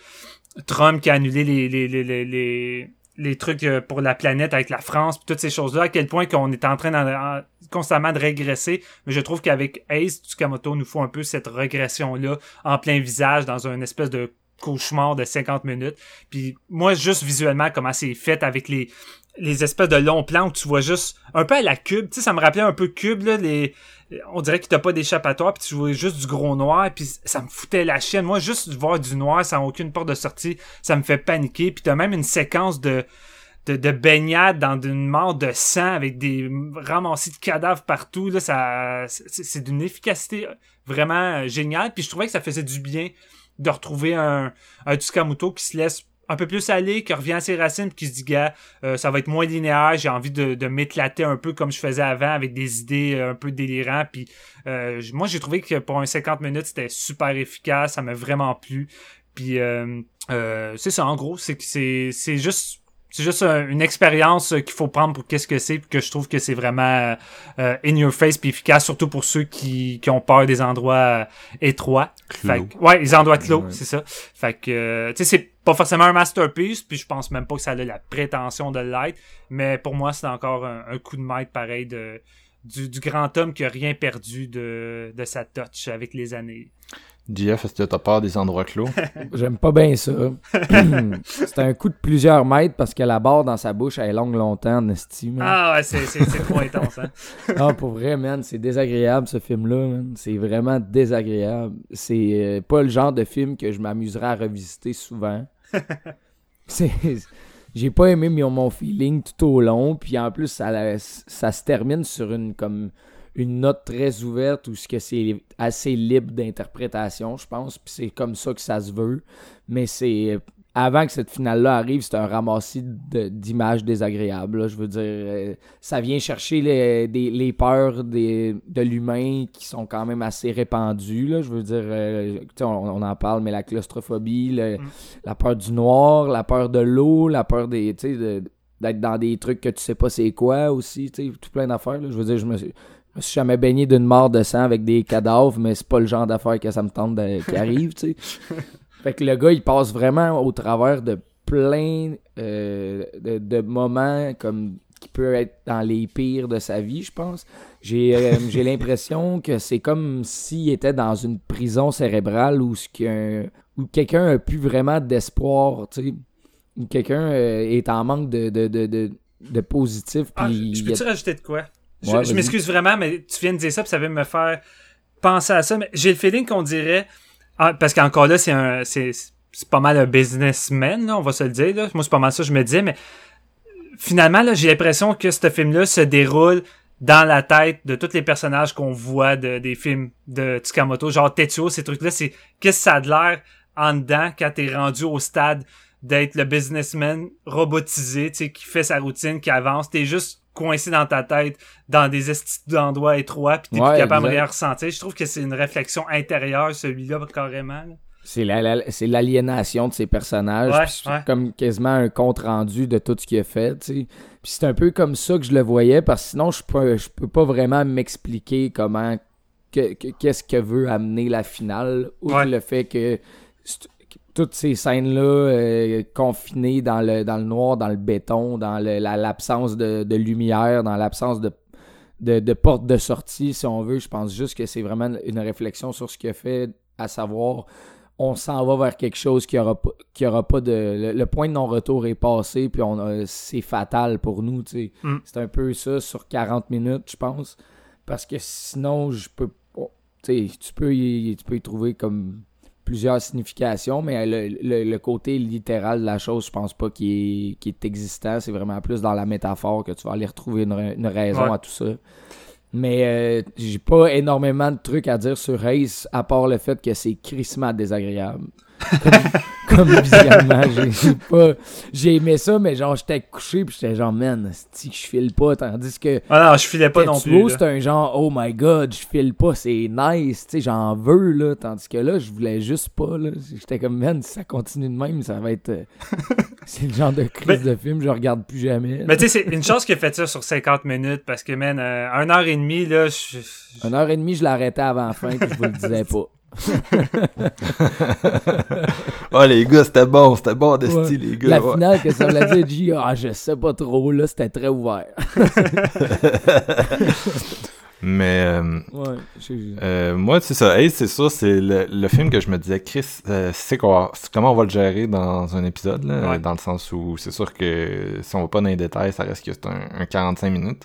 Trump qui a annulé les, les, les, les, les, trucs euh, pour la planète avec la France, puis toutes ces choses-là, à quel point qu'on est en train constamment de régresser. Mais je trouve qu'avec Ace, Tsukamoto nous faut un peu cette régression-là en plein visage dans un espèce de cauchemar de 50 minutes. Puis moi, juste visuellement, comment c'est fait avec les les espèces de longs plans où tu vois juste un peu à la cube, tu sais, ça me rappelait un peu cube, là, les, on dirait que t'as pas d'échappatoire, puis tu vois juste du gros noir, puis ça me foutait la chienne. Moi, juste voir du noir sans aucune porte de sortie, ça me fait paniquer. Puis t'as même une séquence de, de, de baignade dans une mort de sang avec des ramassis de cadavres partout. Là, ça, c'est d'une efficacité vraiment géniale. Puis je trouvais que ça faisait du bien de retrouver un, un Tsukamoto qui se laisse un peu plus aller, qui revient à ses racines, puis qui se dit, gars, euh, ça va être moins linéaire, j'ai envie de, de m'éclater un peu comme je faisais avant, avec des idées euh, un peu délirantes, puis euh, moi j'ai trouvé que pour un 50 minutes, c'était super efficace, ça m'a vraiment plu, puis euh, euh, c'est ça, en gros, c'est que c'est c'est juste... C'est juste un- une expérience qu'il faut prendre pour qu'est-ce que c'est, puis que je trouve que c'est vraiment euh, in your face puis efficace, surtout pour ceux qui, qui ont peur des endroits euh, étroits. Clos. Fait que- ouais, les endroits clos, Ouais. c'est ça. Fait que, euh, tu sais, c'est pas forcément un masterpiece, puis je pense même pas que ça a la prétention de l'être, mais pour moi, c'est encore un, un coup de maître pareil de, du, du grand homme qui a rien perdu de, de sa touch avec les années. GF, est-ce que t'as peur des endroits clos? *laughs* J'aime pas bien ça. *clears throat* c'est un coup de plusieurs mètres parce que la barre dans sa bouche, elle est longue longtemps, en estime. Ah ouais, c'est, c'est, c'est trop intense, hein. *laughs* Ah, pour vrai, man, c'est désagréable ce film-là, man. C'est vraiment désagréable. C'est euh, pas le genre de film que je m'amuserais à revisiter souvent. *laughs* J'ai pas aimé mon, feeling tout au long, puis en plus, ça, ça se termine sur une comme une note très ouverte où c'est assez libre d'interprétation, je pense, puis c'est comme ça que ça se veut. Mais c'est avant que cette finale-là arrive, c'est un ramassis d'images désagréables. là. Je veux dire, euh, ça vient chercher les, des- les peurs des, de l'humain qui sont quand même assez répandues. Là. Je veux dire, euh, on, on en parle, mais la claustrophobie, le- Mm. la peur du noir, la peur de l'eau, la peur des, de- d'être dans des trucs que tu sais pas c'est quoi aussi, tout plein d'affaires. Je veux dire, je me suis, je me suis jamais baigné d'une mort de sang avec des cadavres, mais c'est pas le genre d'affaires que ça me tente de- qui arrive, tu sais. *laughs* Fait que le gars, il passe vraiment au travers de plein euh, de, de moments comme qui peut être dans les pires de sa vie, je pense. J'ai euh, *laughs* j'ai l'impression que c'est comme s'il était dans une prison cérébrale où, quelqu'un a plus vraiment d'espoir, tu sais. Où quelqu'un euh, est en manque de, de, de, de, de positif. Ah, puis je a- peux-tu rajouter de quoi? Je, Ouais, je vas-y. m'excuse vraiment, mais tu viens de dire ça, puis ça vient me faire penser à ça. Mais j'ai le feeling qu'on dirait, ah, parce qu'encore là, c'est un, c'est, pas mal un businessman, là, on va se le dire. Là. Moi, c'est pas mal ça je me disais, mais finalement, là, j'ai l'impression que ce film-là se déroule dans la tête de tous les personnages qu'on voit de, des films de Tsukamoto, genre Tetsuo, ces trucs-là, c'est qu'est-ce que ça a de l'air en dedans quand t'es rendu au stade d'être le businessman robotisé, tu sais, qui fait sa routine, qui avance? T'es juste coincé dans ta tête, dans des estis d'endroits étroits, puis t'es Ouais, plus capable de exact. ressentir. Je trouve que c'est une réflexion intérieure, celui-là, carrément. là. C'est la- la- c'est l'aliénation de ces personnages. Ouais, c'est ouais. comme quasiment un compte rendu de tout ce qu'il a fait. tu sais. Puis c'est un peu comme ça que je le voyais parce que sinon je peux je peux pas vraiment m'expliquer comment que- que- qu'est-ce que veut amener la finale ou Ouais. le fait que toutes ces scènes là confinées dans le dans le noir, dans le béton, dans la- l'absence de, de lumière, dans l'absence de de, de porte de sortie, si on veut. Je pense juste que c'est vraiment une réflexion sur ce qu'il a fait, à savoir, on s'en va vers quelque chose qui aura pas, qui aura pas de. Le, le point de non-retour est passé, puis on c'est fatal pour nous, tu sais. Mm. C'est un peu ça sur 40 minutes, je pense. Parce que sinon, je peux. tu sais, tu peux y, tu peux y trouver comme plusieurs significations, mais le, le- le côté littéral de la chose, je pense pas qu'il est, existant. C'est vraiment plus dans la métaphore que tu vas aller retrouver une, ra- une raison Ouais. à tout ça. Mais euh, j'ai pas énormément de trucs à dire sur Ace, à part le fait que c'est crissement désagréable. Comme, comme visuellement. J'ai pas. J'ai aimé ça, mais genre, j'étais couché, puis j'étais genre, man, si je file pas. Tandis que. Ah non, je filais pas non plus. c'est un genre, oh my god, je file pas, c'est nice, tu sais, j'en veux, là. Tandis que là, je voulais juste pas, là. J'étais comme, man, si ça continue de même, ça va être. euh, *laughs* c'est le genre de crise de film, je regarde plus jamais. là. Mais tu sais, c'est une chance qu'il a fait ça sur 50 minutes parce que, man, euh, un heure et demie, là, je... Une heure et demie, je l'arrêtais avant la fin, puis je vous le disais pas. Oh, les gars, c'était bon, c'était bon de Ouais. style, les gars. La ouais. finale, que ça voulait dire, G, ah, je sais pas trop, là, c'était très ouvert. *laughs* Mais euh, Ouais, euh, moi, c'est ça. Ace, c'est ça, c'est le, le film que je me disais, Chris, euh, c'est quoi, comment on va le gérer dans un épisode, là, Ouais. dans le sens où c'est sûr que si on va pas dans les détails, ça reste que c'est un, un 45 minutes.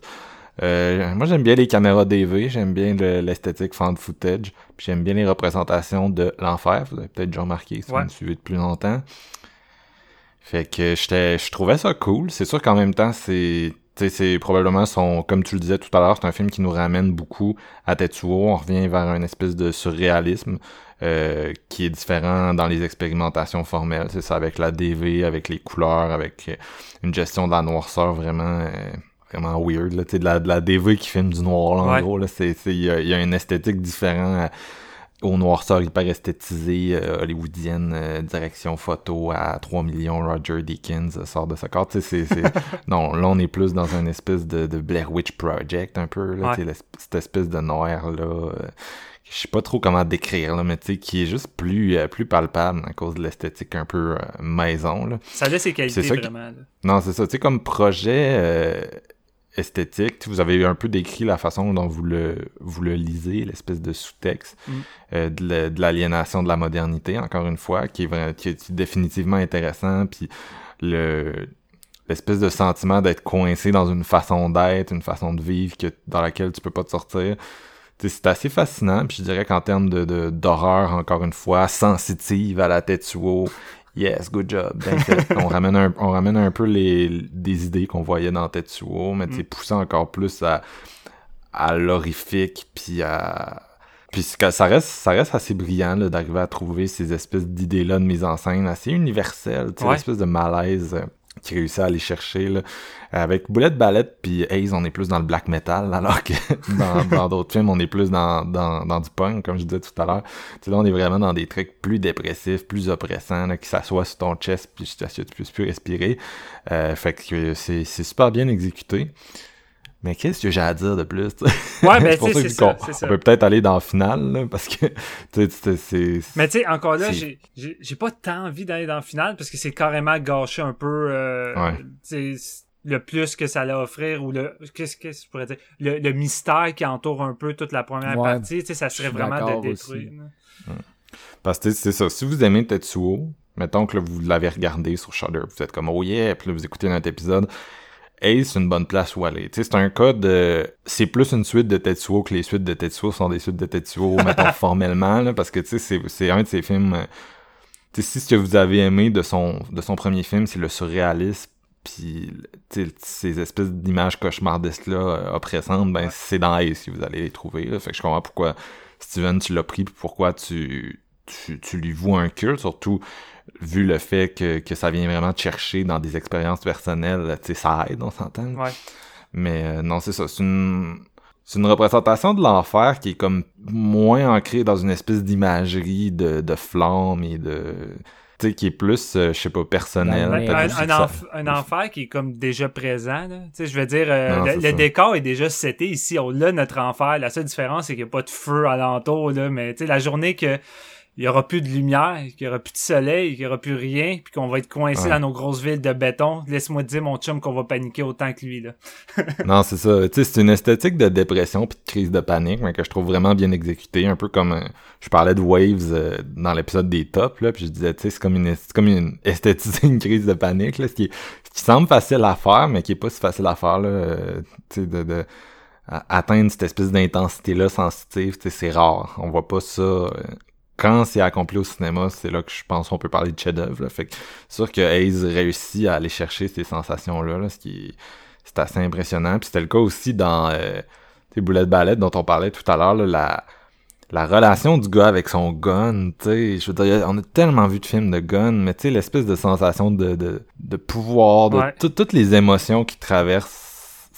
Euh, moi, j'aime bien les caméras DV, j'aime bien le- l'esthétique found footage, puis j'aime bien les représentations de l'enfer. Vous avez peut-être déjà remarqué si vous me suivez depuis longtemps. Fait que je trouvais ça cool. C'est sûr qu'en même temps, c'est, tu sais, c'est probablement son, comme tu le disais tout à l'heure, c'est un film qui nous ramène beaucoup à Tetsuo. On revient vers une espèce de surréalisme euh, qui est différent dans les expérimentations formelles. C'est ça, avec la DV, avec les couleurs, avec euh, une gestion de la noirceur vraiment. euh, vraiment weird là tu sais de la, de la DV qui filme du noir là, en Ouais. gros là c'est c'est il y y a une esthétique différente aux noirceurs hyper esthétisées euh, hollywoodienne euh, direction photo à 3 millions Roger Deakins euh, sort de tu sais c'est *laughs* non là on est plus dans une espèce de, de Blair Witch Project un peu là Ouais. cette espèce de noir là euh, je sais pas trop comment décrire là mais tu sais qui est juste plus euh, plus palpable à cause de l'esthétique un peu maison là ça a ses qualités, qui- vraiment. là. non, c'est ça. Tu sais, comme projet euh, esthétique, vous avez un peu décrit la façon dont vous le, vous le lisez, l'espèce de sous-texte Mm. euh, de la- de l'aliénation de la modernité, encore une fois, qui est, vra- qui est définitivement intéressant, puis le l'espèce de sentiment d'être coincé dans une façon d'être, une façon de vivre que, dans laquelle tu peux pas te sortir. C'est assez fascinant, puis je dirais qu'en termes de de- d'horreur, encore une fois, sensitive à la Tetsuo, Yes, good job. bien fait. on ramène un, on ramène un peu les, des idées qu'on voyait dans Tetsuo, mais tu sais, poussé encore plus à, à l'horrifique, puis à, puis c'est que ça reste, ça reste assez brillant, d'arriver à trouver ces espèces d'idées-là de mise en scène assez universelles, tu sais, Ouais. l'espèce de malaise euh, qui réussit à aller chercher, là. Avec Boulette Ballette puis Haze, on est plus dans le black metal, *laughs* alors que dans d'autres films, on est plus dans, dans, du punk, comme je disais tout à l'heure. Tu là, on est vraiment dans des trucs plus dépressifs, plus oppressants, là, qui s'assoient sur ton chest, puis tu puisses plus respirer. Euh, fait que c'est super bien exécuté. Mais qu'est-ce que j'ai à dire de plus? tu sais? Ouais, *laughs* ben, c'est pour tu sais, ça qu'on- ça, on peut peut-être aller dans le final, là, parce que *laughs* tu sais, c'est- c'est... Mais tu sais, encore là, j'ai- j'ai j'ai pas tant envie d'aller dans le final parce que c'est carrément gâcher un peu euh, Ouais. tu sais, le plus que ça allait offrir ou le qu'est-ce que je pourrais dire? Le, le mystère qui entoure un peu toute la première Ouais. partie, tu sais, ça serait vraiment de détruire. Parce que c'est ça, si vous aimez Tetsuo, mettons que là, vous l'avez regardé sur Shudder, vous êtes comme oh yeah, puis là, vous écoutez notre épisode, Ace, c'est une bonne place où aller. C'est un cas de... C'est plus une suite de Tetsuo que les suites de Tetsuo sont des suites de Tetsuo, *laughs* mettons, formellement, là, parce que, tu sais, c'est- un de ces films... euh, Tu sais, si ce que vous avez aimé de son, de son premier film, c'est le surréalisme, puis ces espèces d'images cauchemardesques-là, euh, oppressantes, ben, c'est dans Ace que vous allez les trouver, là. Fait que je comprends pourquoi Steven, tu l'as pris, puis pourquoi tu, tu, tu lui voues un culte, surtout vu le fait que, que ça vient vraiment te chercher dans des expériences personnelles, tu sais, ça aide, on s'entend. Ouais. Mais euh, non, c'est ça, c'est une... C'est une représentation de l'enfer qui est comme moins ancrée dans une espèce d'imagerie de, de flammes et de... Tu sais, qui est plus, euh, je sais pas, personnel. Ouais, peut-être Un, aussi un, que ça- enf- un enfer qui est comme déjà présent. Tu sais, je veux dire, euh, Non, le, décor est déjà seté ici. On l'a notre enfer. La seule différence, c'est qu'il n'y a pas de feu alentour. Là, mais tu sais, la journée que il y aura plus de lumière, qu'il y aura plus de soleil, qu'il y aura plus rien, puis qu'on va être coincé Ouais. dans nos grosses villes de béton. Laisse-moi dire, mon chum, qu'on va paniquer autant que lui. Là. *laughs* Non, c'est ça. Tu sais, c'est une esthétique de dépression puis de crise de panique, mais que je trouve vraiment bien exécutée. Un peu comme euh, je parlais de Waves euh, dans l'épisode des tops, là, puis je disais, tu sais, c'est comme une, c'est comme une *laughs* esthétiser une crise de panique, là, ce qui, est- ce qui semble facile à faire, mais qui est pas si facile à faire, là. euh, tu sais, de, atteindre cette espèce d'intensité-là sensitive, tu sais, c'est rare. On voit pas ça. Quand c'est accompli au cinéma, c'est là que je pense qu'on peut parler de chef-d'œuvre. Fait que c'est sûr que Hayes réussit à aller chercher ces sensations-là, là, ce qui est c'est assez impressionnant. Puis c'était le cas aussi dans euh, tes boulettes ballettes dont on parlait tout à l'heure, la, la relation du gars avec son gun, tu sais, je veux dire, on a tellement vu de films de gun, mais tu sais, l'espèce de sensation de, de, de pouvoir, de Ouais. toutes les émotions qui traversent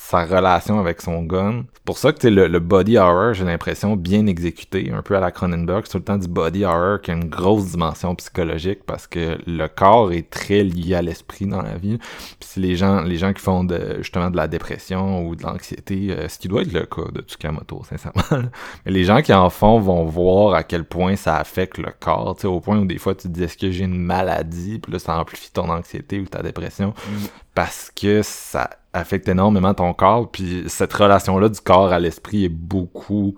sa relation avec son gun. C'est pour ça que tu le, le body horror, j'ai l'impression, bien exécuté, un peu à la Cronenberg, c'est tout le temps du body horror qui a une grosse dimension psychologique parce que le corps est très lié à l'esprit dans la vie. Puis si les gens, les gens qui font de, justement de la dépression ou de l'anxiété, euh, ce qui doit être le cas de Tsukamoto, sincèrement, mais les gens qui en font vont voir à quel point ça affecte le corps, au point où des fois tu te dis est-ce que j'ai une maladie, puis là ça amplifie ton anxiété ou ta dépression, parce que ça affecte énormément ton corps, puis cette relation-là du corps à l'esprit est beaucoup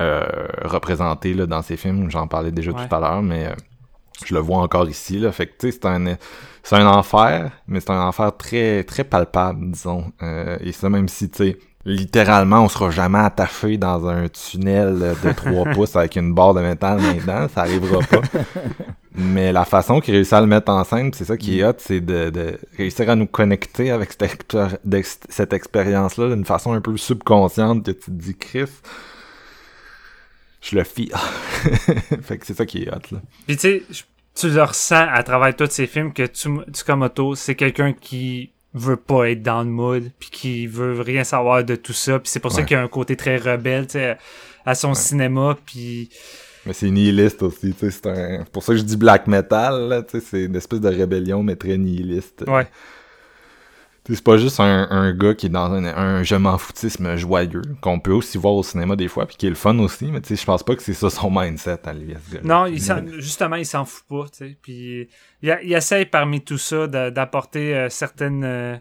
euh, représentée là, dans ces films, j'en parlais déjà Ouais. tout à l'heure, mais euh, je le vois encore ici, là, fait que tu sais, c'est un... C'est un enfer, mais c'est un enfer très très palpable, disons. Euh, et ça, même si, tu sais, littéralement, on sera jamais attaché dans un tunnel de 3 *laughs* pouces avec une barre de métal maintenant, ça arrivera pas. Mais la façon qu'il réussit à le mettre en scène, c'est ça qui est hot, c'est de, de réussir à nous connecter avec cette, expérience-là d'une façon un peu subconsciente que tu te dis, Chris, je le fie. *laughs* fait que c'est ça qui est hot, là. Puis tu sais, tu le ressens à travers tous ces films que Tsum- Tsukamoto, c'est quelqu'un qui veut pas être dans le mood, puis qui veut rien savoir de tout ça. Puis c'est pour ça qu'il y a un côté très rebelle, tu sais, à son cinéma. Puis Mais c'est nihiliste aussi, tu sais, c'est un... pour ça que je dis black metal, tu sais, c'est une espèce de rébellion, mais très nihiliste. ouais, c'est pas juste un, un gars qui est dans un, un je m'en foutisme joyeux, qu'on peut aussi voir au cinéma des fois, puis qui est le fun aussi, mais tu sais, je pense pas que c'est ça son mindset à lui, non, il justement, il s'en fout pas, tu sais. Puis il, essaye parmi tout ça d'apporter euh, certaines euh,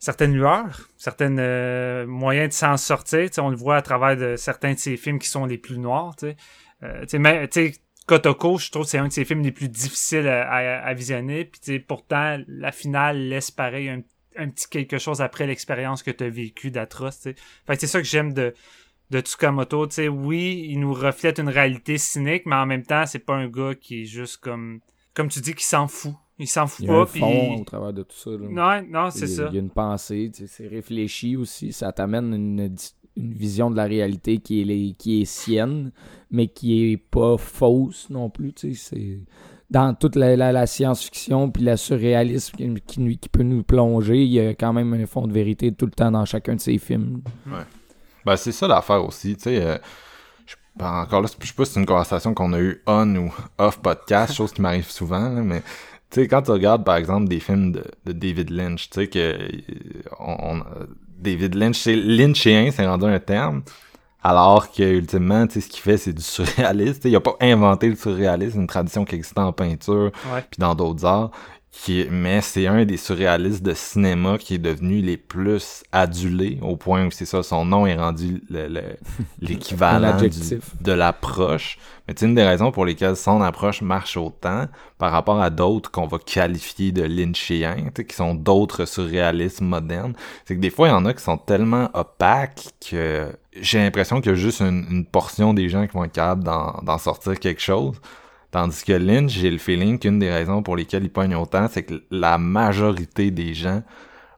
certaines lueurs, certains moyens de s'en sortir. On le voit à travers de certains de ses films qui sont les plus noirs. Tu sais, Euh, tu sais, Kotoko, je trouve que c'est un de ses films les plus difficiles à, à- à visionner. Puis pourtant, la finale laisse pareil un, un petit quelque chose après l'expérience que tu as vécue d'atroce. Fait c'est ça que j'aime de de Tsukamoto, sais, oui, il nous reflète une réalité cynique, mais en même temps, c'est pas un gars qui est juste comme, comme tu dis, qui s'en fout. Il s'en fout Il y a pas, un au travers de tout ça. là. Non, non, c'est Il y a- ça. Il y a une pensée, c'est réfléchi aussi. Ça t'amène une, une vision de la réalité qui est, qui est sienne, mais qui est pas fausse non plus. C'est dans toute la, la- la science-fiction puis la surréalisme qui, qui, peut nous plonger, il y a quand même un fond de vérité tout le temps dans chacun de ces films. Ben, c'est ça l'affaire aussi, tu sais. euh, je- ben, encore là, je sais pas si c'est une conversation qu'on a eu on ou off podcast, *laughs* chose qui m'arrive souvent, là, mais tu sais, quand tu regardes, par exemple, des films de, de David Lynch, tu sais, que on, on- euh, David Lynch, c'est Lynchien, c'est rendu un terme, alors que, ultimement, tu sais, ce qu'il fait, c'est du surréalisme. *laughs* Il a pas inventé le surréalisme, une tradition qui existait en peinture, puis dans d'autres arts. Qui est- mais c'est un des surréalistes de cinéma qui est devenu les plus adulés au point où c'est ça, son nom est rendu *laughs* l'équivalent de l'approche. Mais c'est une des raisons pour lesquelles son approche marche autant par rapport à d'autres qu'on va qualifier de sais, qui sont d'autres surréalistes modernes. C'est que des fois, il y en a qui sont tellement opaques que j'ai l'impression qu'il y a juste une, une portion des gens qui vont être capables d'en sortir quelque chose. Tandis que Lynch, j'ai le feeling qu'une des raisons pour lesquelles il pogne autant, c'est que la majorité des gens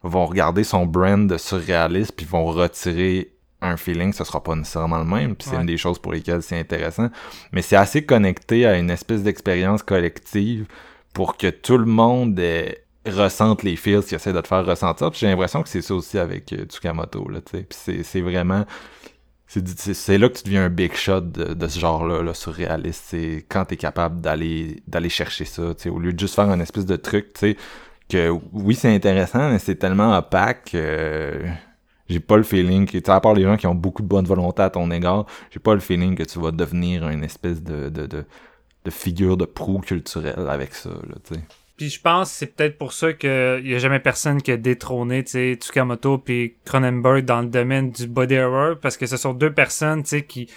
vont regarder son brand de surréaliste puis vont retirer un feeling, ce sera pas nécessairement le même, puis c'est Ouais. une des choses pour lesquelles c'est intéressant, mais c'est assez connecté à une espèce d'expérience collective pour que tout le monde euh, ressente les feels qu'il essaie de te faire ressentir, puis j'ai l'impression que c'est ça aussi avec euh, Tsukamoto, là, tu sais, puis c'est- vraiment... C'est là que tu deviens un big shot de, de ce genre-là, là, surréaliste. C'est quand t'es capable d'aller d'aller chercher ça, tu sais, au lieu de juste faire un espèce de truc, tu sais, que oui, c'est intéressant, mais c'est tellement opaque que j'ai pas le feeling que, à part les gens qui ont beaucoup de bonne volonté à ton égard, j'ai pas le feeling que tu vas devenir une espèce de, de, de, de figure de proue culturelle avec ça, tu sais. Puis je pense c'est peut-être pour ça qu'il y a jamais personne qui a détrôné, Tsukamoto puis Cronenberg dans le domaine du body horror, parce que ce sont deux personnes, qui,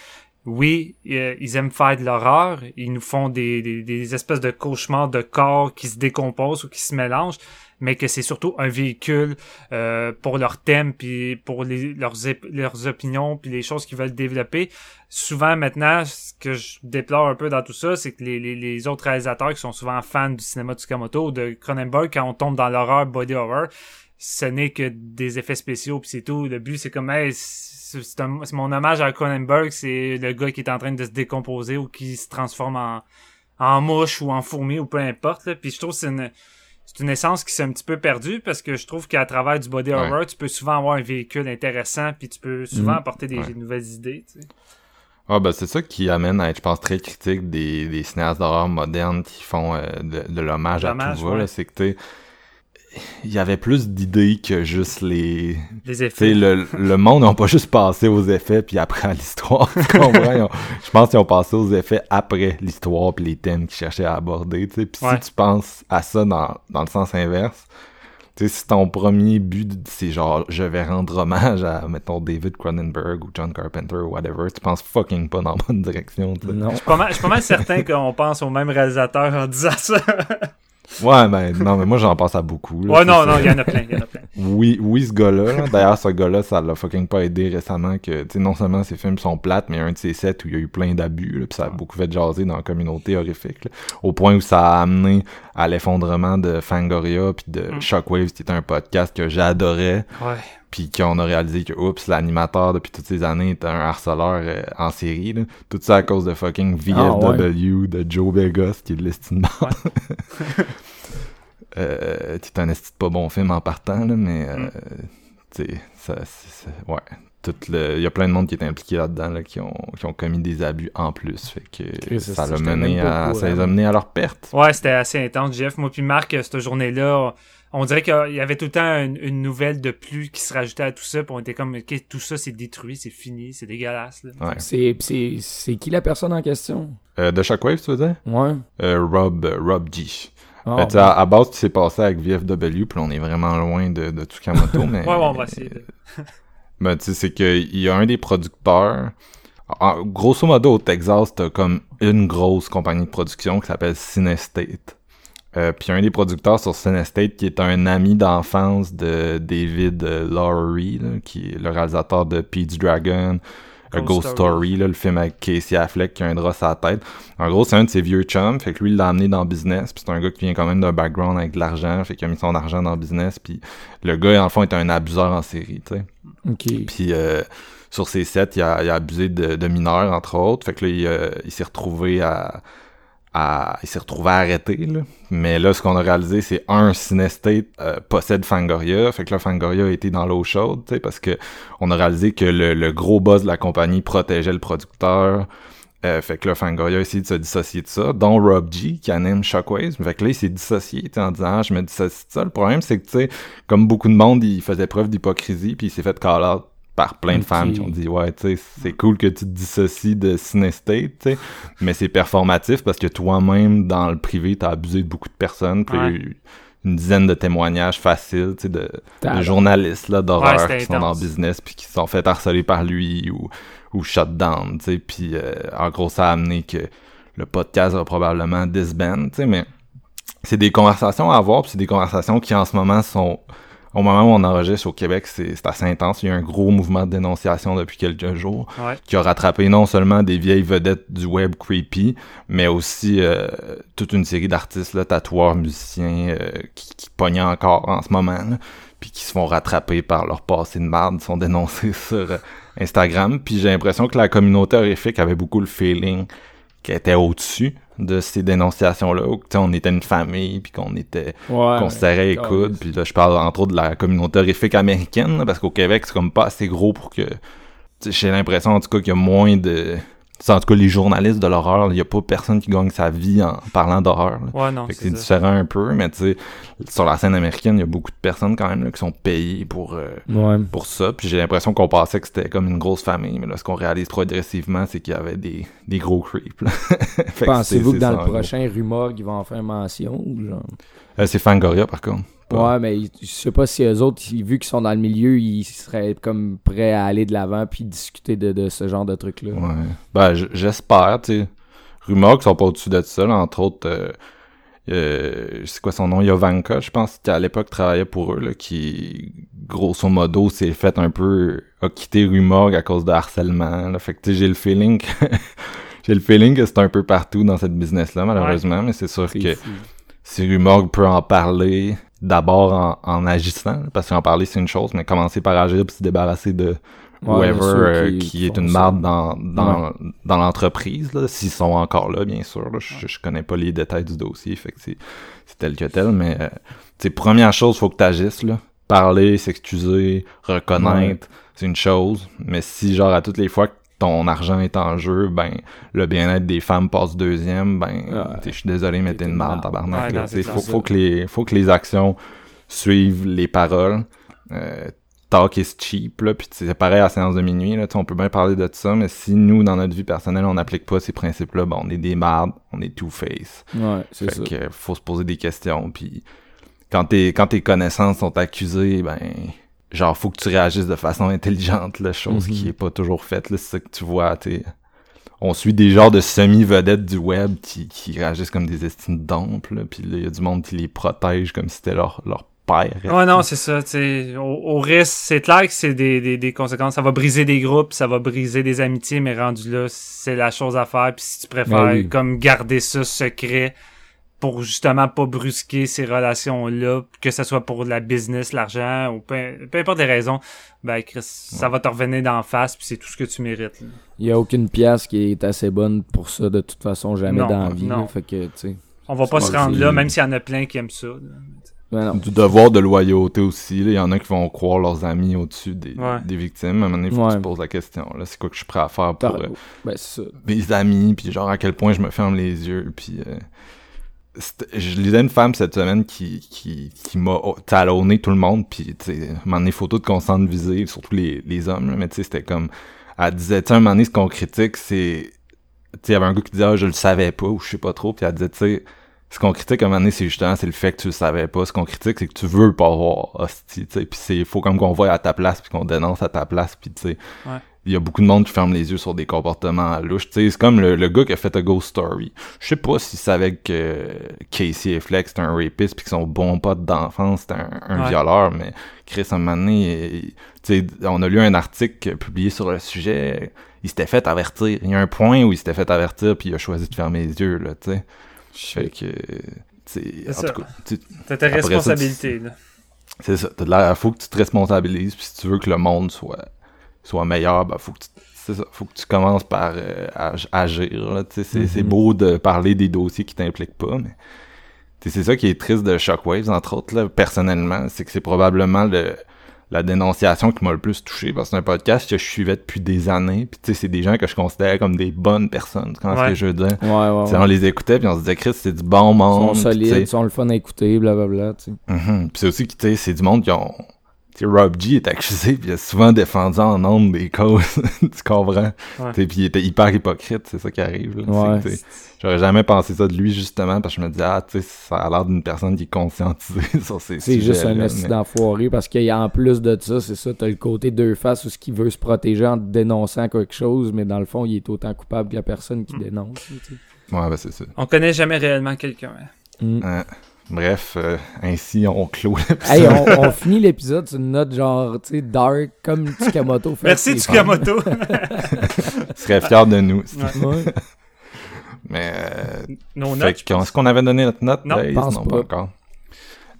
oui, euh, ils aiment faire de l'horreur, ils nous font des, des, des espèces de cauchemars de corps qui se décomposent ou qui se mélangent, mais que c'est surtout un véhicule euh, pour leur thème puis pour les, leurs, leurs opinions puis les choses qu'ils veulent développer. Souvent maintenant, ce que je déplore un peu dans tout ça, c'est que les, les, les autres réalisateurs qui sont souvent fans du cinéma de Tsukamoto ou de Cronenberg, quand on tombe dans l'horreur body horror, ce n'est que des effets spéciaux puis c'est tout. Le but c'est comme hey, c'est mon hommage à Cronenberg, c'est le gars qui est en train de se décomposer ou qui se transforme en en mouche ou en fourmi ou peu importe. là. Puis je trouve c'est une c'est une essence qui s'est un petit peu perdue parce que je trouve qu'à travers du body Ouais. horror, tu peux souvent avoir un véhicule intéressant puis tu peux souvent Mhm. apporter des Ouais. nouvelles idées. tu sais. Ah ben c'est ça qui amène à être, je pense, très critique des, des cinéastes d'horreur modernes qui font euh, de, de l'hommage à tout va. ouais. C'est que il y avait plus d'idées que juste les... Les Tu sais, effets. le, le monde n'a pas juste passé aux effets puis après à l'histoire. *laughs* Je pense qu'ils ont passé aux effets après l'histoire puis les thèmes qu'ils cherchaient à aborder. tu sais. Puis Ouais. si tu penses à ça dans, dans le sens inverse, tu sais, si ton premier but, c'est genre, je vais rendre hommage à, mettons, David Cronenberg ou John Carpenter ou whatever, tu penses fucking pas dans la bonne direction. tu sais. Non. Je suis pas mal, je suis pas mal certain *laughs* qu'on pense au même réalisateur en disant ça. Ouais, mais non, mais moi j'en pense à beaucoup. là, ouais, non, non, il y en a plein, il y en a plein. *laughs* Oui, oui, ce gars-là. là. D'ailleurs, ce gars-là, ça l'a fucking pas aidé récemment que, tu sais, non seulement ses films sont plates, mais un de ses sets où il y a eu plein d'abus, puis ça a beaucoup fait jaser dans la communauté horrifique, là, au point où ça a amené à l'effondrement de Fangoria puis de Mm. Shockwave, qui était un podcast que j'adorais, Ouais. Puis qu'on a réalisé que, oups, l'animateur depuis toutes ces années était un harceleur euh, en série, là. Tout ça à cause de fucking Ah, VFW de Joe Vegas, qui est de l'estime *laughs* Euh, c'est un esti pas bon film en partant, là, mais euh, Mm. tu sais, ça, ouais. Tout le, il y a plein de monde qui est impliqué là-dedans, là, qui ont, qui ont commis des abus en plus, fait que ça l'a mené à, les courant. a mené à leur perte. Ouais, c'était assez intense, Jeff. Moi puis Marc, euh, cette journée-là, on dirait qu'il y avait tout le temps une, une nouvelle de plus qui se rajoutait à tout ça, puis on était comme, ok, tout ça c'est détruit, c'est fini, c'est dégueulasse. Là. Ouais. C'est, c'est, c'est qui la personne en question? Euh, de Shockwave, tu veux dire? Ouais. Euh, Rob, Rob G. Fait, tu sais, à, à base, ce qui s'est passé avec VFW, puis on est vraiment loin de, de Tsukamoto, *laughs* mais... Ouais, ouais, on va essayer. de- *laughs* Ben, tu sais, c'est qu'il y a un des producteurs. Grosso modo, au Texas, t'as comme une grosse compagnie de production qui s'appelle Cinestate. Euh, puis un des producteurs sur Cinestate qui est un ami d'enfance de David euh, Lowery, là, qui est le réalisateur de Pete's Dragon, A Ghost Story. Là, le film avec Casey Affleck qui a un drap sur la tête. En gros, c'est un de ses vieux chums, fait que lui, il l'a amené dans le business, puis c'est un gars qui vient quand même d'un background avec de l'argent, fait qu'il a mis son argent dans le business, puis le gars, le fond, est un abuseur en série, tu sais. Ok. Puis euh, sur ses sets, il a, il a abusé de, de mineurs, entre autres. Fait que là, il, euh, il s'est retrouvé à, il s'est retrouvé arrêté. Là. Mais là, ce qu'on a réalisé, c'est un Cinestate euh, possède Fangoria. Fait que là, Fangoria a été dans l'eau chaude, parce que on a réalisé que le, gros boss de la compagnie protégeait le producteur. Euh, fait que là, Fangoria a essayé de se dissocier de ça, dont Rob G, qui anime Shockwaves. Fait que là, il s'est dissocié, en disant, ah, je me dissocie de ça. Le problème, c'est que, tu sais, comme beaucoup de monde, il faisait preuve d'hypocrisie, puis il s'est fait call out par plein de femmes qui ont dit, ouais, tu sais, c'est cool que tu te dissocies de Cinestate, tu sais, mais c'est performatif parce que toi-même, dans le privé, t'as abusé de beaucoup de personnes, puis il y a Ouais. eu une dizaine de témoignages faciles, tu sais, de, journalistes là d'horreur qui sont dans le business puis qui se sont fait harceler par lui ou ou shut down, tu sais, puis euh, en gros ça a amené que le podcast va probablement disband, tu sais, mais c'est des conversations à avoir, puis c'est des conversations qui en ce moment sont au moment où on enregistre au Québec, c'est assez intense. Il y a un gros mouvement de dénonciation depuis quelques jours Ouais. qui a rattrapé non seulement des vieilles vedettes du web creepy, mais aussi euh, toute une série d'artistes, tatoueurs, musiciens, euh, qui, qui pognent encore en ce moment, là, puis qui se font rattraper par leur passé de merde, sont dénoncés *laughs* sur euh, Instagram. Puis j'ai l'impression que la communauté horrifique avait beaucoup le feeling qu'elle était au-dessus de ces dénonciations-là, sais, on était une famille, puis qu'on était Ouais. qu'on se serrait les coudes. Puis là, je parle entre autres de la communauté horrifique américaine, là, parce qu'au Québec, c'est comme pas assez gros pour que... J'ai l'impression, en tout cas, qu'il y a moins de... En tout cas, les journalistes de l'horreur, il y a pas personne qui gagne sa vie en parlant d'horreur. Ouais, non, c'est différent un peu, mais tu sais, sur la scène américaine, il y a beaucoup de personnes quand même là, qui sont payées pour... euh, Ouais. pour ça. Puis j'ai l'impression qu'on pensait que c'était comme une grosse famille, mais là, ce qu'on réalise progressivement, c'est qu'il y avait des, des gros creeps. *laughs* que Pensez-vous que dans ça, le prochain rumor, ils vont en faire mention ou genre? Euh, c'est Fangoria, par contre. Pas- Ouais, mais je sais pas si eux autres, vu qu'ils sont dans le milieu, ils seraient comme prêts à aller de l'avant puis discuter de, de ce genre de trucs-là. Ouais. Ben, j'espère, tu sais. Rumeurs qui sont pas au-dessus de ça, là, entre autres, euh, euh, c'est quoi son nom, Yovanka, je pense, qui à l'époque travaillait pour eux, là, qui, grosso modo, s'est fait un peu, a quitté Rumorg à cause de harcèlement, là. Fait que, tu sais, j'ai le feeling que, *laughs* j'ai le feeling que c'est un peu partout dans cette business-là, malheureusement, mais c'est sûr que fou. Si Rumorg peut en parler, d'abord en, en agissant, parce qu'en parler c'est une chose, mais commencer par agir puis se débarrasser de whoever euh, qui qui, est une marde dans, dans, dans l'entreprise, s'ils sont encore là, bien sûr. Là, je, je connais pas les détails du dossier, fait que c'est tel que tel, mais euh, première chose, faut que tu agisses, là. Parler, s'excuser, reconnaître, c'est une chose. Mais si, genre, à toutes les fois que ton argent est en jeu, ben, le bien-être des femmes passe deuxième, ben, je suis désolé, mais t'es une marde, tabarnak. Là. non, faut, faut que les, faut que les actions suivent les paroles. Euh, talk is cheap, là, puis c'est pareil à la séance de minuit, là, on peut bien parler de ça, mais si nous, dans notre vie personnelle, on n'applique pas ces principes-là, ben, on est des mardes, on est two-face. Ouais, c'est Fait ça. que euh, faut se poser des questions, puis quand tes, quand tes connaissances sont accusées, ben, genre, faut que tu réagisses de façon intelligente, la chose Mhm. qui est pas toujours faite, là, c'est ça que tu vois, t'es... On suit des genres de semi-vedettes du web qui, qui réagissent comme des estimes d'omples, là, puis là, il y a du monde qui les protège comme si c'était leur, leur père. Ouais, non, c'est ça. tu sais, Au, au risque, c'est clair que c'est des, des, des conséquences. Ça va briser des groupes, ça va briser des amitiés, mais rendu là, c'est la chose à faire. Puis si tu préfères Ben oui. comme garder ça secret pour justement pas brusquer ces relations-là, que ce soit pour la business, l'argent, ou peu, peu importe les raisons, ben Chris, ça va te revenir d'en face, puis c'est tout ce que tu mérites. là. Il y a aucune pièce qui est assez bonne pour ça, de toute façon, jamais Non, dans la vie. non. là. Fait que, tu sais. On va pas se rendre là, même s'il y en a plein qui aiment ça. Ben. Du devoir de loyauté aussi, il y en a qui vont croire leurs amis au-dessus des, Ouais. des victimes. À un moment donné, il faut que tu te poses la question, là, c'est quoi que je suis prêt à faire pour... euh, Ben, mes amis, puis genre à quel point je me ferme les yeux, puis euh, je lisais une femme cette semaine qui qui, qui m'a talonné tout le monde, puis m'en des photos de conscience visée, surtout les, les hommes, là, mais tu sais, c'était comme, elle disait, tu sais, un moment donné, ce qu'on critique, c'est, tu sais, il y avait un gars qui disait, ah, je le savais pas, ou je sais pas trop, puis elle disait, tu sais, ce qu'on critique à un moment donné, c'est justement, c'est le fait que tu le savais pas. Ce qu'on critique, c'est que tu veux pas voir, hostie, tu sais, puis c'est, faut comme qu'on voit à ta place, puis qu'on dénonce à ta place, puis tu sais, Ouais. il y a beaucoup de monde qui ferme les yeux sur des comportements louches. Tu sais, c'est comme le, le gars qui a fait A Ghost Story. Je sais pas s'il savait que Casey Affleck c'était un rapiste puis que son bon pote d'enfance c'était un, un Ouais. violeur, mais Chris, à un moment donné, il- tu sais, on a lu un article publié sur le sujet, il s'était fait avertir. Il y a un point où il s'était fait avertir puis il a choisi de fermer les yeux, là, tu Fait que, C'est ça. T'as ta ça, responsabilité. là. c'est ça. L'air, faut que tu te responsabilises. Puis si tu veux que le monde soit, soit meilleur, ben faut que tu, ça, faut que tu commences par euh, ag- agir. C'est, Mhm. beau de parler des dossiers qui t'impliquent pas, mais c'est ça qui est triste de Shockwaves, entre autres, là, personnellement, c'est que c'est probablement le, la dénonciation qui m'a le plus touché parce que c'est un podcast que je suivais depuis des années. Puis tu sais, c'est des gens que je considérais comme des bonnes personnes. Tu comprends ce Ouais. que je veux dire? Ouais, ouais, Tu sais, ouais. On les écoutait puis on se disait, Chris, c'est du bon Ils monde. sont tu sais, solides, ils sont le fun à écouter, blablabla, tu sais. Mhm. Puis c'est aussi que tu sais, c'est du monde qui ont. Rob G est accusé, puis il a souvent défendu en nombre des causes. *laughs* tu comprends? Ouais. Puis il était hyper hypocrite, c'est ça qui arrive. Ouais. J'aurais jamais pensé ça de lui, justement, parce que je me dis, ah, tu sais, ça a l'air d'une personne qui est conscientisée *laughs* sur ces C'est juste un mais- d'enfoiré parce qu'il y a en plus de ça, c'est ça, t'as le côté deux faces où ce qui veut se protéger en dénonçant quelque chose, mais dans le fond, il est autant coupable que la personne qui dénonce. tu sais. Ouais, ben c'est ça. On connaît jamais réellement quelqu'un. hein. Mm. Hein. Bref, euh, ainsi on clôt Hey, l'épisode. on, on *laughs* finit l'épisode sur une note genre, tu sais, dark, comme Tsukamoto fait. Merci Tsukamoto. *laughs* Je serais fier de nous. Ouais. *laughs* Mais euh, pense. est-ce qu'on avait donné notre note? Non, pense non pas. encore.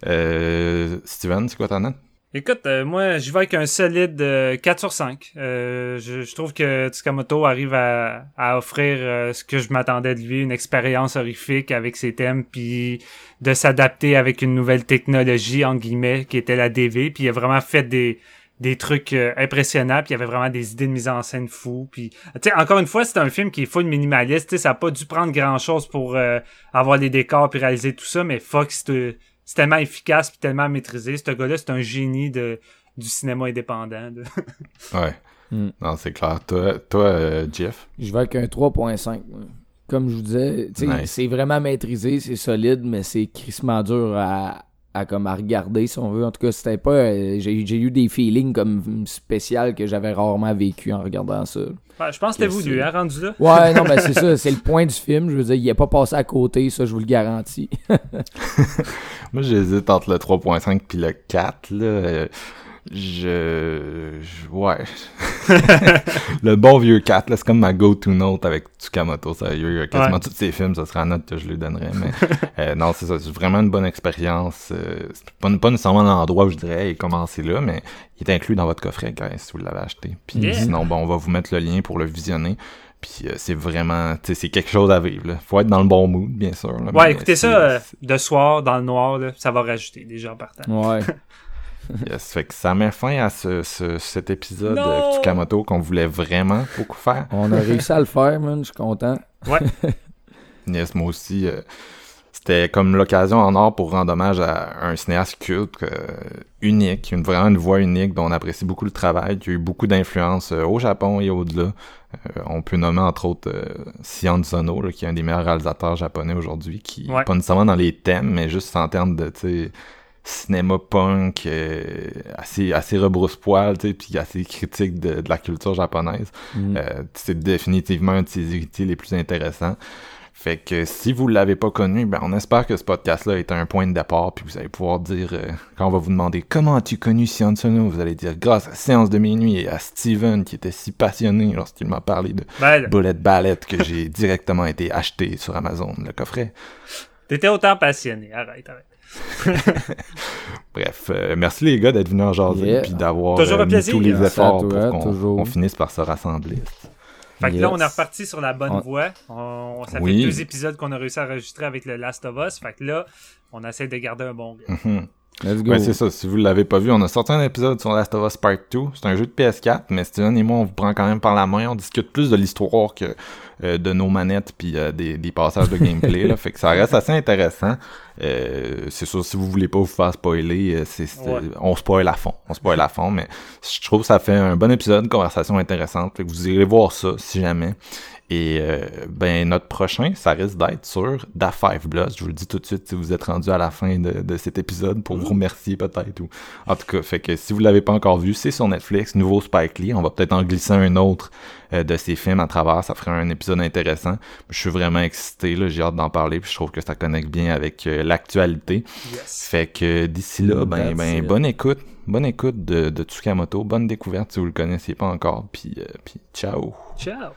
Euh, Steven, c'est quoi ta note? Écoute, euh, moi, j'y vais avec un solide euh, 4 sur 5. Euh, je, je trouve que Tsukamoto arrive à, à offrir euh, ce que je m'attendais de lui, une expérience horrifique avec ses thèmes, puis de s'adapter avec une nouvelle technologie, en guillemets, qui était la DV, puis il a vraiment fait des des trucs euh, impressionnants, puis il y avait vraiment des idées de mise en scène fou, puis tu sais encore une fois c'est un film qui est full minimaliste, tu sais ça a pas dû prendre grand chose pour euh, avoir les décors puis réaliser tout ça, mais fuck c'est c'est tellement efficace puis tellement maîtrisé. Ce gars-là, c'est un génie de, du cinéma indépendant. de- *laughs* Ouais. Hmm. Non, c'est clair. Toi, toi euh, Jeff? Je vais avec un 3.5. Comme je vous disais, Nice. c'est vraiment maîtrisé, c'est solide, mais c'est crissement dur à, à, comme à regarder, si on veut. En tout cas, c'était pas... euh, j'ai j'ai eu des feelings comme spécial que j'avais rarement vécu en regardant ça. Ouais, je pense que c'était c'est- hein, rendu là. Ouais, non, *laughs* ben c'est ça, c'est le point du film. Je veux dire, il est pas passé à côté, ça, je vous le garantis. *laughs* Moi, j'hésite entre le 3.5 puis le 4, là. Je... je- Ouais. *laughs* le bon vieux 4, là, c'est comme ma go-to note avec Tsukamoto, sérieux. Quasiment Ouais. tous ses films, ça serait la note que je lui donnerais. Mais *laughs* euh, non, c'est ça. C'est vraiment une bonne expérience. Euh, c'est pas, pas nécessairement l'endroit où je dirais, hey, commencez là, mais il est inclus dans votre coffret, guys, si vous l'avez acheté. Puis Yeah. sinon, bon, on va vous mettre le lien pour le visionner. Puis euh, c'est vraiment, tu sais, c'est quelque chose à vivre. Là. Faut être dans le bon mood, bien sûr. là, Ouais, écoutez ça euh, de soir, dans le noir, là, ça va rajouter déjà en partant. Ouais. *laughs* Yes, fait que ça met fin à ce, ce- cet épisode de Tsukamoto qu'on voulait vraiment beaucoup faire. On a réussi à le faire, man. Je suis content. *laughs* Yes, moi aussi. euh, c'était comme l'occasion en or pour rendre hommage à un cinéaste culte euh, unique, une, vraiment une voix unique dont on apprécie beaucoup le travail, qui a eu beaucoup d'influence euh, au Japon et au-delà. Euh, on peut nommer entre autres euh, Sion Sono, là, qui est un des meilleurs réalisateurs japonais aujourd'hui, qui Ouais. pas nécessairement dans les thèmes, mais juste en termes de tu sais, cinéma punk euh, assez assez rebrousse-poil, tu sais, puis assez critique de, de la culture japonaise. Mm. Euh, c'est définitivement un de ses héritiers les plus intéressants. Fait que si vous l'avez pas connu, ben on espère que ce podcast-là est un point de départ, puis vous allez pouvoir dire, euh, quand on va vous demander comment as-tu connu Sion Sono, vous allez dire grâce à Séance de minuit et à Steven qui était si passionné lorsqu'il m'a parlé de Ben, là, Bullet Ballet que j'ai *laughs* directement été acheté sur Amazon, le coffret. t'étais autant passionné. Arrête, arrête. *laughs* Bref, euh, merci les gars d'être venus en jaser, Yeah. puis d'avoir Toujours un euh, mis plaisir. tous les efforts toi, pour qu'on finisse par se rassembler. Fait que là, on est reparti sur la bonne On- voie. On, ça Oui. fait deux épisodes qu'on a réussi à enregistrer avec le Last of Us. Fait que là, on essaie de garder un bon gars. Let's go. Ouais, c'est ça. Si vous l'avez pas vu, on a sorti un épisode sur Last of Us Part 2. C'est un jeu de PS4, mais Steven et moi, on vous prend quand même par la main. On discute plus de l'histoire que euh, de nos manettes puis euh, des, des passages de gameplay. là. *laughs* Fait que ça reste assez intéressant. Euh, c'est sûr, si vous voulez pas vous faire spoiler, euh, c'est, Ouais. on spoil à fond. On spoil à fond, mais je trouve que ça fait un bon épisode, une conversation intéressante. Fait que vous irez voir ça, si jamais. Et euh, ben notre prochain, ça risque d'être sur Da Five Bloods. Je vous le dis tout de suite si vous êtes rendu à la fin de, de cet épisode pour vous remercier peut-être. Ou... En tout cas, fait que si vous l'avez pas encore vu, c'est sur Netflix, nouveau Spike Lee. On va peut-être en glisser un autre de ses films à travers. Ça ferait un épisode intéressant. Je suis vraiment excité, là, j'ai hâte d'en parler. Puis je trouve que ça connecte bien avec euh, l'actualité. Yes. Fait que d'ici là, ben, ben bonne écoute. Bonne écoute de, de Tsukamoto. Bonne découverte si vous le connaissiez pas encore. Puis, euh, puis ciao. Ciao.